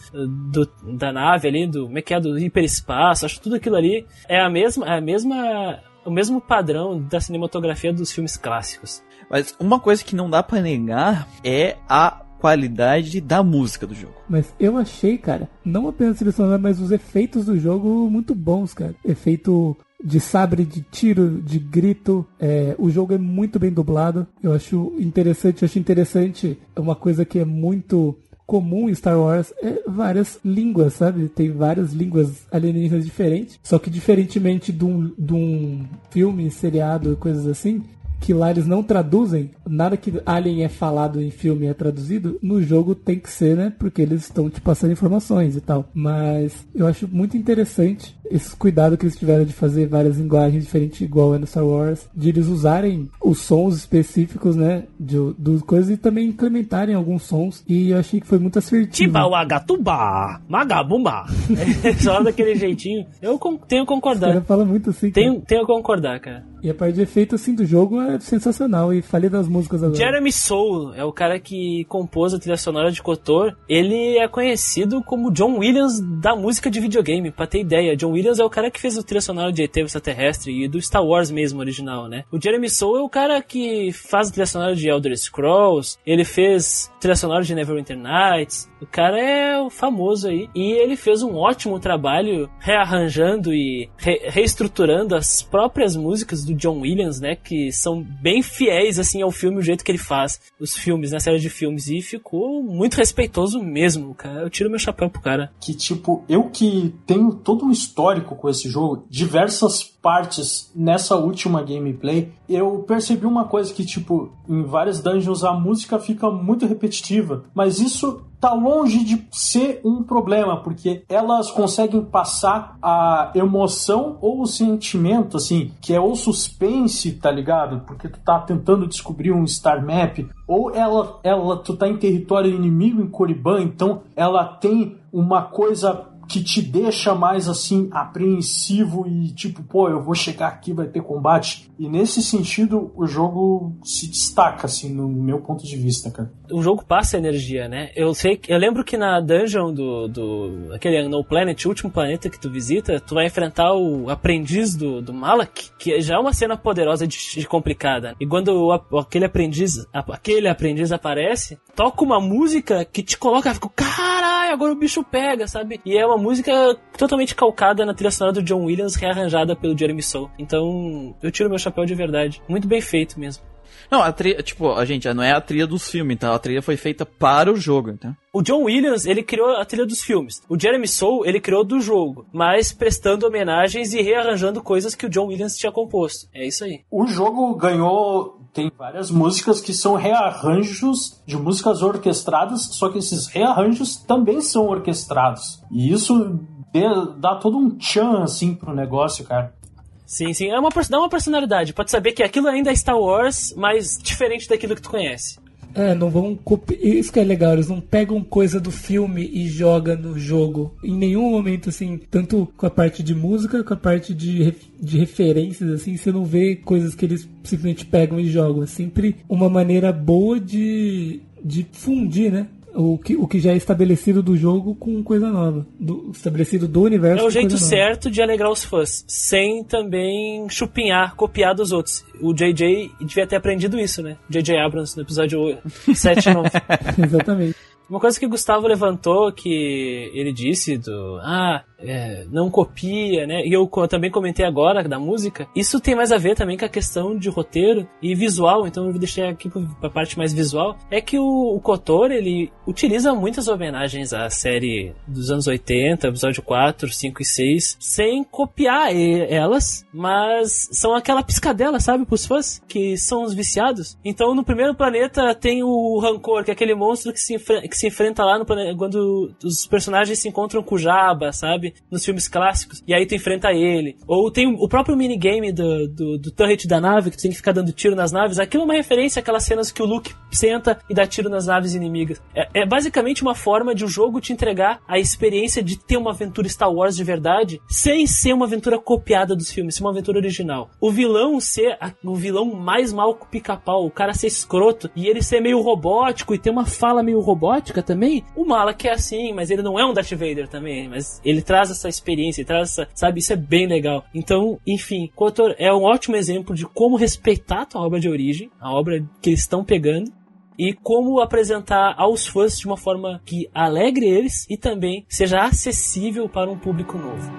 do, da nave ali, do, como é que é, do hiperespaço, acho que tudo aquilo ali é a mesma, é a mesma, o mesmo padrão da cinematografia dos filmes clássicos. Mas uma coisa que não dá para negar é a qualidade da música do jogo. Mas eu achei, cara, não apenas a trilha mas os efeitos do jogo muito bons, cara. Efeito de sabre, de tiro, de grito. É, o jogo é muito bem dublado. Eu acho interessante, eu acho interessante uma coisa que é muito comum em Star Wars é várias línguas, sabe? Tem várias línguas alienígenas diferentes. Só que diferentemente de um, de um filme, seriado, coisas assim, que lá eles não traduzem, nada que Alien é falado em filme é traduzido, no jogo tem que ser, né? Porque eles estão te passando informações e tal. Mas eu acho muito interessante esse cuidado que eles tiveram de fazer várias linguagens diferentes, igual é no Star Wars, de eles usarem os sons específicos, né? De, dos coisas e também implementarem alguns sons. E eu achei que foi muito assertivo. Tibauagatubá, magabumba. *laughs* Só daquele jeitinho. Eu tenho que concordar. Fala muito assim. Tenho, tenho que concordar, cara. E a parte de efeito assim do jogo é sensacional. E falei das músicas agora. Jeremy Soule é o cara que compôs a trilha sonora de Kotor. Ele é conhecido como John Williams da música de videogame, pra ter ideia. John Williams é o cara que fez o trilha sonora de ET Extraterrestre e do Star Wars mesmo, original, né? O Jeremy Soule é o cara que faz a trilha sonora de Elder Scrolls, ele fez trilha sonora de Neverwinter Nights. O cara é o famoso aí. E ele fez um ótimo trabalho rearranjando e re reestruturando as próprias músicas do John Williams, né? Que são bem fiéis, assim, ao filme, o jeito que ele faz os filmes, na né, série de filmes. E ficou muito respeitoso mesmo, cara. Eu tiro meu chapéu pro cara. Que, tipo, eu que tenho todo um histórico com esse jogo, diversas partes nessa última gameplay, eu percebi uma coisa que, tipo, em várias dungeons a música fica muito repetitiva, mas isso tá longe de ser um problema, porque elas conseguem passar a emoção ou o sentimento, assim, que é o suspense, tá ligado? Porque tu tá tentando descobrir um star map, ou ela, ela tu tá em território inimigo em Korriban, então ela tem uma coisa que te deixa mais assim apreensivo e tipo, pô, eu vou chegar aqui, vai ter combate. E nesse sentido, o jogo se destaca assim no meu ponto de vista, cara. O jogo passa energia, né? Eu sei, eu lembro que na dungeon do, do aquele No Planet, o último planeta que tu visita, tu vai enfrentar o aprendiz do, do Malak, que já é uma cena poderosa de, de complicada. E quando o, aquele aprendiz, aquele aprendiz aparece, toca uma música que te coloca, fica, caralho, agora o bicho pega, sabe? E é uma música totalmente calcada na trilha sonora do John Williams, rearranjada pelo Jeremy Soule. Então, eu tiro meu chapéu de verdade. Muito bem feito mesmo. Não, a trilha, tipo, a gente, não é a trilha dos filmes, então a trilha foi feita para o jogo, então. O John Williams, ele criou a trilha dos filmes. O Jeremy Soule, ele criou do jogo, mas prestando homenagens e rearranjando coisas que o John Williams tinha composto. É isso aí. O jogo ganhou tem várias músicas que são rearranjos de músicas orquestradas, só que esses rearranjos também são orquestrados. E isso dá todo um tchan assim pro negócio, cara. Sim, sim. É uma, dá uma personalidade. Pode saber que aquilo ainda é Star Wars, mas diferente daquilo que tu conhece. É, não vão copiar. Isso que é legal, eles não pegam coisa do filme e joga no jogo. Em nenhum momento, assim, tanto com a parte de música, com a parte de, de referências, assim, você não vê coisas que eles simplesmente pegam e jogam. É sempre uma maneira boa de, de fundir, né? O que, o que já é estabelecido do jogo com coisa nova. Do, estabelecido do universo. É o jeito certo de alegrar os fãs, sem também chupinhar, copiar dos outros. O JJ devia ter aprendido isso, né? JJ Abrams no episódio *laughs* 7 9. *laughs* Exatamente. Uma coisa que o Gustavo levantou, que ele disse do. Ah, é, não copia, né? E eu também comentei agora da música. Isso tem mais a ver também com a questão de roteiro e visual, então eu deixar aqui pra parte mais visual. É que o, o Kotor, ele utiliza muitas homenagens à série dos anos 80, episódio 4, 5 e 6, sem copiar elas, mas são aquela piscadela, sabe, pros fãs, que são os viciados. Então no primeiro planeta tem o Rancor, que é aquele monstro que se, que se enfrenta lá no planeta, quando os personagens se encontram com o Jabba, sabe? Sabe? Nos filmes clássicos. E aí tu enfrenta ele. Ou tem o próprio minigame do, do, do turret da nave, que tu tem que ficar dando tiro nas naves. Aquilo é uma referência àquelas cenas que o Luke senta e dá tiro nas naves inimigas. É, é basicamente uma forma de o jogo te entregar a experiência de ter uma aventura Star Wars de verdade, sem ser uma aventura copiada dos filmes, ser uma aventura original. O vilão ser a, o vilão mais mal que o pica-pau, o cara ser escroto e ele ser meio robótico e ter uma fala meio robótica também. O Malak é assim, mas ele não é um Darth Vader também, mas ele traz traz essa experiência, traz essa, sabe, isso é bem legal. Então, enfim, Kotor é um ótimo exemplo de como respeitar a tua obra de origem, a obra que eles estão pegando, e como apresentar aos fãs de uma forma que alegre eles e também seja acessível para um público novo.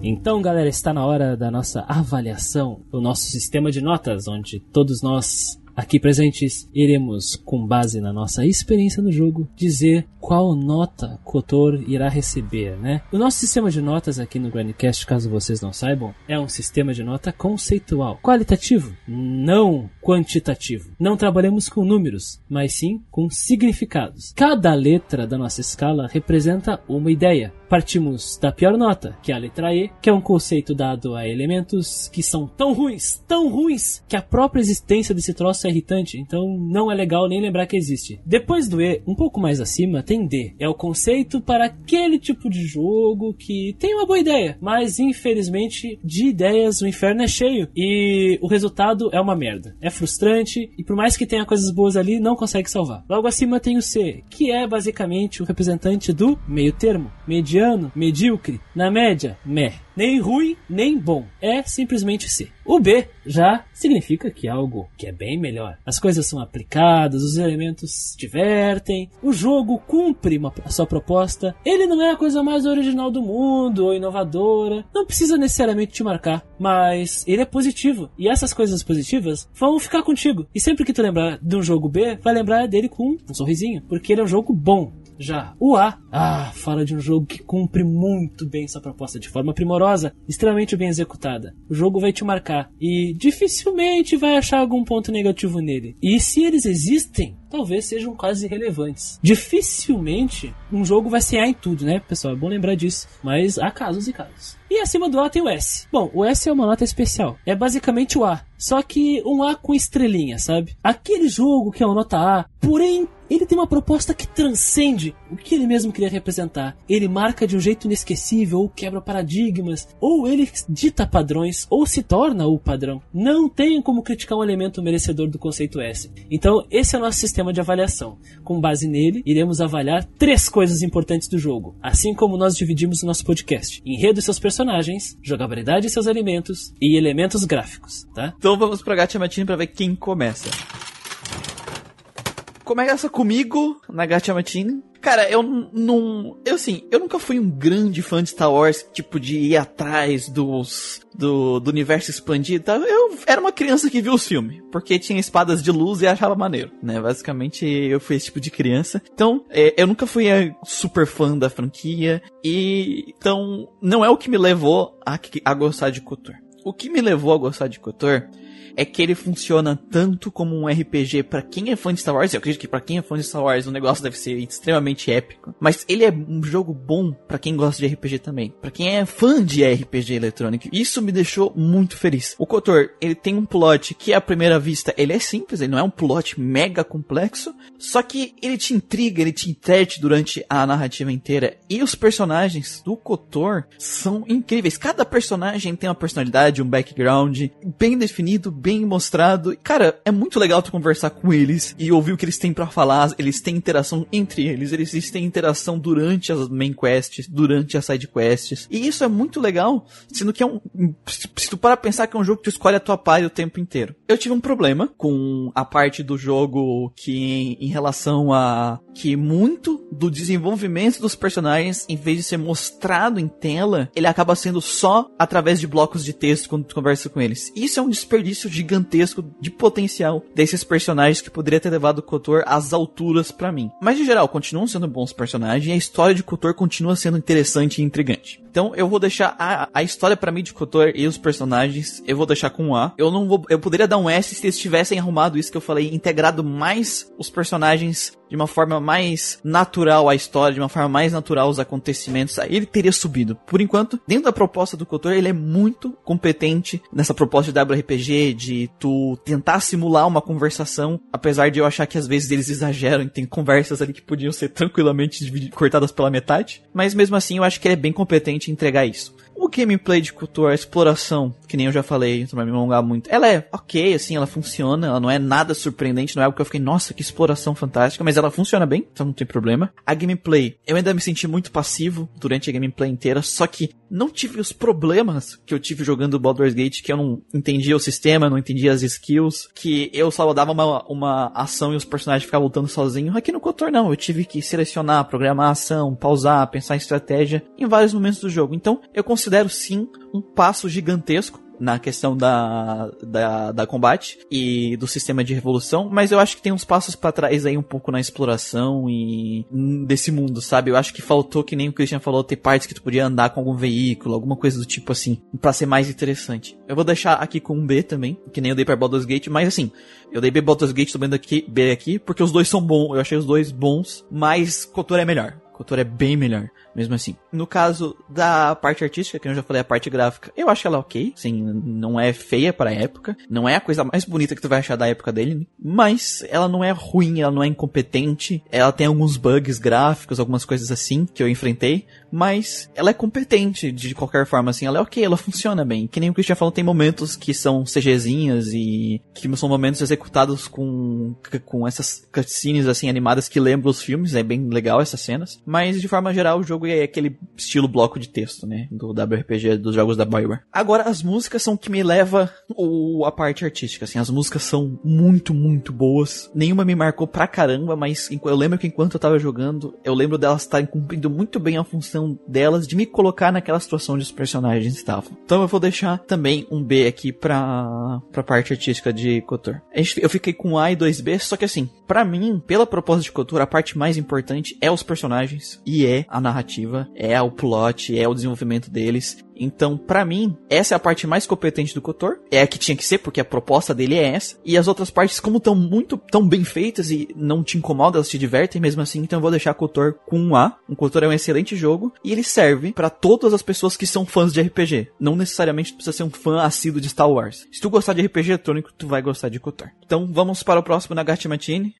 Então, galera, está na hora da nossa avaliação, do nosso sistema de notas, onde todos nós aqui presentes iremos, com base na nossa experiência no jogo, dizer qual nota Kotor irá receber, né? O nosso sistema de notas aqui no Grandcast, caso vocês não saibam, é um sistema de nota conceitual, qualitativo, não quantitativo. Não trabalhamos com números, mas sim com significados. Cada letra da nossa escala representa uma ideia. Partimos da pior nota, que é a letra E, que é um conceito dado a elementos que são tão ruins, tão ruins, que a própria existência desse troço é irritante, então não é legal nem lembrar que existe. Depois do E, um pouco mais acima, tem D. É o conceito para aquele tipo de jogo que tem uma boa ideia, mas infelizmente de ideias o inferno é cheio e o resultado é uma merda. É frustrante e por mais que tenha coisas boas ali, não consegue salvar. Logo acima tem o C, que é basicamente o representante do meio termo, mediano, medíocre, na média, meh nem ruim, nem bom. É simplesmente C. O B já significa que é algo que é bem melhor. As coisas são aplicadas, os elementos divertem, o jogo cumpre uma, a sua proposta. Ele não é a coisa mais original do mundo ou inovadora. Não precisa necessariamente te marcar, mas ele é positivo. E essas coisas positivas vão ficar contigo. E sempre que tu lembrar de um jogo B, vai lembrar dele com um sorrisinho, porque ele é um jogo bom. Já o A, ah, fala de um jogo que cumpre muito bem sua proposta de forma primorosa, extremamente bem executada. O jogo vai te marcar e dificilmente vai achar algum ponto negativo nele. E se eles existem, talvez sejam quase irrelevantes. Dificilmente um jogo vai ser A em tudo, né, pessoal? É bom lembrar disso. Mas há casos e casos. E acima do A tem o S. Bom, o S é uma nota especial. É basicamente o A. Só que um A com estrelinha, sabe? Aquele jogo que é uma nota A, porém ele tem uma proposta que transcende o que ele mesmo queria representar. Ele marca de um jeito inesquecível, ou quebra paradigmas, ou ele dita padrões, ou se torna o padrão. Não tem como criticar um elemento merecedor do conceito S. Então, esse é o nosso sistema de avaliação. Com base nele, iremos avaliar três coisas importantes do jogo, assim como nós dividimos o nosso podcast: enredo e seus personagens, jogabilidade e seus alimentos e elementos gráficos, tá? Então vamos pra Gacha Matine pra ver quem começa. Começa comigo na Gacha. Cara, eu não. Eu assim, eu nunca fui um grande fã de Star Wars, tipo, de ir atrás dos. Do, do universo expandido. Tá? Eu era uma criança que viu os filmes, porque tinha espadas de luz e achava maneiro, né? Basicamente, eu fui esse tipo de criança. Então, é, eu nunca fui é, super fã da franquia, e. Então, não é o que me levou a, a gostar de Kotor. O que me levou a gostar de Kotor é que ele funciona tanto como um RPG para quem é fã de Star Wars. Eu acredito que para quem é fã de Star Wars o negócio deve ser extremamente épico. Mas ele é um jogo bom para quem gosta de RPG também. para quem é fã de RPG eletrônico. Isso me deixou muito feliz. O Kotor, ele tem um plot que à primeira vista ele é simples, ele não é um plot mega complexo, só que ele te intriga, ele te enterte durante a narrativa inteira. E os personagens do Kotor são incríveis. Cada personagem tem uma personalidade, um background bem definido, bem bem mostrado. Cara, é muito legal tu conversar com eles e ouvir o que eles têm para falar. Eles têm interação entre eles, eles têm interação durante as main quests, durante as side quests. E isso é muito legal, sendo que é um. Se tu para pensar que é um jogo que tu escolhe a tua pare o tempo inteiro. Eu tive um problema com a parte do jogo que, em, em relação a. que muito do desenvolvimento dos personagens, em vez de ser mostrado em tela, ele acaba sendo só através de blocos de texto quando tu conversa com eles. Isso é um desperdício gigantesco de potencial desses personagens que poderia ter levado o Kotor às alturas para mim. Mas, em geral, continuam sendo bons personagens e a história de Kotor continua sendo interessante e intrigante. Então eu vou deixar a, a história para mim de Kotor e os personagens, eu vou deixar com um A. Eu não vou, eu poderia dar um S se eles tivessem arrumado isso que eu falei, integrado mais os personagens de uma forma mais natural à história, de uma forma mais natural aos acontecimentos, aí ele teria subido. Por enquanto, dentro da proposta do Kotor, ele é muito competente nessa proposta de WRPG, de tu tentar simular uma conversação, apesar de eu achar que às vezes eles exageram e tem conversas ali que podiam ser tranquilamente cortadas pela metade, mas mesmo assim eu acho que ele é bem competente em entregar isso. O gameplay de cultura, a exploração, que nem eu já falei, não vai me alongar muito, ela é ok, assim, ela funciona, ela não é nada surpreendente, não é algo que eu fiquei, nossa, que exploração fantástica, mas ela funciona bem, então não tem problema. A gameplay, eu ainda me senti muito passivo durante a gameplay inteira, só que não tive os problemas que eu tive jogando Baldur's Gate, que eu não entendia o sistema, não entendia as skills, que eu só dava uma, uma ação e os personagens ficavam lutando sozinhos. Aqui no Cotor não, eu tive que selecionar, programar a ação, pausar, pensar em estratégia em vários momentos do jogo. Então, eu considero sim um passo gigantesco na questão da, da, da combate e do sistema de revolução, mas eu acho que tem uns passos para trás aí um pouco na exploração e desse mundo, sabe? Eu acho que faltou, que nem o Christian falou, ter partes que tu podia andar com algum veículo, alguma coisa do tipo assim, para ser mais interessante. Eu vou deixar aqui com um B também, que nem eu dei para Baldur's Gate, mas assim, eu dei B Baldur's Gate, vendo aqui, B aqui, porque os dois são bons, eu achei os dois bons, mas Kotor é melhor. Kotor é bem melhor mesmo assim. No caso da parte artística, que eu já falei, a parte gráfica, eu acho ela ok, sim, não é feia para a época, não é a coisa mais bonita que tu vai achar da época dele, mas ela não é ruim, ela não é incompetente, ela tem alguns bugs gráficos, algumas coisas assim que eu enfrentei, mas ela é competente de qualquer forma, assim, ela é ok, ela funciona bem. Que nem o Christian falou, tem momentos que são CGzinhas e que são momentos executados com, com essas cutscenes, assim, animadas que lembram os filmes, é bem legal essas cenas, mas de forma geral o jogo é aquele estilo bloco de texto, né, do WRPG, dos jogos da Bioware. Agora, as músicas são o que me leva o, a parte artística, assim, as músicas são muito, muito boas. Nenhuma me marcou pra caramba, mas eu lembro que enquanto eu tava jogando, eu lembro delas estarem cumprindo muito bem a função delas de me colocar naquela situação onde os personagens estavam. Então eu vou deixar também um B aqui pra, pra parte artística de Kotor. Eu fiquei com A e 2B, só que assim, para mim, pela proposta de Kotor, a parte mais importante é os personagens e é a narrativa, é o plot, é o desenvolvimento deles. Então, para mim, essa é a parte mais competente do Kotor. É a que tinha que ser, porque a proposta dele é essa. E as outras partes, como estão muito tão bem feitas e não te incomodam, elas te divertem mesmo assim. Então eu vou deixar Kotor com um A. O Kotor é um excelente jogo e ele serve para todas as pessoas que são fãs de RPG. Não necessariamente precisa ser um fã assíduo de Star Wars. Se tu gostar de RPG eletrônico, tu vai gostar de Kotor. Então vamos para o próximo Nagati Matini.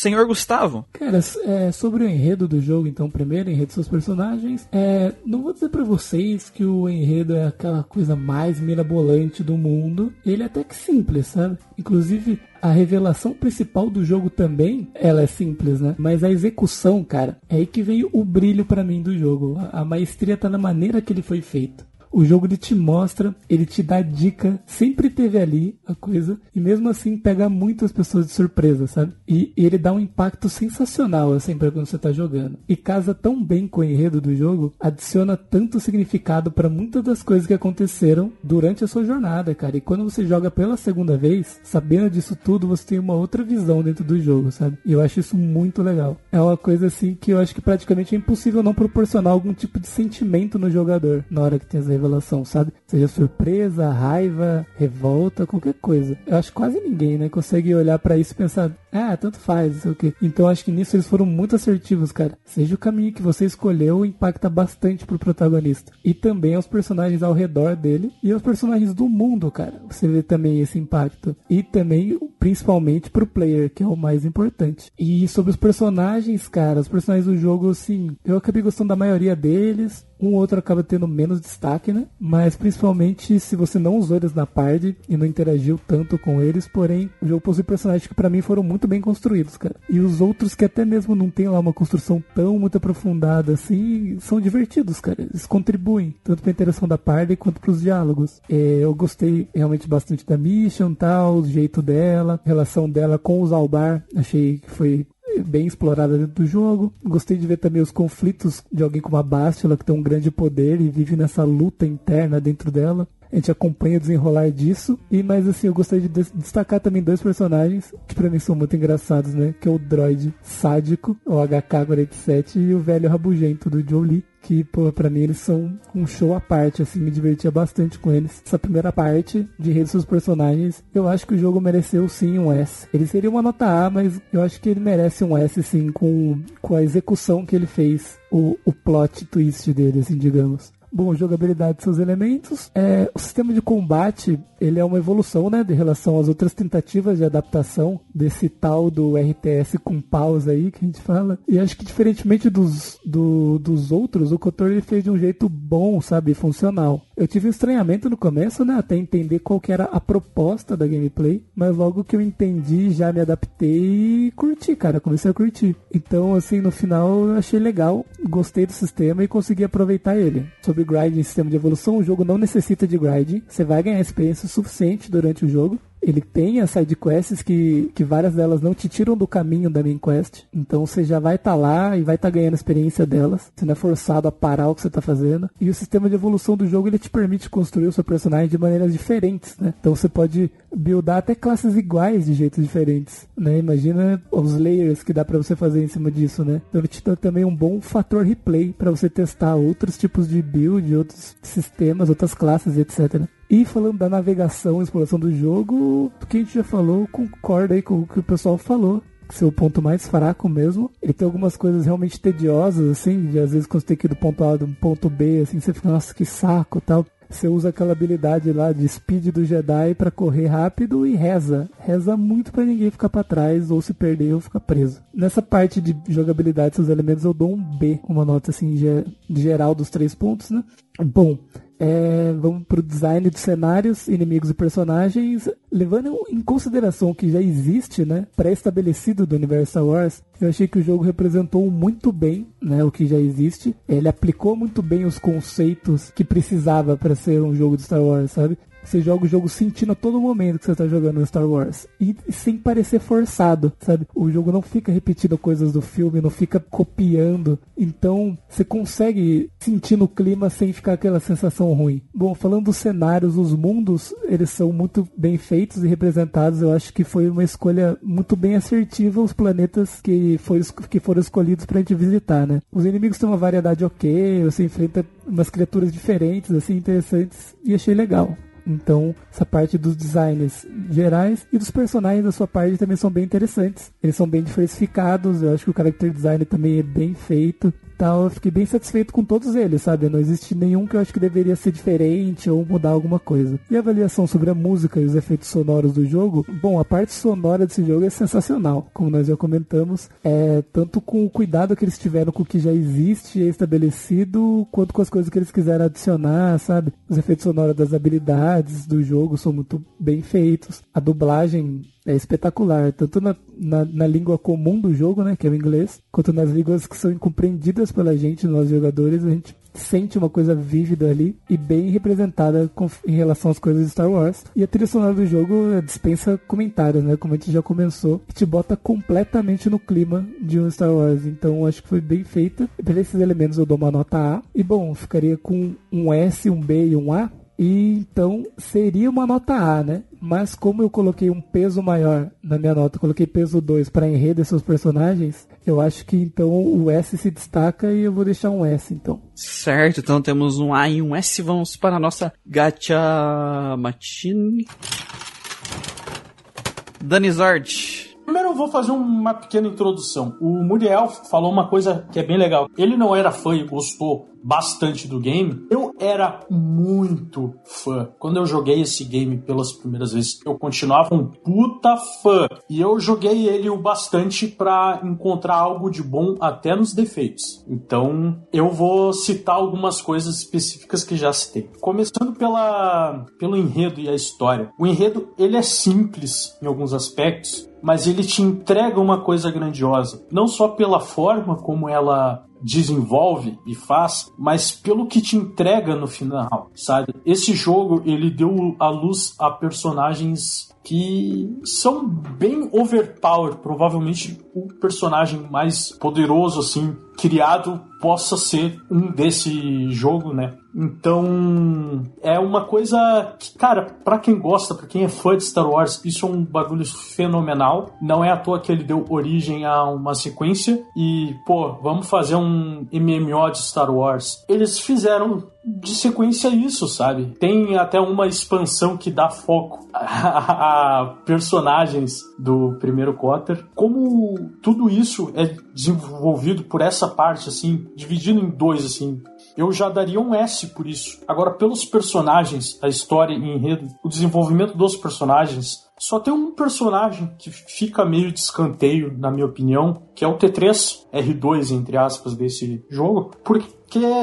Senhor Gustavo. Cara, é, sobre o enredo do jogo, então, primeiro, enredo dos seus personagens, é, não vou dizer para vocês que o enredo é aquela coisa mais mirabolante do mundo. Ele é até que simples, sabe? Inclusive, a revelação principal do jogo também, ela é simples, né? Mas a execução, cara, é aí que veio o brilho para mim do jogo. A, a maestria tá na maneira que ele foi feito. O jogo ele te mostra, ele te dá dica, sempre teve ali a coisa, e mesmo assim pega muitas pessoas de surpresa, sabe? E, e ele dá um impacto sensacional, assim, pra quando você tá jogando. E casa tão bem com o enredo do jogo, adiciona tanto significado para muitas das coisas que aconteceram durante a sua jornada, cara. E quando você joga pela segunda vez, sabendo disso tudo, você tem uma outra visão dentro do jogo, sabe? E eu acho isso muito legal. É uma coisa assim que eu acho que praticamente é impossível não proporcionar algum tipo de sentimento no jogador na hora que tem as revelação, sabe? Seja surpresa, raiva, revolta, qualquer coisa. Eu acho que quase ninguém, né, consegue olhar para isso e pensar, ah, tanto faz, não sei o quê. Então acho que nisso eles foram muito assertivos, cara. Seja o caminho que você escolheu, impacta bastante pro protagonista. E também aos personagens ao redor dele e aos personagens do mundo, cara. Você vê também esse impacto. E também, principalmente pro player, que é o mais importante. E sobre os personagens, cara, os personagens do jogo, assim, eu acabei gostando da maioria deles. Um outro acaba tendo menos destaque, né? Mas principalmente se você não usou eles na party e não interagiu tanto com eles, porém o jogo possui personagens que para mim foram muito bem construídos, cara. E os outros que até mesmo não tem lá uma construção tão muito aprofundada assim, são divertidos, cara. Eles contribuem tanto pra interação da party quanto pros diálogos. É, eu gostei realmente bastante da Mission, tal, o jeito dela, a relação dela com os Albar, achei que foi bem explorada dentro do jogo. Gostei de ver também os conflitos de alguém como a Bastila, que tem um grande poder e vive nessa luta interna dentro dela. A gente acompanha o desenrolar disso. E mas assim, eu gostaria de destacar também dois personagens que pra mim são muito engraçados, né? Que é o droid sádico, o HK-47, e o velho rabugento do Joe Lee que, pô, pra mim eles são um show à parte, assim, me divertia bastante com eles. Essa primeira parte de redes dos personagens, eu acho que o jogo mereceu sim um S. Ele seria uma nota A, mas eu acho que ele merece um S, sim, com, com a execução que ele fez, o, o plot twist dele, assim, digamos. Bom, jogabilidade de seus elementos. É, o sistema de combate, ele é uma evolução, né, de relação às outras tentativas de adaptação desse tal do RTS com pausa aí que a gente fala. E acho que diferentemente dos, do, dos outros, o Kotor ele fez de um jeito bom, sabe, funcional. Eu tive um estranhamento no começo, né, até entender qual que era a proposta da gameplay, mas logo que eu entendi, já me adaptei e curti, cara, comecei a curtir. Então, assim, no final eu achei legal, gostei do sistema e consegui aproveitar ele. Sobre em sistema de evolução, o jogo não necessita de grinding. Você vai ganhar experiência suficiente durante o jogo. Ele tem as side quests que, que várias delas não te tiram do caminho da main quest. Então você já vai estar tá lá e vai estar tá ganhando experiência delas. Você não é forçado a parar o que você está fazendo. E o sistema de evolução do jogo ele te permite construir o seu personagem de maneiras diferentes, né? Então você pode buildar até classes iguais de jeitos diferentes, né? Imagina os layers que dá para você fazer em cima disso, né? Então ele te dá também um bom fator replay para você testar outros tipos de build, outros sistemas, outras classes, etc. E falando da navegação e exploração do jogo, do que a gente já falou, concorda aí com o que o pessoal falou seu ponto mais fraco mesmo. Ele tem algumas coisas realmente tediosas, assim, de às vezes quando você tem que ir do ponto A do ponto B, assim, você fica, nossa, que saco tal. Você usa aquela habilidade lá de speed do Jedi para correr rápido e reza. Reza muito para ninguém ficar para trás ou se perder ou ficar preso. Nessa parte de jogabilidade, seus elementos, eu dou um B, uma nota assim geral dos três pontos, né? Bom, é, vamos para o design de cenários, inimigos e personagens, levando em consideração o que já existe, né, pré-estabelecido do universo Star Wars. Eu achei que o jogo representou muito bem, né, o que já existe. Ele aplicou muito bem os conceitos que precisava para ser um jogo de Star Wars, sabe? Você joga o jogo sentindo a todo momento que você está jogando Star Wars. E, sem parecer forçado, sabe? O jogo não fica repetindo coisas do filme, não fica copiando. Então, você consegue sentir no clima sem ficar aquela sensação ruim. Bom, falando dos cenários, os mundos, eles são muito bem feitos e representados. Eu acho que foi uma escolha muito bem assertiva os planetas que, foi, que foram escolhidos pra gente visitar, né? Os inimigos têm uma variedade ok, você enfrenta umas criaturas diferentes, assim, interessantes, e achei legal. Então, essa parte dos designs gerais e dos personagens da sua parte também são bem interessantes. Eles são bem diversificados, eu acho que o character design também é bem feito tal, eu fiquei bem satisfeito com todos eles, sabe? Não existe nenhum que eu acho que deveria ser diferente ou mudar alguma coisa. E a avaliação sobre a música e os efeitos sonoros do jogo, bom, a parte sonora desse jogo é sensacional, como nós já comentamos, é tanto com o cuidado que eles tiveram com o que já existe e é estabelecido, quanto com as coisas que eles quiseram adicionar, sabe? Os efeitos sonoros das habilidades do jogo são muito bem feitos. A dublagem é espetacular, tanto na, na, na, língua comum do jogo, né, que é o inglês, quanto nas línguas que são incompreendidas pela gente, nós jogadores, a gente sente uma coisa vívida ali e bem representada com, em relação às coisas de Star Wars. E a trilha sonora do jogo dispensa comentários, né, como a gente já começou, e te bota completamente no clima de um Star Wars. Então acho que foi bem feita. Para esses elementos eu dou uma nota A. E bom, ficaria com um S, um B e um A. E então seria uma nota A, né? Mas como eu coloquei um peso maior na minha nota, coloquei peso 2 para enredo e seus personagens, eu acho que então o S se destaca e eu vou deixar um S então. Certo, então temos um A e um S. Vamos para a nossa Gacha Machine. Danizard. Primeiro eu vou fazer uma pequena introdução. O Muriel falou uma coisa que é bem legal. Ele não era fã e gostou bastante do game, eu era muito fã. Quando eu joguei esse game pelas primeiras vezes, eu continuava um puta fã. E eu joguei ele o bastante para encontrar algo de bom até nos defeitos. Então, eu vou citar algumas coisas específicas que já citei. Começando pela, pelo enredo e a história. O enredo, ele é simples em alguns aspectos, mas ele te entrega uma coisa grandiosa. Não só pela forma como ela desenvolve e faz, mas pelo que te entrega no final, sabe? Esse jogo ele deu a luz a personagens que são bem overpowered, provavelmente o personagem mais poderoso assim criado possa ser um desse jogo, né? Então, é uma coisa que, cara, para quem gosta, para quem é fã de Star Wars, isso é um bagulho fenomenal. Não é à toa que ele deu origem a uma sequência e, pô, vamos fazer um MMO de Star Wars. Eles fizeram de sequência isso, sabe? Tem até uma expansão que dá foco *laughs* a, personagens do primeiro Cotter. Como tudo isso é desenvolvido por essa parte, assim, dividido em dois, assim, eu já daria um S por isso. Agora, pelos personagens, a história e enredo, o desenvolvimento dos personagens, só tem um personagem que fica meio de escanteio, na minha opinião, que é o T3, R2, entre aspas, desse jogo, porque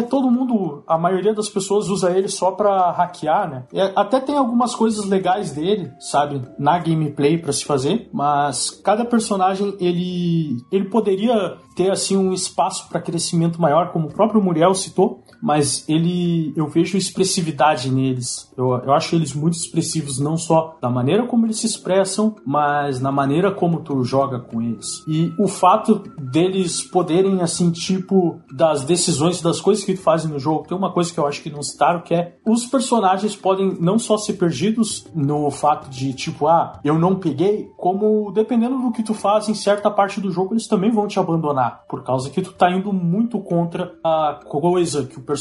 todo mundo, a maioria das pessoas usa ele só pra hackear, né? E até tem algumas coisas legais dele, sabe, na gameplay para se fazer, mas cada personagem ele ele poderia ter assim um espaço para crescimento maior, como o próprio Muriel citou, mas ele eu vejo expressividade neles. Eu, eu acho eles muito expressivos não só da maneira como eles se expressam, mas na maneira como tu joga com eles. E o fato deles poderem, assim, tipo, das decisões, das coisas que tu fazem no jogo, tem uma coisa que eu acho que não citaram, que é os personagens podem não só ser perdidos no fato de, tipo, ah, eu não peguei, como dependendo do que tu faz em certa parte do jogo, eles também vão te abandonar, por causa que tu tá indo muito contra a coisa que o personagem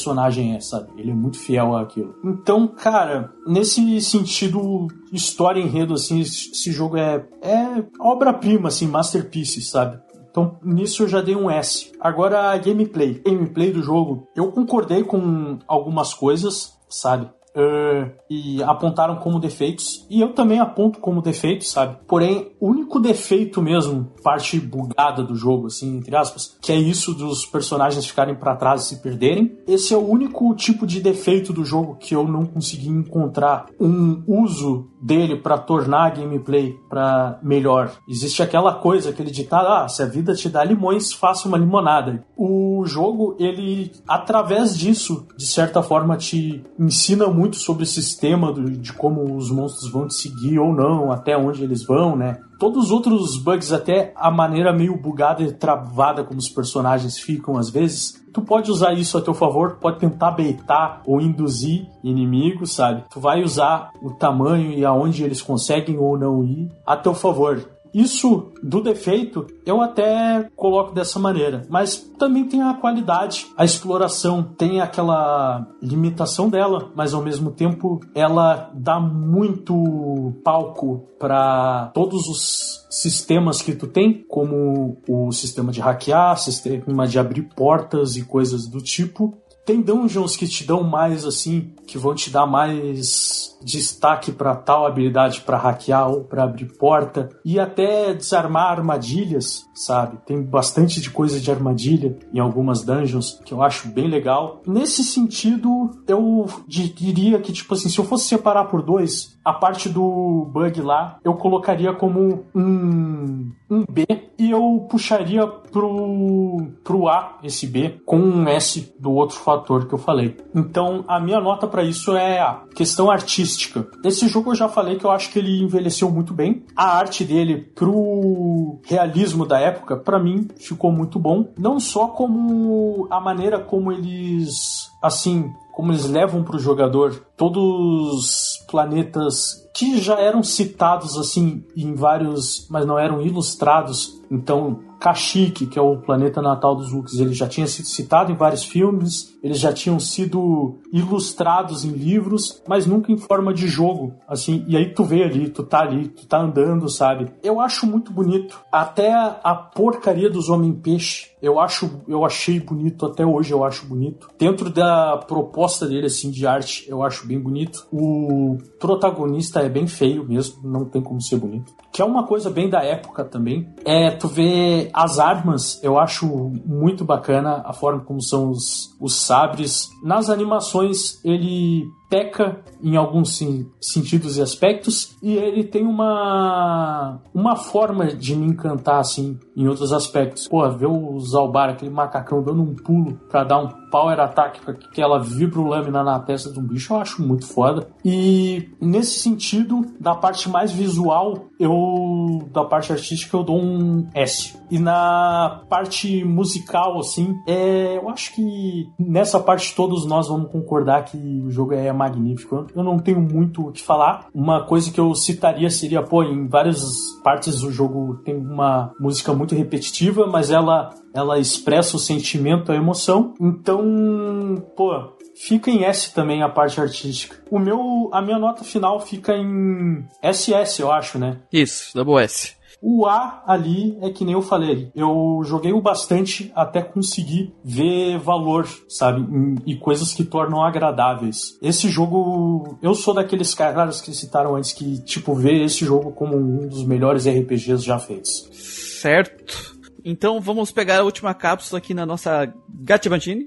é, sabe? Ele é muito fiel àquilo. Então, cara, nesse sentido, história enredo, assim, esse jogo é, é obra-prima, assim, masterpiece, sabe? Então, nisso eu já dei um S. Agora, a gameplay. Gameplay do jogo, eu concordei com algumas coisas, sabe? Uh, e apontaram como defeitos. E eu também aponto como defeitos, sabe? Porém, o único defeito mesmo, parte bugada do jogo, assim, entre aspas, que é isso dos personagens ficarem para trás e se perderem. Esse é o único tipo de defeito do jogo que eu não consegui encontrar um uso dele para tornar a gameplay para melhor. Existe aquela coisa, aquele ditado, ah, se a vida te dá limões, faça uma limonada. O jogo, ele, através disso, de certa forma, te ensina muito sobre o sistema de como os monstros vão te seguir ou não, até onde eles vão, né? Todos os outros bugs, até a maneira meio bugada e travada como os personagens ficam às vezes, tu pode usar isso a teu favor, pode tentar beitar ou induzir inimigos, sabe? Tu vai usar o tamanho e aonde eles conseguem ou não ir a teu favor. Isso do defeito eu até coloco dessa maneira, mas também tem a qualidade, a exploração tem aquela limitação dela, mas ao mesmo tempo ela dá muito palco para todos os sistemas que tu tem, como o sistema de hackear, sistema de abrir portas e coisas do tipo. Tem dungeons que te dão mais assim, que vão te dar mais destaque para tal habilidade para hackear ou para abrir porta e até desarmar armadilhas, sabe? Tem bastante de coisa de armadilha em algumas dungeons que eu acho bem legal. Nesse sentido, eu diria que tipo assim, se eu fosse separar por dois, a parte do bug lá, eu colocaria como um, um B e eu puxaria pro, pro A esse B com um S do outro fator que eu falei. Então, a minha nota para isso é a questão artística. Esse jogo eu já falei que eu acho que ele envelheceu muito bem. A arte dele pro realismo da época, para mim, ficou muito bom. Não só como a maneira como eles assim como eles levam para o jogador todos os planetas que já eram citados assim em vários, mas não eram ilustrados. Então, Kashyyyk, que é o planeta natal dos Wookies, ele já tinha sido citado em vários filmes, eles já tinham sido ilustrados em livros, mas nunca em forma de jogo, assim. E aí tu vê ali, tu tá ali, tu tá andando, sabe? Eu acho muito bonito. Até a porcaria dos Homem-Peixe, eu acho, eu achei bonito até hoje, eu acho bonito. Dentro da proposta dele assim de arte, eu acho bem bonito. O protagonista é bem feio mesmo, não tem como ser bonito. Que é uma coisa bem da época também. É tu vê as armas, eu acho muito bacana a forma como são os, os sabres. Nas animações ele peca em alguns sim, sentidos e aspectos e ele tem uma uma forma de me encantar assim em outros aspectos. Pô, ver o Zalbar, aquele macacão dando um pulo para dar um power attack com aquela lâmina na testa de um bicho, eu acho muito foda. E nesse sentido, da parte mais visual, eu da parte artística eu dou um S. E na parte musical assim, é, eu acho que nessa parte todos nós vamos concordar que o jogo é magnífico. Eu não tenho muito o que falar. Uma coisa que eu citaria seria, pô, em várias partes do jogo tem uma música muito repetitiva, mas ela ela expressa o sentimento, a emoção. Então, pô, fica em S também a parte artística. O meu, a minha nota final fica em SS, eu acho, né? Isso, double S. O A ali é que nem eu falei, eu joguei o bastante até conseguir ver valor, sabe? E coisas que tornam agradáveis. Esse jogo, eu sou daqueles caras que citaram antes que, tipo, vê esse jogo como um dos melhores RPGs já feitos. Certo. Então vamos pegar a última cápsula aqui na nossa Gatibantini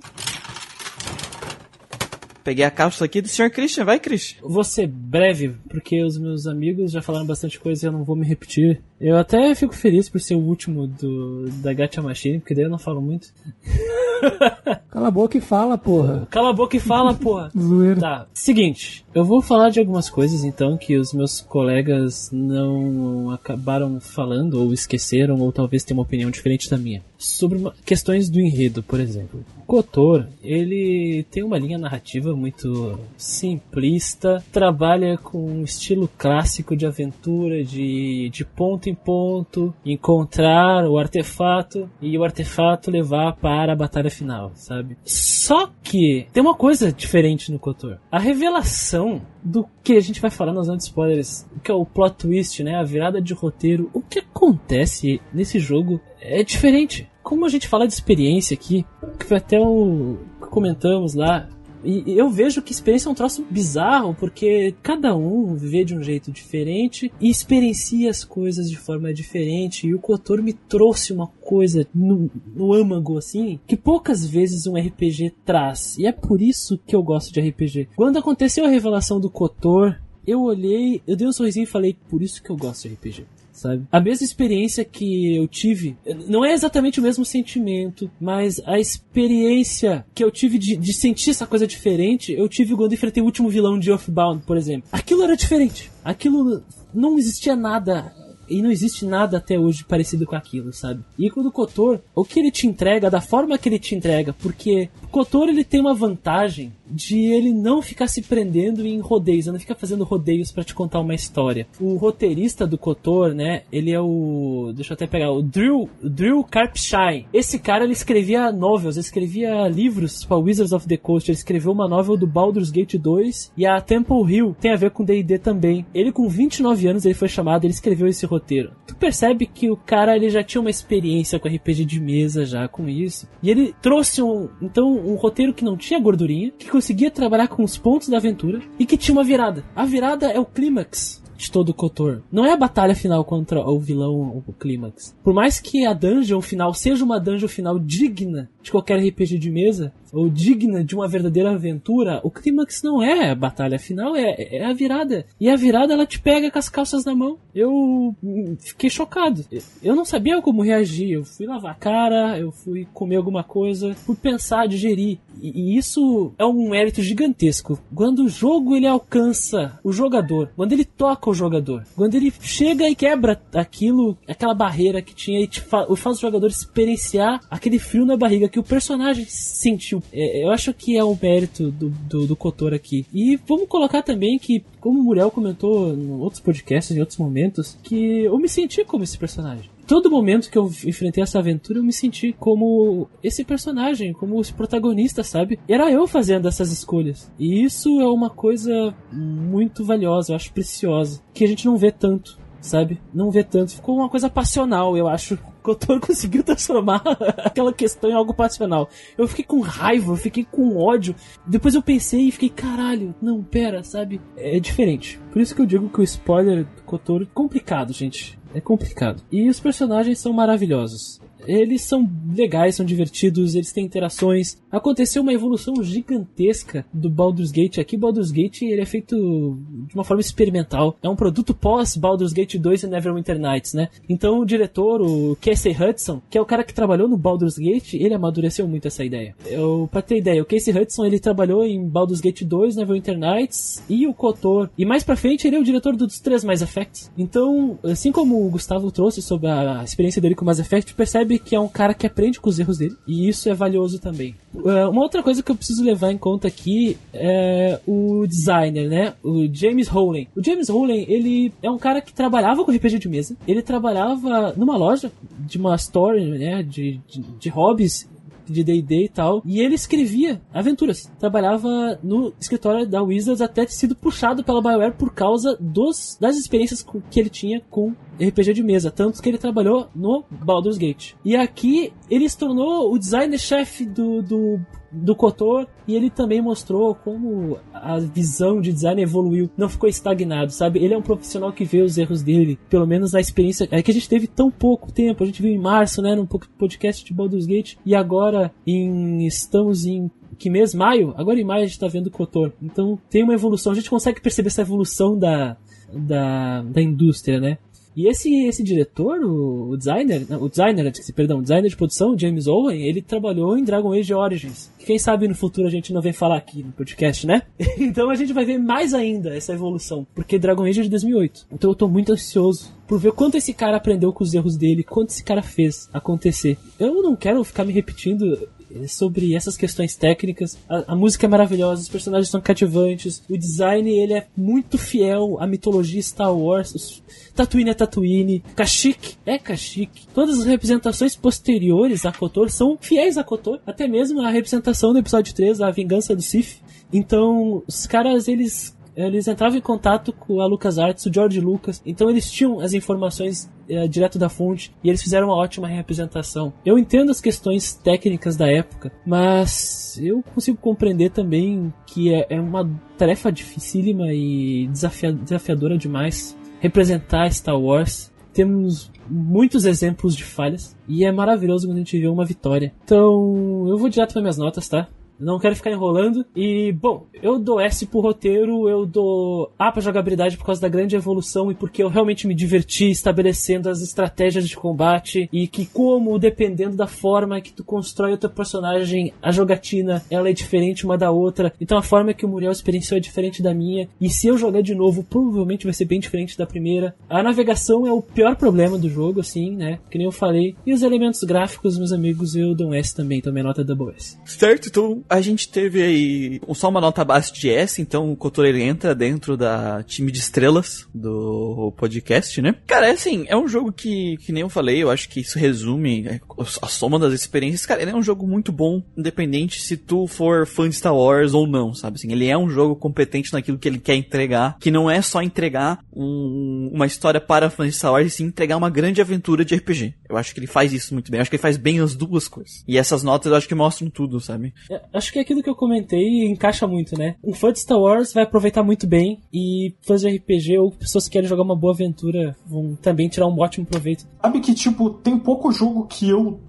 peguei a cápsula aqui do Sr. Christian. Vai, Christian. Vou ser breve, porque os meus amigos já falaram bastante coisa e eu não vou me repetir. Eu até fico feliz por ser o último do, da Gacha Machine, porque daí eu não falo muito. *laughs* Cala a boca e fala, porra. Cala a boca e fala, porra. *laughs* Zoeira. Tá, seguinte, eu vou falar de algumas coisas então que os meus colegas não acabaram falando ou esqueceram ou talvez tenham uma opinião diferente da minha. Sobre uma- questões do enredo, por exemplo. Kotor, ele tem uma linha narrativa muito simplista, trabalha com um estilo clássico de aventura, de, de ponto em ponto, encontrar o artefato e o artefato levar para a batalha final, sabe? Só que tem uma coisa diferente no Kotor. A revelação do que a gente vai falar nas de spoilers, que é o plot twist, né? A virada de roteiro. O que acontece nesse jogo é diferente. Como a gente fala de experiência aqui, que foi até o que comentamos lá, e eu vejo que experiência é um troço bizarro, porque cada um vê de um jeito diferente e experiencia as coisas de forma diferente. E o Kotor me trouxe uma coisa no, no âmago, assim, que poucas vezes um RPG traz. E é por isso que eu gosto de RPG. Quando aconteceu a revelação do Kotor, eu olhei, eu dei um sorrisinho e falei, por isso que eu gosto de RPG sabe? A mesma experiência que eu tive, não é exatamente o mesmo sentimento, mas a experiência que eu tive de, de sentir essa coisa diferente, eu tive quando enfrentei o último vilão de Earthbound, por exemplo. Aquilo era diferente. Aquilo não existia nada e não existe nada até hoje parecido com aquilo, sabe? E quando o Kotor, o que ele te entrega, da forma que ele te entrega, porque o Kotor ele tem uma vantagem de ele não ficar se prendendo em rodeios, ele não fica fazendo rodeios pra te contar uma história. O roteirista do Kotor, né, ele é o, deixa eu até pegar, o Drew, Drew Karpshain. Esse cara ele escrevia novels, ele escrevia livros para Wizards of the Coast, ele escreveu uma novel do Baldur's Gate 2 e a Temple Hill tem a ver com D&D também. Ele com 29 anos ele foi chamado, ele escreveu esse roteiro. Tu percebe que o cara ele já tinha uma experiência com RPG de mesa já com isso. E ele trouxe um, então um roteiro que não tinha gordurinha, que conseguia trabalhar com os pontos da aventura e que tinha uma virada. A virada é o clímax de todo o Kotor. Não é a batalha final contra o vilão, o clímax. Por mais que a dungeon final seja uma dungeon final digna de qualquer RPG de mesa, ou digna de uma verdadeira aventura, o clímax não é a batalha final, é, é a virada. E a virada ela te pega com as calças na mão. Eu hum, fiquei chocado. Eu não sabia como reagir. Eu fui lavar a cara, eu fui comer alguma coisa, fui pensar, digerir. E, e isso é um mérito gigantesco. Quando o jogo ele alcança o jogador, quando ele toca o jogador, quando ele chega e quebra aquilo, aquela barreira que tinha e fa faz o jogador experienciar aquele frio na barriga que o personagem sentiu. É, eu acho que é um mérito do, do, do Kotor aqui. E vamos colocar também que, como o Muriel comentou em outros podcasts, em outros momentos, que eu me senti como esse personagem todo momento que eu enfrentei essa aventura, eu me senti como esse personagem, como esse protagonista, sabe? Era eu fazendo essas escolhas. E isso é uma coisa muito valiosa, eu acho preciosa, que a gente não vê tanto. Sabe? Não vê tanto. Ficou uma coisa passional, eu acho. O *laughs* conseguiu transformar aquela questão em algo passional. Eu fiquei com raiva, eu fiquei com ódio. Depois eu pensei e fiquei, caralho, não, pera, sabe? É diferente. Por isso que eu digo que o spoiler do Kotor é complicado, gente. É complicado. E os personagens são maravilhosos. Eles são legais, são divertidos, eles têm interações. Aconteceu uma evolução gigantesca do Baldur's Gate. Aqui, Baldur's Gate ele é feito de uma forma experimental. É um produto pós Baldur's Gate 2 e Neverwinter Nights, né? Então o diretor, o Casey Hudson, que é o cara que trabalhou no Baldur's Gate, ele amadureceu muito essa ideia. Eu, pra ter ideia, o Casey Hudson ele trabalhou em Baldur's Gate 2, Neverwinter Nights e o KOTOR. E mais pra frente ele é o diretor dos três Mass Effects. Então, assim como o Gustavo trouxe sobre a experiência dele com Mass Effect, percebe que é um cara que aprende com os erros dele. E isso é valioso também. Uh, uma outra coisa que eu preciso levar em conta aqui é o designer, né? O James Rowling. O James Rowling, ele é um cara que trabalhava com RPG de mesa. Ele trabalhava numa loja de uma store, né? De, de, de hobbies de D&D e tal, e ele escrevia aventuras. Trabalhava no escritório da Wizards até ter sido puxado pela BioWare por causa dos, das experiências que ele tinha com RPG de mesa, tanto que ele trabalhou no Baldur's Gate. E aqui ele se tornou o designer-chefe do, do, do Kotor e ele também mostrou como a visão de design evoluiu, não ficou estagnado, sabe? Ele é um profissional que vê os erros dele, pelo menos na experiência é que a gente teve tão pouco tempo, a gente viu em março, né, num podcast de Baldur's Gate e agora em estamos em que mês? Maio? Agora em maio a gente tá vendo o Kotor. Então tem uma evolução, a gente consegue perceber essa evolução da, da, da indústria, né? E esse, esse diretor, o, o designer, não, o designer, perdão, o designer de produção, James Owen, ele trabalhou em Dragon Age Origins. Quem sabe no futuro a gente não vem falar aqui no podcast, né? *laughs* então a gente vai ver mais ainda essa evolução, porque Dragon Age é de 2008. Então eu tô muito ansioso por ver quanto esse cara aprendeu com os erros dele, quanto esse cara fez acontecer. Eu não quero ficar me repetindo sobre essas questões técnicas. A, a, música é maravilhosa, os personagens são cativantes, o design ele é muito fiel à mitologia Star Wars. Os, Tatooine é Tatooine, Kashyyyk é Kashyyyk. Todas as representações posteriores a KOTOR são fiéis a KOTOR, até mesmo a representação do episódio 3, a vingança do Sith. Então, os caras eles eles entravam em contato com a LucasArts, o George Lucas, então eles tinham as informações é, direto da fonte e eles fizeram uma ótima representação. Eu entendo as questões técnicas da época, mas eu consigo compreender também que é, é uma tarefa dificílima e desafia, desafiadora demais representar Star Wars. Temos muitos exemplos de falhas e é maravilhoso quando a gente vê uma vitória. Então, eu vou direto para minhas notas, tá? Não quero ficar enrolando. E, bom, eu dou S pro roteiro, eu dou A pra jogabilidade por causa da grande evolução e porque eu realmente me diverti estabelecendo as estratégias de combate e que como, dependendo da forma que tu constrói o teu personagem, a jogatina, ela é diferente uma da outra. Então a forma que o Muriel experienciou é diferente da minha. E se eu jogar de novo, provavelmente vai ser bem diferente da primeira. A navegação é o pior problema do jogo, assim, né? Que nem eu falei. E os elementos gráficos, meus amigos, eu dou um S também, também nota double S. Certo, então a gente teve aí só uma nota base de S, então o Kotor ele entra dentro da time de estrelas do podcast, né? Cara, é assim, é um jogo que, que nem eu falei, eu acho que isso resume é, a soma das experiências. Cara, ele é um jogo muito bom, independente se tu for fã de Star Wars ou não, sabe? Assim, ele é um jogo competente naquilo que ele quer entregar, que não é só entregar um, uma história para fãs de Star Wars, e sim entregar uma grande aventura de RPG. Eu acho que ele faz isso muito bem, eu acho que ele faz bem as duas coisas. E essas notas eu acho que mostram tudo, sabe? É, acho que é aquilo que eu comentei encaixa muito, né? Um fã de Star Wars vai aproveitar muito bem e fãs de RPG ou pessoas que querem jogar uma boa aventura vão também tirar um ótimo proveito. Sabe que, tipo, tem pouco jogo que eu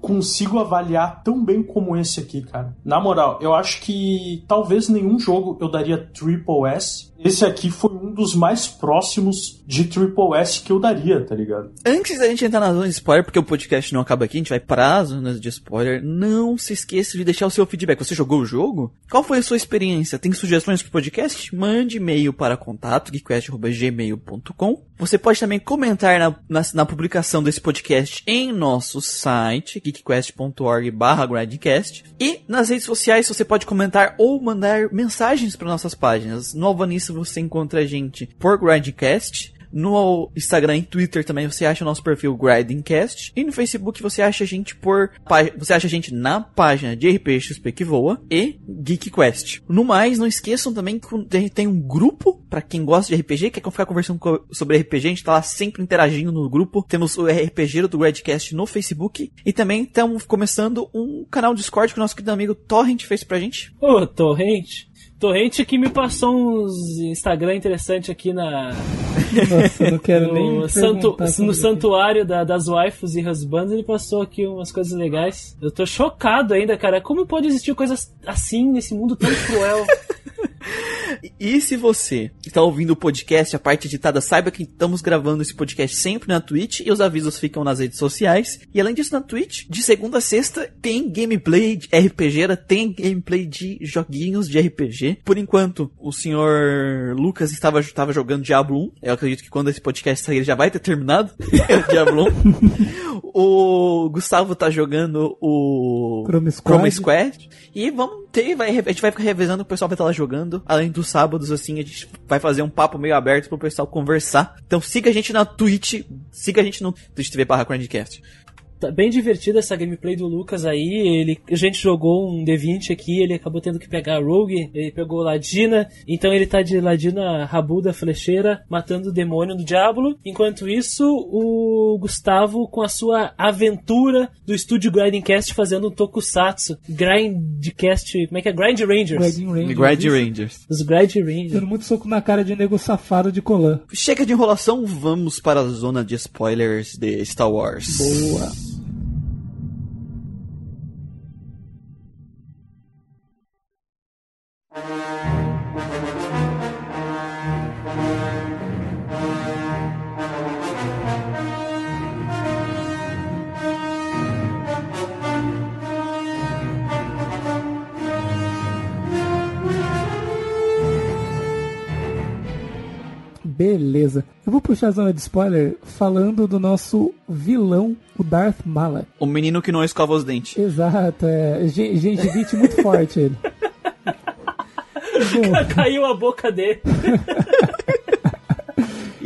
consigo avaliar tão bem como esse aqui, cara. Na moral, eu acho que talvez nenhum jogo eu daria Triple S esse aqui foi um dos mais próximos de Triple S que eu daria, tá ligado? Antes da gente entrar na zona de spoiler, porque o podcast não acaba aqui, a gente vai para a zona de spoiler, não se esqueça de deixar o seu feedback. Você jogou o jogo? Qual foi a sua experiência? Tem sugestões pro podcast? Mande e-mail para contato, geekquest.gmail.com. Você pode também comentar na, na, na, publicação desse podcast em nosso site, geekquest.org barra E nas redes sociais você pode comentar ou mandar mensagens para nossas páginas. No Alvanista você encontra a gente por Grindcast. No Instagram e Twitter também você acha o nosso perfil Grindcast. E no Facebook você acha a gente por. Você acha a gente na página de RPG XP que voa e Geek Quest. No mais, não esqueçam também que a gente tem um grupo para quem gosta de RPG, quer ficar conversando sobre RPG, a gente tá lá sempre interagindo no grupo. Temos o RPG do Gradcast no Facebook e também estamos começando um canal Discord que o nosso querido amigo Torrent fez pra gente. Ô, Torrent! Torrente que me passou uns Instagram interessante aqui na. Nossa, não quero *laughs* no nem. Santu... No santuário da, das waifus e husbands, ele passou aqui umas coisas legais. Eu tô chocado ainda, cara. Como pode existir coisas assim nesse mundo tão cruel? *laughs* *laughs* E se você está ouvindo o podcast, a parte editada, saiba que estamos gravando esse podcast sempre na Twitch e os avisos ficam nas redes sociais. E além disso, na Twitch, de segunda a sexta, tem gameplay de RPG, tem gameplay de joguinhos de RPG. Por enquanto, o senhor Lucas estava, estava jogando Diablo 1. Eu acredito que quando esse podcast sair, ele já vai ter terminado *laughs* Diablo 1. O Gustavo tá jogando o Chrome Squad. Chrome Squad. E vamos ter, vai, a gente vai ficar revezando, o pessoal vai estar lá jogando. Além dos sábados, assim, a gente vai fazer um papo meio aberto pro pessoal conversar. Então siga a gente na Twitch, siga a gente no Twitch TV barra Tá bem divertida essa gameplay do Lucas aí. Ele, a gente jogou um D20 aqui, ele acabou tendo que pegar a Rogue, ele pegou Ladina, então ele tá de Ladina rabuda flecheira, matando o demônio do Diablo. Enquanto isso, o Gustavo com a sua aventura do estúdio Grindcast fazendo um tokusatsu. Grindcast, como é que é? Grind Rangers. Grind Rangers. Grind Rangers. Os Grind Rangers. Dando muito soco na cara de nego safado de colã. Chega de enrolação, vamos para a zona de spoilers de Star Wars. Boa. Beleza. Eu vou puxar a zona de spoiler falando do nosso vilão, o Darth Malak. O menino que não escova os dentes. Exato, é. gen- Gengivite muito forte ele. *laughs* Bom, Caiu a boca dele. *laughs*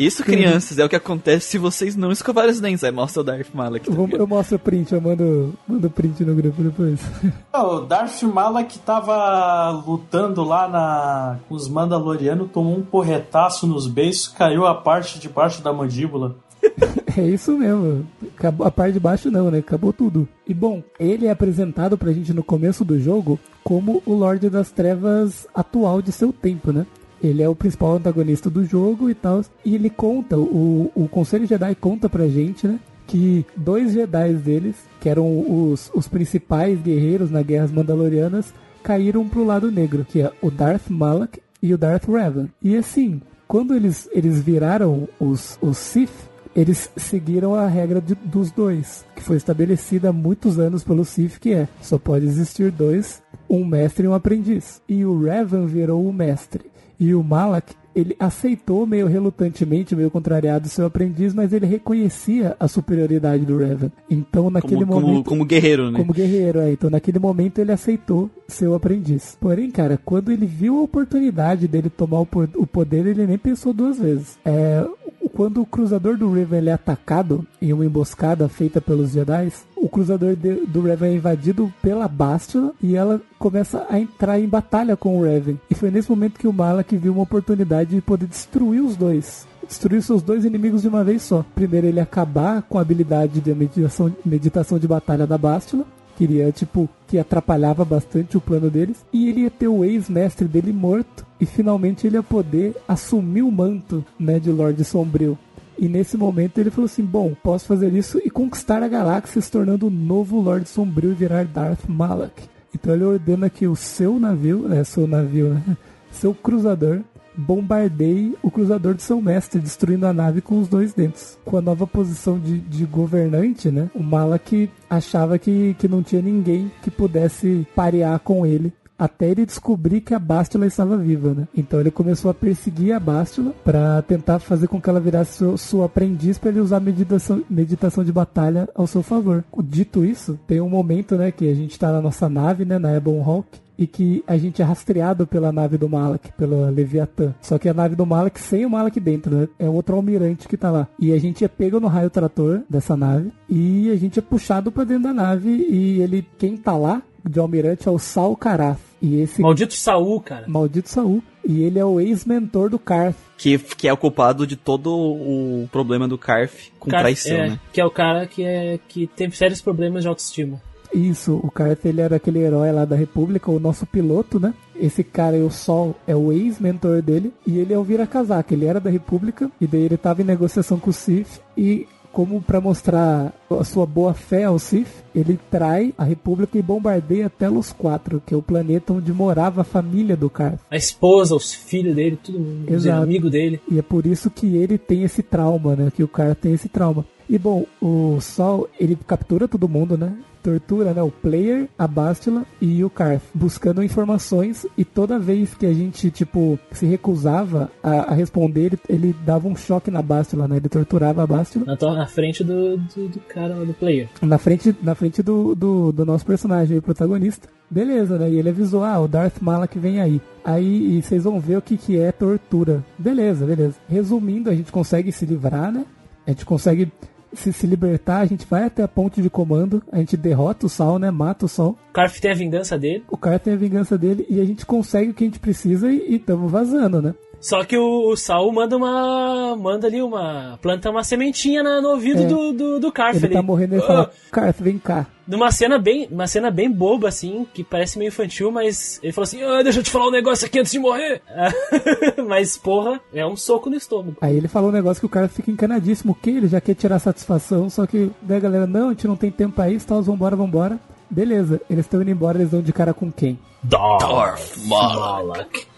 Isso, crianças, é o que acontece se vocês não escovarem os dentes. Aí mostra o Darth Malak. tá eu, vou- eu mostro o print, eu mando, mando print no grupo depois. *laughs* O Darth Malak tava lutando lá na... com os Mandalorianos, tomou um porretaço nos beiços, caiu a parte de baixo da mandíbula. *laughs* É isso mesmo. Acabou, a parte de baixo não, né? Acabou tudo. E bom, ele é apresentado pra gente no começo do jogo como o Lorde das Trevas atual de seu tempo, né? Ele é o principal antagonista do jogo e tal. E ele conta, o, o Conselho Jedi conta pra gente, né? Que dois Jedi deles, que eram os, os principais guerreiros nas guerras mandalorianas, caíram pro lado negro, que é o Darth Malak e o Darth Revan. E assim, quando eles, eles viraram os, os Sith, eles seguiram a regra de- dos dois, que foi estabelecida há muitos anos pelo Sith, que é só pode existir dois, um mestre e um aprendiz. E o Revan virou o mestre. E o Malak, ele aceitou meio relutantemente, meio contrariado seu aprendiz, mas ele reconhecia a superioridade do Revan. Então, naquele Como, como, momento, como guerreiro, né? como guerreiro, é. Então, naquele momento, ele aceitou seu aprendiz. Porém, cara, quando ele viu a oportunidade dele tomar o po- o poder, ele nem pensou duas vezes. É, quando o cruzador do ele é atacado em uma emboscada feita pelos Jedi, o cruzador de- do Revan é invadido pela Bastila e ela começa a entrar em batalha com o Revan. E foi nesse momento que o Malak viu uma oportunidade de poder destruir os dois destruir seus dois inimigos de uma vez só. Primeiro ele acabar com a habilidade de meditação, meditação de batalha da Bastila, queria tipo que atrapalhava bastante o plano deles, e ele ia ter o ex-mestre dele morto e finalmente ele ia poder assumir o manto, né, de Lorde Sombrio. E nesse momento ele falou assim: Bom, posso fazer isso e conquistar a galáxia, se tornando o novo Lorde Sombrio e virar Darth Malak. Então ele ordena que o seu navio, é seu navio, né? *laughs* Seu cruzador bombardeie o cruzador de seu mestre, destruindo a nave com os dois dentro. Com a nova posição de, de governante, né? O Malak achava que, que não tinha ninguém que pudesse parear com ele. Até ele descobrir que a Bastila estava viva, né? Então ele começou a perseguir a Bastila para tentar fazer com que ela virasse sua aprendiz para ele usar meditação, meditação de batalha ao seu favor. Dito isso, tem um momento, né, que a gente tá na nossa nave, né, na Ebon Hawk, e que a gente é rastreado pela nave do Malak, pela Leviatã. Só que a nave do Malak sem o Malak dentro, né? É outro almirante que tá lá. E a gente é pego no raio trator dessa nave e a gente é puxado pra dentro da nave e ele, quem tá lá de almirante é o Sal Karaz. E esse Maldito Saul, cara. maldito Saul. E ele é o ex-mentor do Karth. Que, que é o culpado de todo o problema do Karf com traição, é, né? Que é o cara que, é, que tem sérios problemas de autoestima. Isso, o Karth ele era aquele herói lá da República, o nosso piloto, né? Esse cara, o Sol, é o ex-mentor dele. E ele é o vira-casaca, ele era da República. E daí ele tava em negociação com o Sith. E como pra mostrar a sua boa fé ao Sith, ele trai a República e bombardeia Telos 4, que é o planeta onde morava a família do Karth. A esposa, os filhos dele, todo mundo, os amigos dele. E é por isso que ele tem esse trauma, né? Que o cara tem esse trauma. E bom, o Sol, ele captura todo mundo, né? Tortura, né? O player, a Bastila e o Karth, buscando informações. E toda vez que a gente, tipo, se recusava a, a responder, ele, ele dava um choque na Bastila, né? Ele torturava a Bastila Na, na frente do, do, do cara, do player. na frente, na frente do, do, do nosso personagem, o protagonista. Beleza, né? E ele avisou, ah, o Darth Malak vem aí. Aí vocês vão ver o que, que é tortura. Beleza, beleza. Resumindo, a gente consegue se livrar, né? A gente consegue se, se libertar, a gente vai até a ponte de comando, a gente derrota o Sol, né? Mata o Sol. O Carf tem a vingança dele. O cara tem a vingança dele e a gente consegue o que a gente precisa e, e tamo vazando, né? Só que o, o Saul manda uma. manda ali uma. planta uma sementinha na- no ouvido É. do, do, do Carf Ele tá morrendo e ele Ah, fala, Karth, vem cá. Numa cena bem. Uma cena bem boba, assim, que parece meio infantil, mas ele falou assim, ah, deixa eu te falar um negócio aqui antes de morrer. *laughs* mas, porra, é um soco no estômago. Aí ele falou um negócio que o cara fica encanadíssimo. Que? Ele já quer tirar satisfação, só que a galera, não, a gente não tem tempo pra isso, tal, vambora, vambora. Beleza, eles estão indo embora, eles dão de cara com quem? Darth Malak.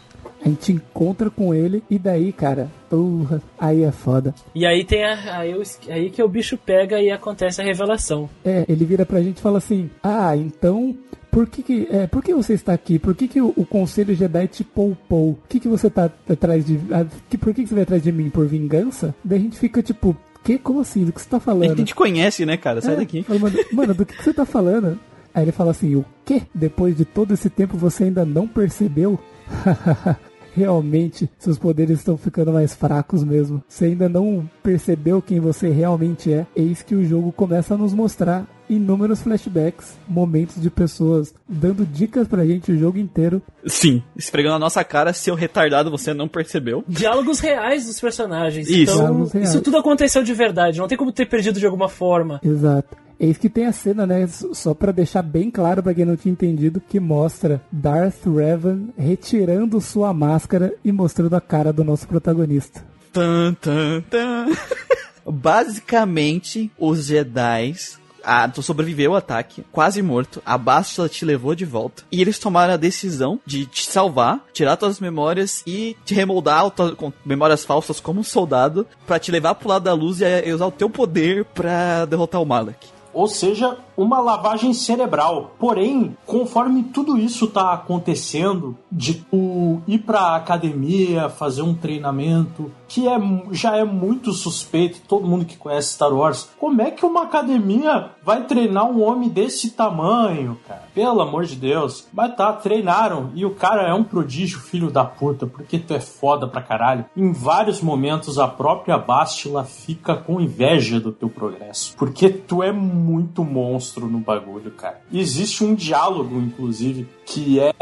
A gente encontra com ele e daí, cara, porra, aí é foda. E aí tem a, aí, aí que o bicho pega e acontece a revelação. É, ele vira pra gente e fala assim: Ah, então por que que, é, por que você está aqui? Por que que o, o Conselho Jedi te poupou? O que que você tá atrás de... a- que, por que que você vai atrás de mim? Por vingança? Daí a gente fica tipo, que? Como assim? Do que você tá A falando? gente te conhece, né, cara? Sai É, daqui. fala, Mano, mano, do que, que você tá falando? Aí ele fala assim, o quê? Depois de todo esse tempo você ainda não percebeu? *laughs* Realmente, seus poderes estão ficando mais fracos mesmo. Você ainda não percebeu quem você realmente é. Eis que o jogo começa a nos mostrar inúmeros flashbacks, momentos de pessoas dando dicas pra gente o jogo inteiro. Sim, esfregando na nossa cara, seu retardado, você não percebeu. Diálogos reais dos personagens. Isso. Então, isso tudo aconteceu de verdade. Não tem como ter perdido de alguma forma. Exato. Eis que tem a cena, né? Só pra deixar bem claro pra quem não tinha entendido, que mostra Darth Revan retirando sua máscara e mostrando a cara do nosso protagonista. Tan, tan, tan. *laughs* Basicamente, os Jedi. Ah, tu sobreviveu ao ataque, quase morto. A Bastila te levou de volta. E eles tomaram a decisão de te salvar, tirar tuas memórias e te remoldar com memórias falsas como um soldado pra te levar pro lado da luz e e usar o teu poder pra derrotar o Malak. Ou seja, uma lavagem cerebral. Porém, conforme tudo isso tá acontecendo, de tu ir pra academia, fazer um treinamento, que é, já é muito suspeito, todo mundo que conhece Star Wars, como é que uma academia vai treinar um homem desse tamanho, cara? Pelo amor de Deus. Mas tá, treinaram, e o cara é um prodígio, filho da puta, porque tu é foda pra caralho. Em vários momentos, a própria Bastila fica com inveja do teu progresso. Porque tu é muito monstro no bagulho, cara. Existe um diálogo, inclusive, que é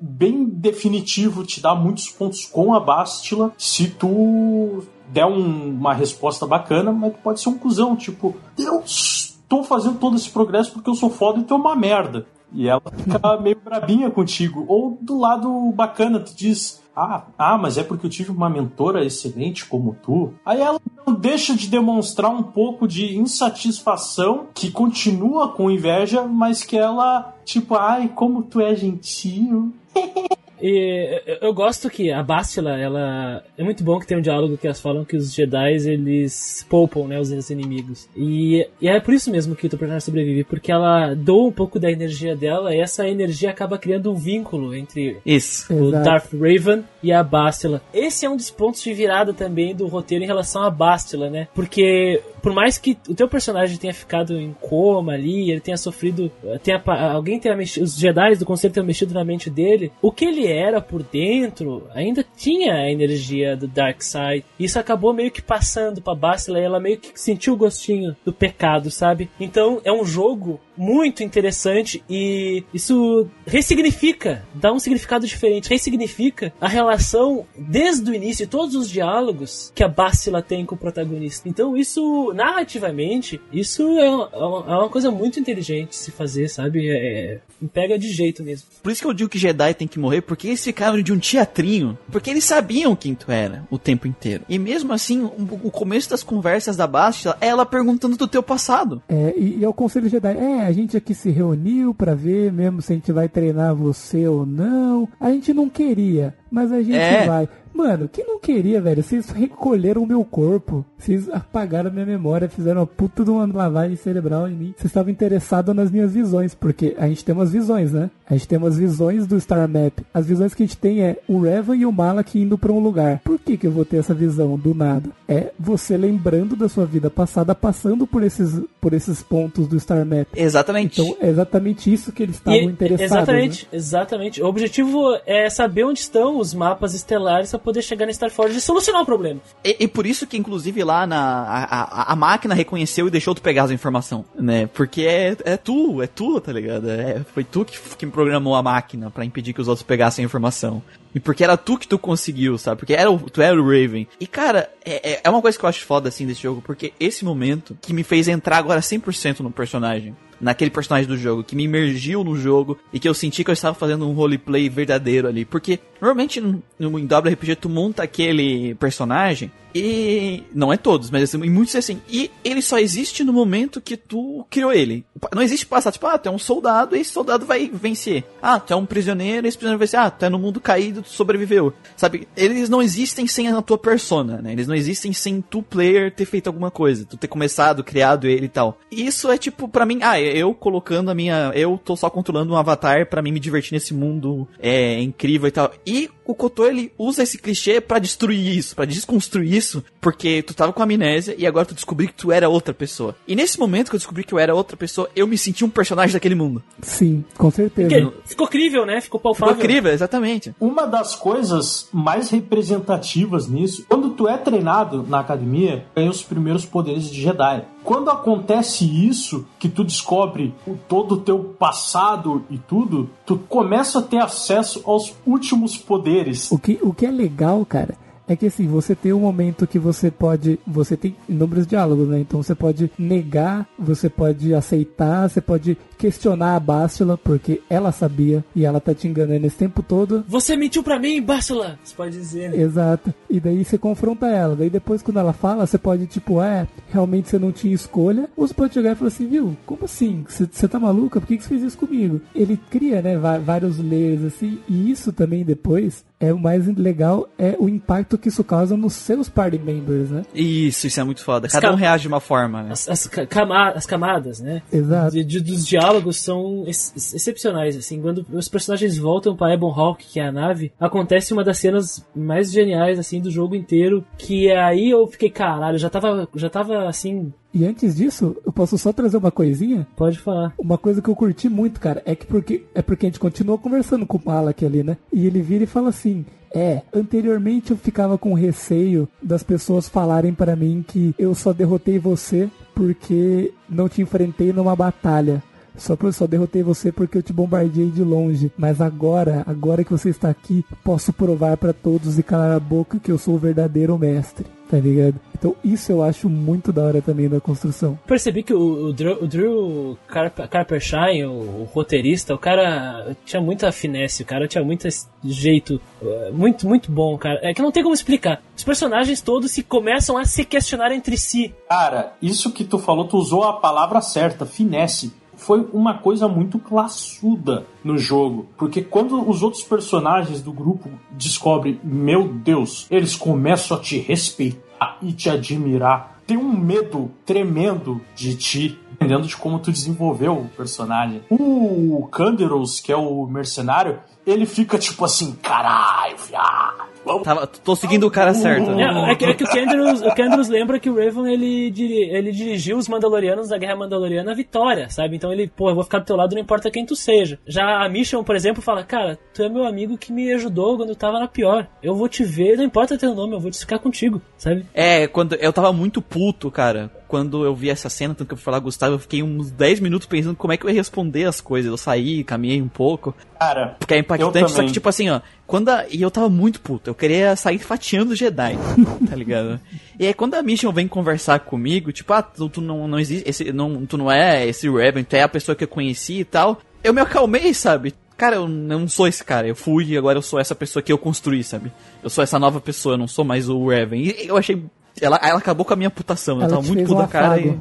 bem definitivo, te dá muitos pontos com a Bastila se tu der um- uma resposta bacana, mas tu pode ser um cuzão, tipo, eu estou fazendo todo esse progresso porque eu sou foda e tu é uma merda. E ela fica *laughs* meio brabinha contigo. Ou do lado bacana, tu diz, ah, ah, mas é porque eu tive uma mentora excelente como tu. Aí ela não deixa de demonstrar um pouco de insatisfação, que continua com inveja, mas que ela, tipo, ai, como tu é gentil. *laughs* E eu- gosto que a Bastila, ela. É muito bom que tem um diálogo que elas falam que os Jedi eles poupam, né, os inimigos. E, e é por isso mesmo que o teu personagem sobrevive, porque ela doa um pouco da energia dela e essa energia acaba criando um vínculo entre Isso. o Exato. Darth Raven e a Bastila. Esse é um dos pontos de virada também do roteiro em relação à Bastila, né? Porque por mais que o teu personagem tenha ficado em coma ali, ele tenha sofrido, tenha, alguém tenha mexido, os Jedi do conselho tenham mexido na mente dele, o que ele era por dentro ainda tinha a energia do Dark Side. Isso acabou meio que passando pra Bastila e ela meio que sentiu o gostinho do pecado, sabe? Então é um jogo muito interessante e isso ressignifica, dá um significado diferente, ressignifica a relação desde o início, todos os diálogos que a Bastila tem com o protagonista. Então isso, narrativamente, isso é uma, é uma coisa muito inteligente de se fazer, sabe? É, pega de jeito mesmo. Por isso que eu digo que Jedi tem que morrer, porque eles ficaram de um teatrinho. Porque eles sabiam quem tu era o tempo inteiro. E mesmo assim, o, o começo das conversas da Bastila é ela perguntando do teu passado. É, e, e é o Conselho Jedi. É, a gente aqui se reuniu pra ver mesmo se a gente vai treinar você ou não. A gente não queria, mas a gente É. vai. Mano, que não queria, velho? Vocês recolheram o meu corpo. Vocês apagaram a minha memória, fizeram uma puta de uma lavagem cerebral em mim. Vocês estavam interessados nas minhas visões, porque a gente tem umas visões, né? A gente tem umas visões do Star Map. As visões que a gente tem é o Revan e o Malak indo pra um lugar. Por que que eu vou ter essa visão do nada? É você lembrando da sua vida passada, passando por esses, por esses pontos do Star Map. Exatamente. Então é exatamente isso que eles estavam interessados. Exatamente, né? exatamente. O objetivo é saber onde estão os mapas estelares para poder chegar na Starforge e solucionar o problema. E, e por isso que, inclusive, lá na. A, a, a máquina reconheceu e deixou tu pegar as informação, né? Porque é, é tu, é tu, tá ligado? É, foi tu que, que programou a máquina pra impedir que os outros pegassem a informação. E porque era tu que tu conseguiu, sabe? Porque era o, tu era o Raven. E, cara, é, é- é uma coisa que eu acho foda, assim, desse jogo, porque esse momento que me fez entrar agora 100% no personagem. Naquele personagem do jogo, que me imergiu no jogo e que eu senti que eu estava fazendo um roleplay verdadeiro ali. Porque normalmente no, no, em WRPG tu monta aquele personagem e. Não é todos, mas assim, muitos é assim. E ele só existe no momento que tu criou ele. Não existe passar, tipo, ah, tu é um soldado e esse soldado vai vencer. Ah, tu é um prisioneiro e esse prisioneiro vai vencer. Ah, tu é no mundo caído, tu sobreviveu. Sabe? Eles não existem sem a tua persona, né? Eles não existem sem tu, player, ter feito alguma coisa. Tu ter começado, criado ele e tal. E isso é tipo, pra mim, ah, eu colocando a minha. Eu tô só controlando um avatar pra mim me divertir nesse mundo é, incrível e tal. E o Kotor, ele usa esse clichê pra destruir isso, pra desconstruir isso, porque tu tava com amnésia e agora tu descobriu que tu era outra pessoa. E nesse momento que eu descobri que eu era outra pessoa, eu me senti um personagem daquele mundo. Sim, com certeza. Porque ficou crível, né? Ficou palpável. Ficou incrível, exatamente. Uma das coisas mais representativas nisso, quando tu é treinado na academia, ganha os primeiros poderes de Jedi. Quando acontece isso, que tu descobre o, todo o teu passado e tudo, tu começa a ter acesso aos últimos poderes. O que, o que é legal, cara, é que assim, você tem um momento que você pode. Você tem inúmeros diálogos, né? Então você pode negar, você pode aceitar, você pode questionar a Bastila, porque ela sabia e ela tá te enganando esse tempo todo. Você mentiu pra mim, Bastila! Você pode dizer, né? Exato. E daí você confronta ela. Daí depois, quando ela fala, você pode, tipo, é, realmente você não tinha escolha. Ou você pode chegar e falar assim, viu, como assim? Você tá maluca? Por que que você fez isso comigo? Ele cria, né, vários layers assim. E isso também depois é o mais legal, é o impacto que isso causa nos seus party members, né? Isso, isso é muito foda. Cada um reage de uma forma, né? As, as ca- cama- as camadas, né? Exato. De- de- dos diálogos são ex- ex- excepcionais, assim. Quando os personagens voltam pra Ebon Hawk, que é a nave, acontece uma das cenas mais geniais, assim, do jogo inteiro, que aí eu fiquei, caralho, já tava, já tava, assim, E antes disso, eu posso só trazer uma coisinha? pode falar. Uma coisa que eu curti muito, cara, é que porque é porque a gente continuou conversando com o Malak ali, né? E ele vira e fala assim: "É, anteriormente eu ficava com receio das pessoas falarem pra mim que eu só derrotei você porque não te enfrentei numa batalha." Só, por, só derrotei você porque eu te bombardeei de longe. Mas agora, agora que você está aqui, posso provar pra todos e calar a boca que eu sou o verdadeiro mestre. Tá ligado? Então isso eu acho muito da hora também da construção. Percebi que o, o Drew, o Drew Carp, Carpershine, o, o roteirista, o cara tinha muita finesse, o cara tinha muito jeito, eh, muito, muito bom, cara. É que não tem como explicar. Os personagens todos se começam a se questionar entre si. Cara, isso que tu falou, tu usou a palavra certa, finesse. Foi uma coisa muito classuda no jogo. Porque quando os outros personagens do grupo descobrem, meu Deus, eles começam a te respeitar e te admirar. Tem um medo tremendo de ti, dependendo de como tu desenvolveu o personagem. O Canderos, que é o mercenário, ele fica tipo assim, caralho, viado. Vamos Tava, tô seguindo o cara certo, né? É, é que, é que o Kendros, o Kendros lembra que o Raven ele, diri- ele dirigiu os Mandalorianos da Guerra Mandaloriana à vitória, sabe? Então ele, pô, eu vou ficar do teu lado não importa quem tu seja. Já a Mission, por exemplo, fala, cara, tu é meu amigo que me ajudou quando eu tava na pior. Eu vou te ver, não importa teu nome, eu vou te ficar contigo, sabe? É, quando eu tava muito puto, cara, quando eu vi essa cena, tanto que eu fui falar Gustavo, eu fiquei uns 10 minutos pensando como é que eu ia responder as coisas. Eu saí, caminhei um pouco, Cara, porque é impactante, só que tipo assim, ó, quando a, e eu tava muito puto, eu queria sair fatiando Jedi, *laughs* tá ligado? E aí quando a Mission vem conversar comigo, tipo, ah, tu, tu não, não existe, esse, não, tu não é esse Revan, tu é a pessoa que eu conheci e tal, eu me acalmei, sabe? Cara, eu não sou esse cara, eu fui e agora eu sou essa pessoa que eu construí, sabe? Eu sou essa nova pessoa, eu não sou mais o Revan. E eu achei, ela, ela acabou com a minha putação, eu Ela tava te muito puto um cara e...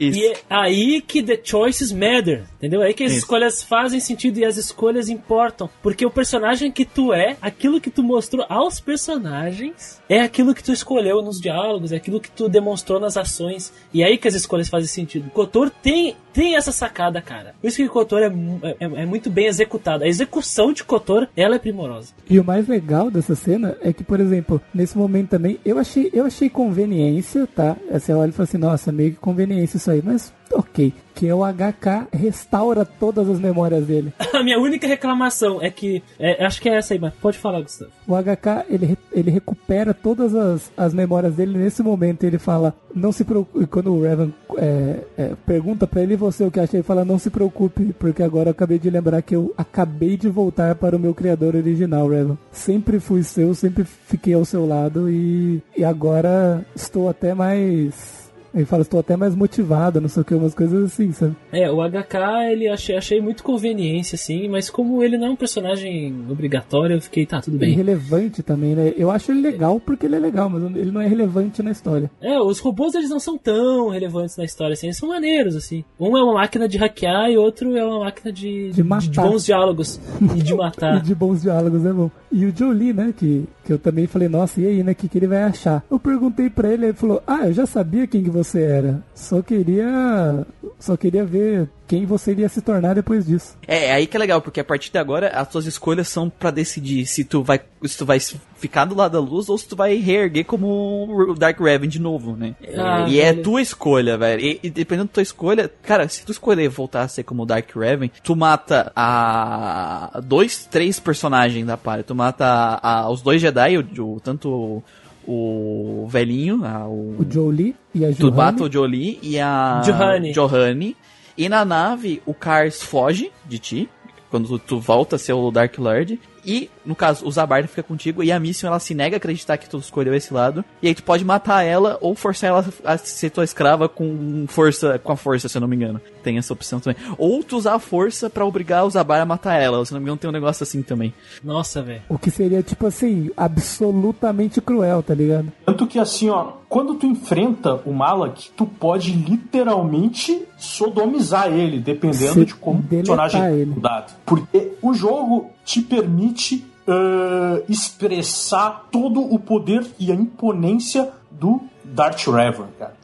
Isso. E é aí que the choices matter, entendeu? É aí que as Isso. escolhas fazem sentido e as escolhas importam. Porque o personagem que tu é, aquilo que tu mostrou aos personagens, é aquilo que tu escolheu nos diálogos, é aquilo que tu demonstrou nas ações. E é aí que as escolhas fazem sentido. Kotor tem, tem essa sacada, cara. Por isso que Kotor é, mu- é, é muito bem executada. A execução de Kotor, ela é primorosa. E o mais legal dessa cena é que, por exemplo, nesse momento também, eu achei, eu achei conveniência, tá? Você olha e fala assim, nossa, meio que conveniência isso aí, mas ok. Que é o HK restaura todas as memórias dele. *laughs* A minha única reclamação é que. é, acho que é essa aí, mas pode falar, Gustavo. O HK, ele, ele recupera todas as, as memórias dele nesse momento. Ele fala, não se preocupe. Quando o Revan é, é, pergunta pra ele, você o que acha? Ele fala, não se preocupe, porque agora eu acabei de lembrar que eu acabei de voltar para o meu criador original, Revan. Sempre fui seu, sempre fiquei ao seu lado e, e agora estou até mais. Ele fala, estou até mais motivado, não sei o que, umas coisas assim, sabe? É, o HK, ele achei, achei muito conveniência, assim, mas como ele não é um personagem obrigatório, eu fiquei, tá, tudo E bem. relevante também, né? Eu acho ele legal porque ele é legal, mas ele não é relevante na história. É, os robôs, eles não são tão relevantes na história, assim, eles são maneiros, assim. Um é uma máquina de hackear e outro é uma máquina de, De matar. de bons diálogos e de *laughs* E matar. de bons diálogos é bom. E o Jolie, né, que, que eu também falei, nossa, e aí, né, o que, que ele vai achar? Eu perguntei pra ele, ele falou, ah, eu já sabia quem que você era. Só queria. Só queria ver quem você iria se tornar depois disso. É, é aí que é legal, porque a partir de agora as suas escolhas são pra decidir se tu vai se tu vai ficar do lado da luz ou se tu vai reerguer como o Dark Raven de novo, né? Ah, e é tua escolha, velho. E, e dependendo da tua escolha, cara, se tu escolher voltar a ser como o Dark Raven, tu mata a dois, três personagens da party. Tu mata a, a- os dois Jedi, o, o- tanto o, o velhinho, a- o, O Jolie e a Tu Johanne. mata o Jolie e a Johanne. Johanne. E na nave, o Cars foge de ti. Quando tu, volta a ser o Dark Lord. E, no caso, o Zabarda fica contigo. E a Mission, ela se nega a acreditar que tu escolheu esse lado. E aí tu pode matar ela ou forçar ela a ser tua escrava com força, com a força, se eu não me engano. Tem essa opção também. Ou tu usar a força pra obrigar o Zabar a matar ela. Se eu não me engano, tem um negócio assim também. Nossa, velho. O que seria, tipo assim, absolutamente cruel, tá ligado? Tanto que assim, ó, quando tu enfrenta o Malak, tu pode literalmente sodomizar ele, dependendo Se de como o personagem é dado. Porque o jogo te permite ah, expressar todo o poder e a imponência do Darth Revan, cara.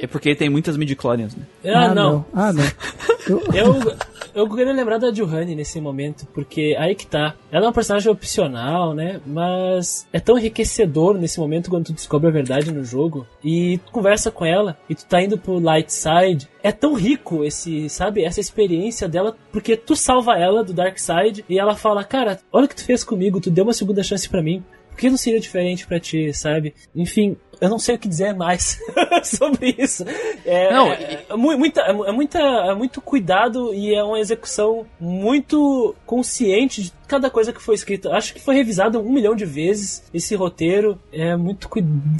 É porque tem muitas midichlorians, né? Ah, não. Ah, não. *laughs* Eu- Eu, eu queria lembrar da Johanne nesse momento, porque aí que tá. Ela é um personagem opcional, né? Mas é tão enriquecedor nesse momento quando tu descobre a verdade no jogo e tu conversa com ela e tu tá indo pro light side. É tão rico esse, sabe, essa experiência dela, porque tu salva ela do dark side e ela fala: Cara, olha o que tu fez comigo, tu deu uma segunda chance pra mim. Por que não seria diferente pra ti, sabe? Enfim, eu não sei o que dizer mais *laughs* sobre isso. É, Não, é, é mu- muita, é é muita, é muito cuidado e é uma execução muito consciente de cada coisa que foi escrita. Acho que foi revisado um milhão de vezes esse roteiro. É muito,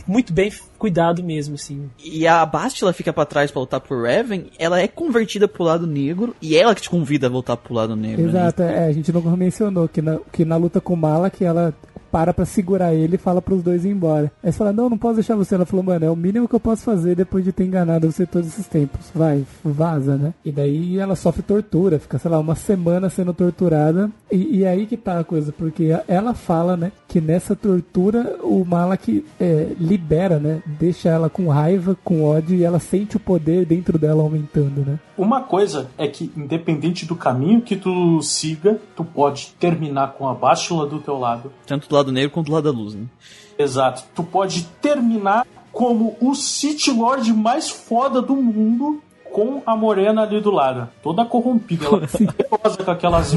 muito bem cuidado mesmo, assim. E a Bastila fica pra trás pra lutar por Raven, ela é convertida pro lado negro e ela que te convida a voltar pro lado negro. né? Exato, é, a gente não mencionou que na, que na luta com o Malak ela para pra segurar ele e fala pros dois ir embora. Aí você fala, não, não posso deixar você. Ela falou, mano, é o mínimo que eu posso fazer depois de ter enganado você todos esses tempos. Vai, vaza, né? E daí ela sofre tortura, fica, sei lá, uma semana sendo torturada. E, e aí que tá a coisa, porque ela fala, né, que nessa tortura o Malak é, libera, né? Deixa ela com raiva, com ódio, e ela sente o poder dentro dela aumentando, né? Uma coisa é que, independente do caminho que tu siga, tu pode terminar com a bástula do teu lado. Tanto do lado negro quanto do lado da luz, né? Exato. Tu pode terminar como o City Lord mais foda do mundo com a morena ali do lado. Toda corrompida. Ela *laughs* rosa com aquelas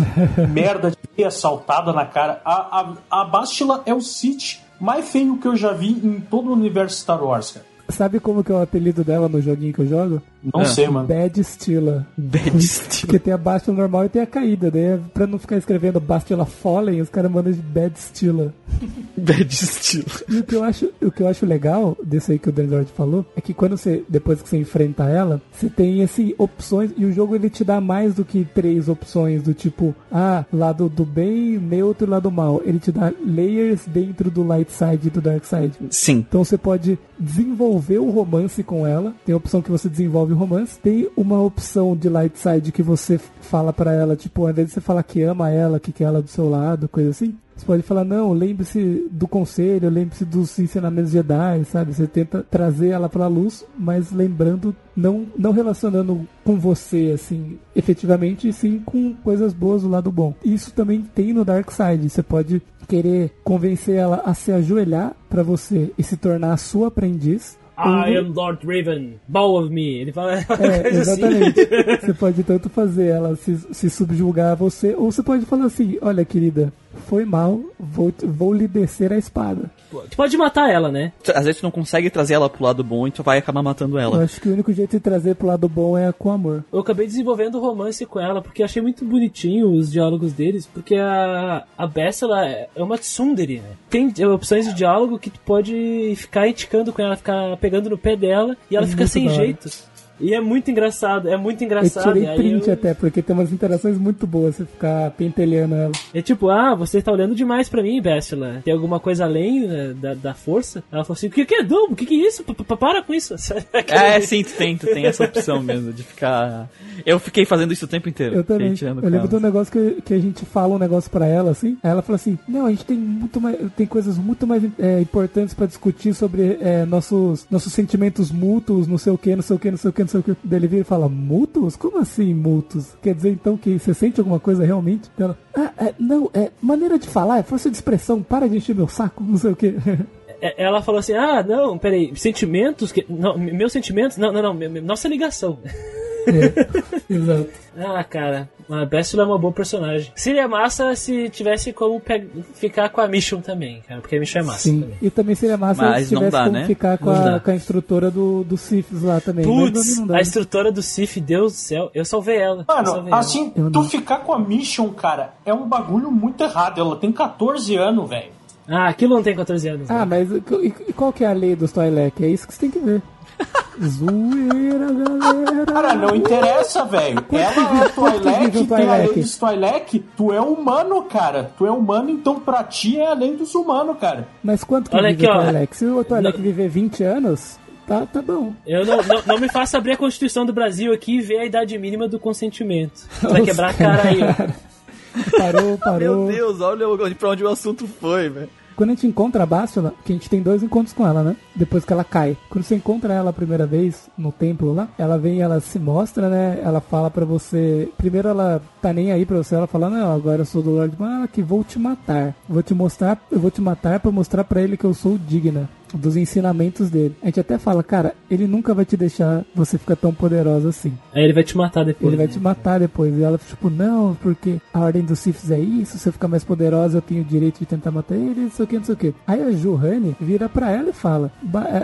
merda de teia saltada na cara. A, a, a Bastila é o City mais feio que eu já vi em todo o universo Star Wars, cara. Sabe como que é o apelido dela no joguinho que eu jogo? Não Ah. sei, mano. Bad Stila. Bad *laughs* Steel. Porque tem a Bastila normal e tem a caída. Daí, é pra não ficar escrevendo Bastila Fallen, os caras mandam de Bad Stila. *laughs* Bad Steel. E o que eu acho, o que eu acho legal desse aí que o Dan Lord falou é que quando você, depois que você enfrenta ela, você tem assim opções e o jogo ele te dá mais do que três opções do tipo, ah, lado do bem, neutro e lado mal. Ele te dá layers dentro do light side e do dark side. Sim. Então você pode desenvolver o romance com ela. Tem a opção que você desenvolve o romance. Tem uma opção de light side que você fala pra ela, tipo, ao invés de você falar que ama ela, que quer ela do seu lado, coisa assim. Você pode falar, não, lembre-se do conselho, lembre-se dos ensinamentos Jedi, sabe? Você tenta trazer ela pra luz, mas lembrando, não, não relacionando com você, assim, efetivamente, sim com coisas boas do lado bom. Isso também tem no Dark Side. Você pode querer convencer ela a se ajoelhar pra você e se tornar a sua aprendiz. I am Lord Raven, bow of me. Ele fala É, *laughs* assim. exatamente. *laughs* Você pode tanto fazer ela se, se subjugar a você, ou você pode falar assim: olha, querida, foi mal, vou, vou lhe descer a espada. Tu pode matar ela, né? Às vezes tu não consegue trazer ela pro lado bom e tu vai acabar matando Eu ela. acho que o único jeito de trazer pro lado bom é com amor. Eu acabei desenvolvendo romance com ela, porque eu achei muito bonitinho os diálogos deles, porque a, a Bessa, ela é uma tsundere, né? Tem opções de diálogo que tu pode ficar indicando com ela, ficar pegando no pé dela, e ela É fica sem hora. jeito. E é muito engraçado, é muito Eu engraçado. tirei e aí print eu- até, porque tem umas interações muito boas você ficar pentelhando ela. É tipo, ah, você tá olhando demais pra mim, Bessela. Tem alguma coisa além né, da, da força? Ela falou assim, o que, que é Dumbo? O que, que é isso? Pa- pa- Para com isso. *laughs* É, sim, tu tem, tu tem essa opção mesmo de ficar. Eu fiquei fazendo isso o tempo inteiro. Eu também. Eu lembro de ela. um negócio que, que a gente fala um negócio pra ela, assim. Aí ela fala assim: Não, a gente tem muito mais. Tem coisas muito mais é, importantes pra discutir sobre é, nossos, nossos sentimentos mútuos, não sei o que, não sei o que, não sei o que, não sei o que. Daí ele vira e fala, mutos? Como assim mutos? Quer dizer então que você sente alguma coisa realmente? Ela, ah, é, não, é maneira de falar, é força de expressão, para de encher meu saco, *laughs* não sei o que. É, Ela falou assim: ah, não, peraí, sentimentos? Que, não, meus sentimentos? Não, não, não, nossa ligação. *laughs* *laughs* Exato. Ah, cara, a Bessula é uma boa personagem. Seria massa se tivesse como ficar com a Mission também, cara, porque a Mission é massa. Sim, também. e também seria massa Mas se tivesse dá, como né? ficar com a, com a instrutora do, do lá também. Mas Putz, não dá. a instrutora do Sif, Deus do céu, eu salvei ela. eu Mano, salvei ela. assim, Eu tu ficar com a Mission, cara, é um bagulho muito errado. Ela tem 14 anos, velho. Ah, aquilo não tem 14 anos. Ah, né? mas e, e qual que é a lei dos Twi'lek? É isso que você tem que ver. Zoeira, galera. Cara, não interessa, velho. Ela é Twi'lek, tem a lei dos Twi'lek. Tu é humano, cara. Tu é humano, então pra ti é a lei dos humanos, cara. Mas quanto que Olha vive aqui, o. Twi'lek? Se o Twi'lek Não- viver 20 anos, tá, tá bom. Eu não, não, não me faça abrir a Constituição do Brasil aqui e ver a idade mínima do consentimento. Vai *laughs* quebrar a cara aí, ó. Parou, parou. Meu Deus, olha onde- pra onde o assunto foi, velho. Quando a gente encontra a Bastila, que a gente tem dois encontros com ela, né? Depois que ela cai. Quando você encontra ela a primeira vez no templo lá, ela vem, ela se mostra, né? Ela fala pra você. Primeiro ela tá nem aí pra você, ela fala: Não, agora eu sou do Lord Malak, vou te matar. Vou te mostrar, eu vou te matar pra mostrar pra ele que eu sou digna dos ensinamentos dele. A gente até fala, cara, ele nunca vai te deixar você ficar tão poderosa assim. Aí ele vai te matar depois. Ele vai né? te matar depois. E ela, tipo, não, porque a ordem dos Siths é isso, se eu ficar mais poderosa, eu tenho o direito de tentar matar ele, não sei o que, não sei o que. Aí a Johanne vira pra ela e fala,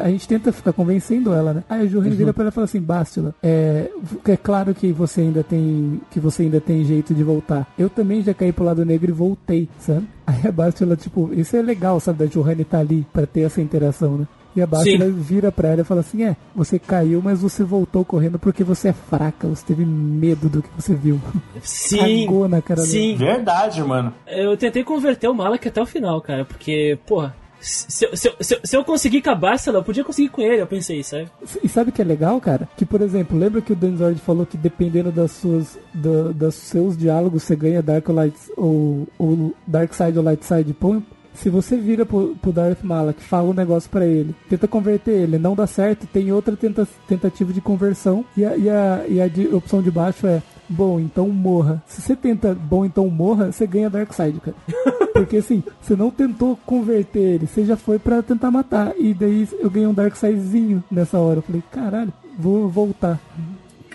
a gente tenta ficar convencendo ela, né? Aí a Johanne vira pra ela e fala assim, Bastila, é, é claro que você ainda tem, que você ainda tem jeito de voltar. Eu também já caí pro lado negro e voltei, sabe? *laughs* Aí a Bastila, tipo, isso é legal, sabe, da Johanne tá ali pra ter essa interação, né? E a Bastila Sim. vira pra ela e fala assim: É, você caiu, mas você voltou correndo porque você é fraca, você teve medo do que você viu. Sim. Cagou na cara Sim. Verdade, mano. Eu tentei converter o Malak até o final, cara, porque, porra, se, eu- se, eu- se, eu- se eu conseguir com a Bastila, eu podia conseguir com ele, eu pensei, sabe? E sabe o que é legal, cara? Que, por exemplo, lembra que o Dan Zord falou que dependendo das suas, dos seus diálogos, você ganha Dark ou ou, ou Dark Side ou Light Side? Pô, se você vira pro, pro Darth Malak, fala um negócio pra ele, tenta converter ele, não dá certo, tem outra tenta, tentativa de conversão e a, e a, e a de- opção de baixo é bom, então morra. Se você tenta bom, então morra, você ganha Dark Side, cara. *laughs* Porque assim, você não tentou converter ele, você já foi pra tentar matar. E daí eu ganhei um Dark Sidezinho nessa hora. Eu falei, caralho, vou voltar.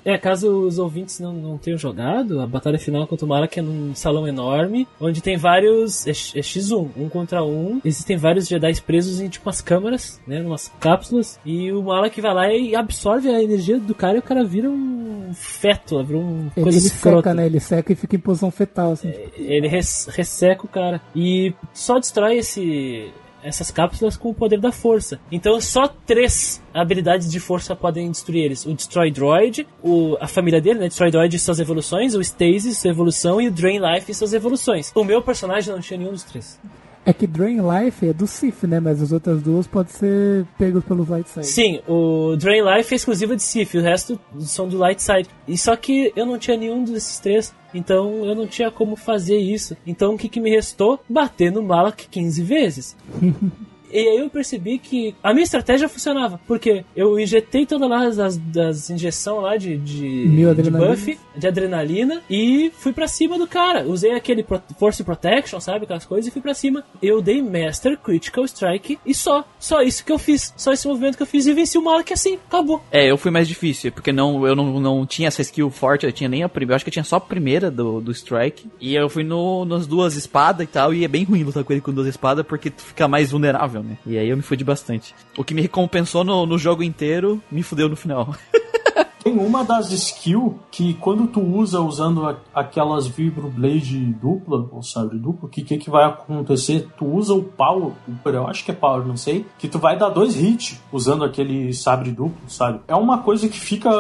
É, caso os ouvintes não, não tenham jogado, a batalha final contra o Malak é num salão enorme, onde tem vários. É, é X1, um contra um. Existem vários Jedi presos em tipo umas câmaras, né? Umas cápsulas. E o Malak vai lá e absorve a energia do cara e o cara vira um feto, vira um Ele, coisa ele escrota. seca, né? Ele seca e fica em posição fetal, assim. Ele res- resseca o cara. E só destrói esse. Essas cápsulas com o poder da força. Então só três habilidades de força podem destruir eles. O Destroy Droid, o, a família dele, né? Destroy Droid e suas evoluções, o Stasis, sua evolução, e o Drain Life e suas evoluções. O meu personagem não tinha nenhum dos três. É que Drain Life é do Sif, né? Mas as outras duas podem ser pegos pelo Light Side. Sim, o Drain Life é exclusivo de Sith, o resto são do Light Side. E só que eu não tinha nenhum desses três, então eu não tinha como fazer isso. Então o que, que me restou? Bater no Malak 15 vezes. *laughs* E aí eu percebi que a minha estratégia funcionava, porque eu injetei todas lá as, das injeção lá de, de, de buff, de adrenalina, e fui pra cima do cara. Usei aquele pro- Force Protection, sabe, aquelas coisas, e fui pra cima. Eu dei Master Critical Strike e só. Só isso que eu fiz. Só esse movimento que eu fiz e venci o Malak assim. Acabou. É, eu fui mais difícil, porque não, eu não, não tinha essa skill forte, eu tinha nem a primeira, eu acho que eu tinha só a primeira do, do strike. E eu fui no, nas duas espadas e tal, e é bem ruim lutar com ele com duas espadas, porque tu fica mais vulnerável, E aí eu me fudi bastante. O que me recompensou no, no jogo inteiro, me fudeu no final. *laughs* Tem uma das skills que quando tu usa usando aquelas vibroblade dupla, ou sabre duplo, que que que vai acontecer? Tu usa o power, eu acho que é power, não sei, que tu vai dar dois hits usando aquele sabre duplo, sabe? É uma coisa que fica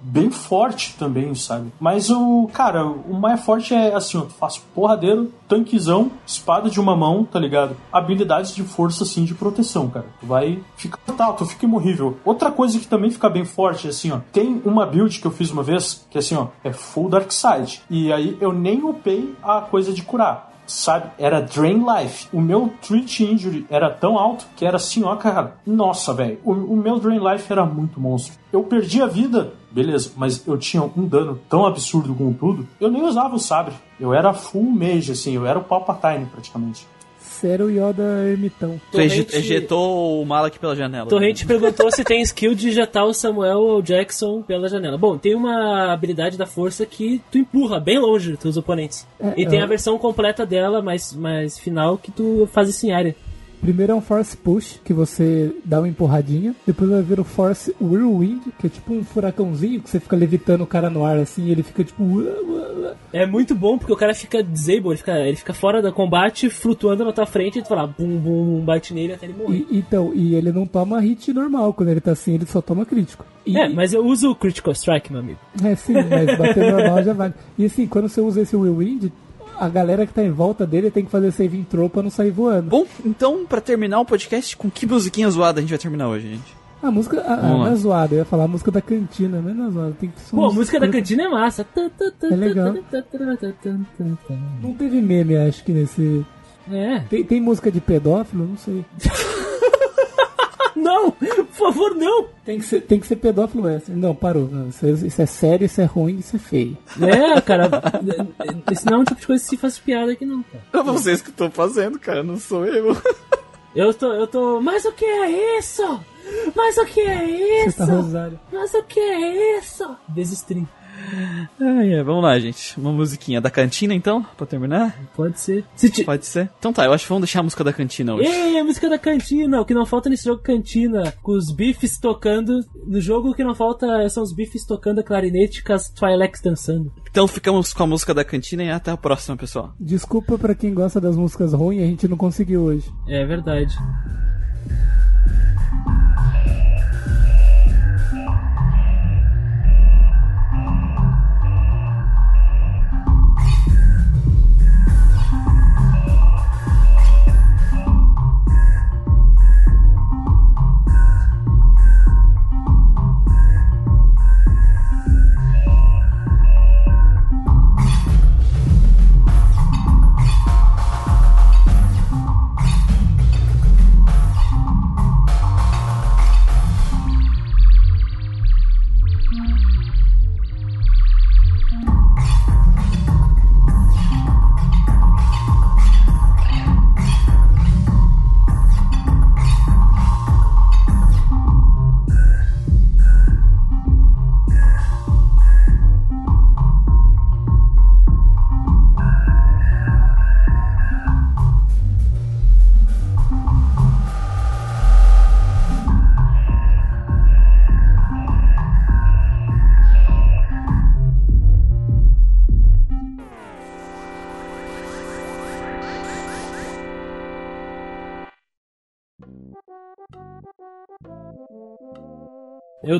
bem forte também, sabe? Mas o, cara, o mais forte é assim, ó, tu faz porradeiro, tanquezão, espada de uma mão, tá ligado? Habilidades de força, assim, de proteção, cara. Tu vai ficar tal, tu fica imorrível. Outra coisa que também fica bem forte, assim, ó, tem uma build que eu fiz uma vez, que assim, ó, é full dark side. E aí eu nem upei a coisa de curar. sabe? Era Drain Life. O meu Treat Injury era tão alto que era assim, ó, cara. Nossa, velho. O, o meu Drain Life era muito monstro. Eu perdi a vida, beleza, mas eu tinha um dano tão absurdo com tudo, eu nem usava o sabre. Eu era full mage, assim, eu era o Palpatine praticamente. Sério Yoda ermitão. Tu Torrente- ejetou o Malak pela janela. Torrente perguntou se tem skill de injetar o Samuel ou o Jackson pela janela. Bom, tem uma habilidade da força que tu empurra bem longe dos teus oponentes. É, e tem é. a versão completa dela, mais, mais final, que tu faz isso em área. Primeiro é um Force Push, que você dá uma empurradinha. Depois vai vir o Force Whirlwind, que é tipo um furacãozinho, que você fica levitando o cara no ar assim, e ele fica tipo. É muito bom porque o cara fica disabled, ele fica, ele fica fora do combate, flutuando na tua frente e tu fala bum bum, bum bate nele até ele morrer. E, então, e ele não toma hit normal, quando ele tá assim, ele só toma crítico. E, É, mas eu uso o Critical Strike, meu amigo. É, sim, mas bater normal já vale. E assim, quando você usa esse Whirlwind, a galera que tá em volta dele tem que fazer saving throw pra não sair voando. Bom, então, pra terminar o podcast, com que musiquinha zoada a gente vai terminar hoje, gente? A música a, não é zoada, eu ia falar a música da cantina, mas não é zoada. Tem que Pô, a música da cantina é massa. É legal. Não teve meme, acho que nesse. É. Tem, tem música de pedófilo? Não sei. *laughs* Não! Por favor, não! Tem que ser, tem que ser pedófilo essa. Não, parou. Não, isso, é, isso é sério, isso é ruim, isso é feio. É, cara, *laughs* esse não é um tipo de coisa que se faz piada aqui, não, cara. É vocês que estão fazendo, cara, não sou eu. Eu tô, eu tô. Mas o que é isso? Mas o que é Você isso? tá rosário. Mas o que é isso? Desistri. Ai, é, vamos lá, gente. Uma musiquinha da cantina, então, pra terminar? Pode ser. Se ti... Pode ser? Então tá, eu acho que vamos deixar a música da cantina hoje. Ei, a música da cantina! O que não falta nesse jogo cantina, com os bifes tocando. No jogo o que não falta são os bifes tocando a clarinete com as Twilex dançando. Então ficamos com a música da cantina e até a próxima, pessoal. Desculpa pra quem gosta das músicas ruins, a gente não conseguiu hoje. É verdade.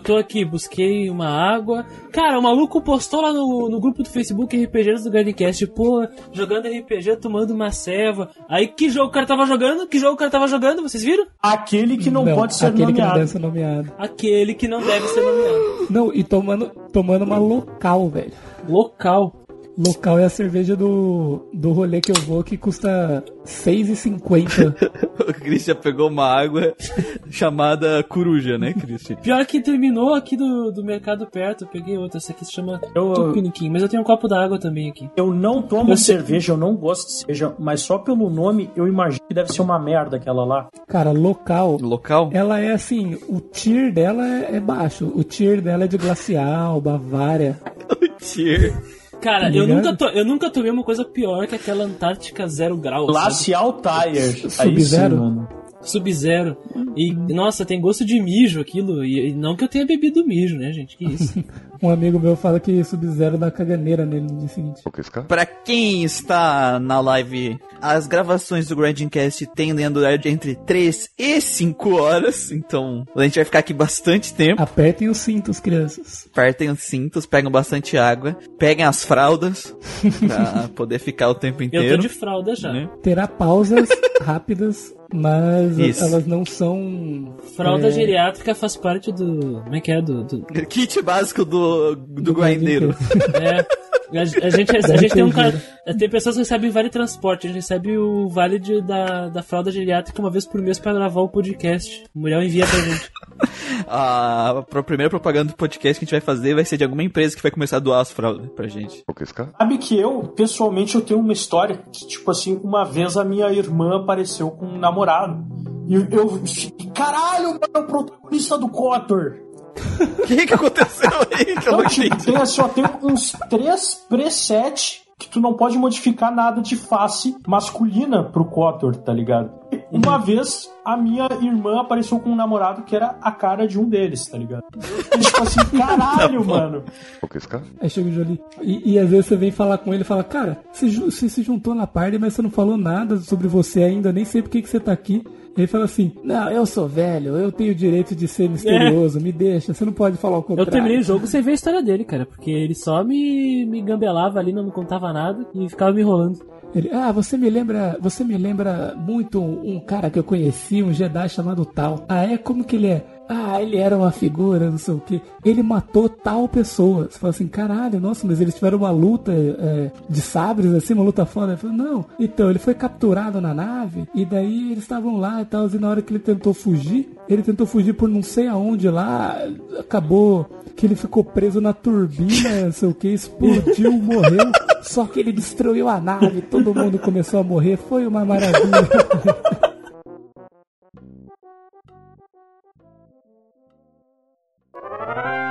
Eu tô aqui, busquei uma água. Cara, o maluco postou lá no, no grupo do Facebook RPGs do Gardencast, pô, jogando RPG, tomando uma ceva. Aí que jogo o cara tava jogando? Que jogo o cara tava jogando? Vocês viram? Aquele que não, pode ser aquele que não nomeado. deve ser nomeado. Aquele que não deve ser nomeado. Não, e tomando, tomando uma local, velho. Local. Local é a cerveja do, do rolê que eu vou que custa R$6,50. *laughs* O Christian pegou uma água chamada coruja, né, Christian? Pior que terminou aqui do, do mercado perto, eu peguei outra, essa aqui se chama Eu- Tupiniquim, mas eu tenho um copo d'água também aqui. Eu não tomo Eu sei- cerveja, eu não gosto de cerveja, mas só pelo nome eu imagino que deve ser uma merda aquela lá. Cara, local. Local? Ela é assim, o tier dela é, é baixo. O tier dela é de glacial, Bavária. *laughs* Tier. Cara, Tá eu nunca, to, eu nunca tomei uma coisa pior que aquela Antártica zero grau. Glacial Tire. Aí sim, Sub-Zero? Sub-zero. E, nossa, tem gosto de mijo aquilo. E, e não que eu tenha bebido mijo, né, gente? Que isso. *laughs* Um amigo meu fala que Sub-Zero dá caganeira nele no dia seguinte. Pra quem está na live, as gravações do Grandcast tendem a durar de entre 3 e 5 horas, então a gente vai ficar aqui bastante tempo. Apertem os cintos, crianças. Apertem os cintos, pegam bastante água, peguem as fraldas *laughs* pra poder ficar o tempo Eu inteiro. tô de fralda já. né? Terá pausas *laughs* rápidas, mas Isso. elas não são. Fralda é, geriátrica faz parte do. Como é que é? Do. do Kit básico do, do do é. A, a gente, a gente tem um cara. Tem pessoas que recebem vale transporte, a gente recebe o vale de, da, da fralda geriátrica uma vez por mês pra gravar o podcast. O Muriel envia pra gente. *laughs* A, a primeira propaganda do podcast que a gente vai fazer vai ser de alguma empresa que vai começar a doar as fraldas pra gente. Sabe que eu, pessoalmente, eu tenho uma história que, tipo assim, uma vez a minha irmã apareceu com um namorado. E eu, eu caralho, mano, é o protagonista do Cotor. O *laughs* que, que aconteceu aí? Que eu não Não, tipo, tem, assim, ó, tem uns três preset que tu não pode modificar nada de face masculina pro Cotor, tá ligado? Uma vez a minha irmã apareceu com um namorado que era a cara de um deles, tá ligado? E, tipo assim, *laughs* caralho, mano. Aí chega o Jolie. E, e às vezes você vem falar com ele e fala, cara, você, você se juntou na party, mas você não falou nada sobre você ainda, nem sei por que que você tá aqui. Ele fala assim, não, eu sou velho, eu tenho o direito de ser misterioso, me deixa, você não pode falar o Eu contrário. terminei o jogo sem ver a história dele, cara, porque ele só me, me gambelava ali, não me contava nada e ficava me enrolando. Ele, ah, você me lembra, você me lembra muito um, um cara que eu conheci, um Jedi chamado Tal. Ah, é? Como que ele é? Ah, ele era uma figura, não sei o que. Ele matou tal pessoa. Você fala assim, caralho, nossa, mas eles tiveram uma luta é, de sabres, assim, uma luta foda. Ele falou, não. Então, ele foi capturado na nave, e daí eles estavam lá e tal, e na hora que ele tentou fugir, ele tentou fugir por não sei aonde lá, acabou que ele ficou preso na turbina, não sei o que, explodiu, morreu. Só que ele destruiu a nave, todo mundo começou a morrer, foi uma maravilha. *laughs* Música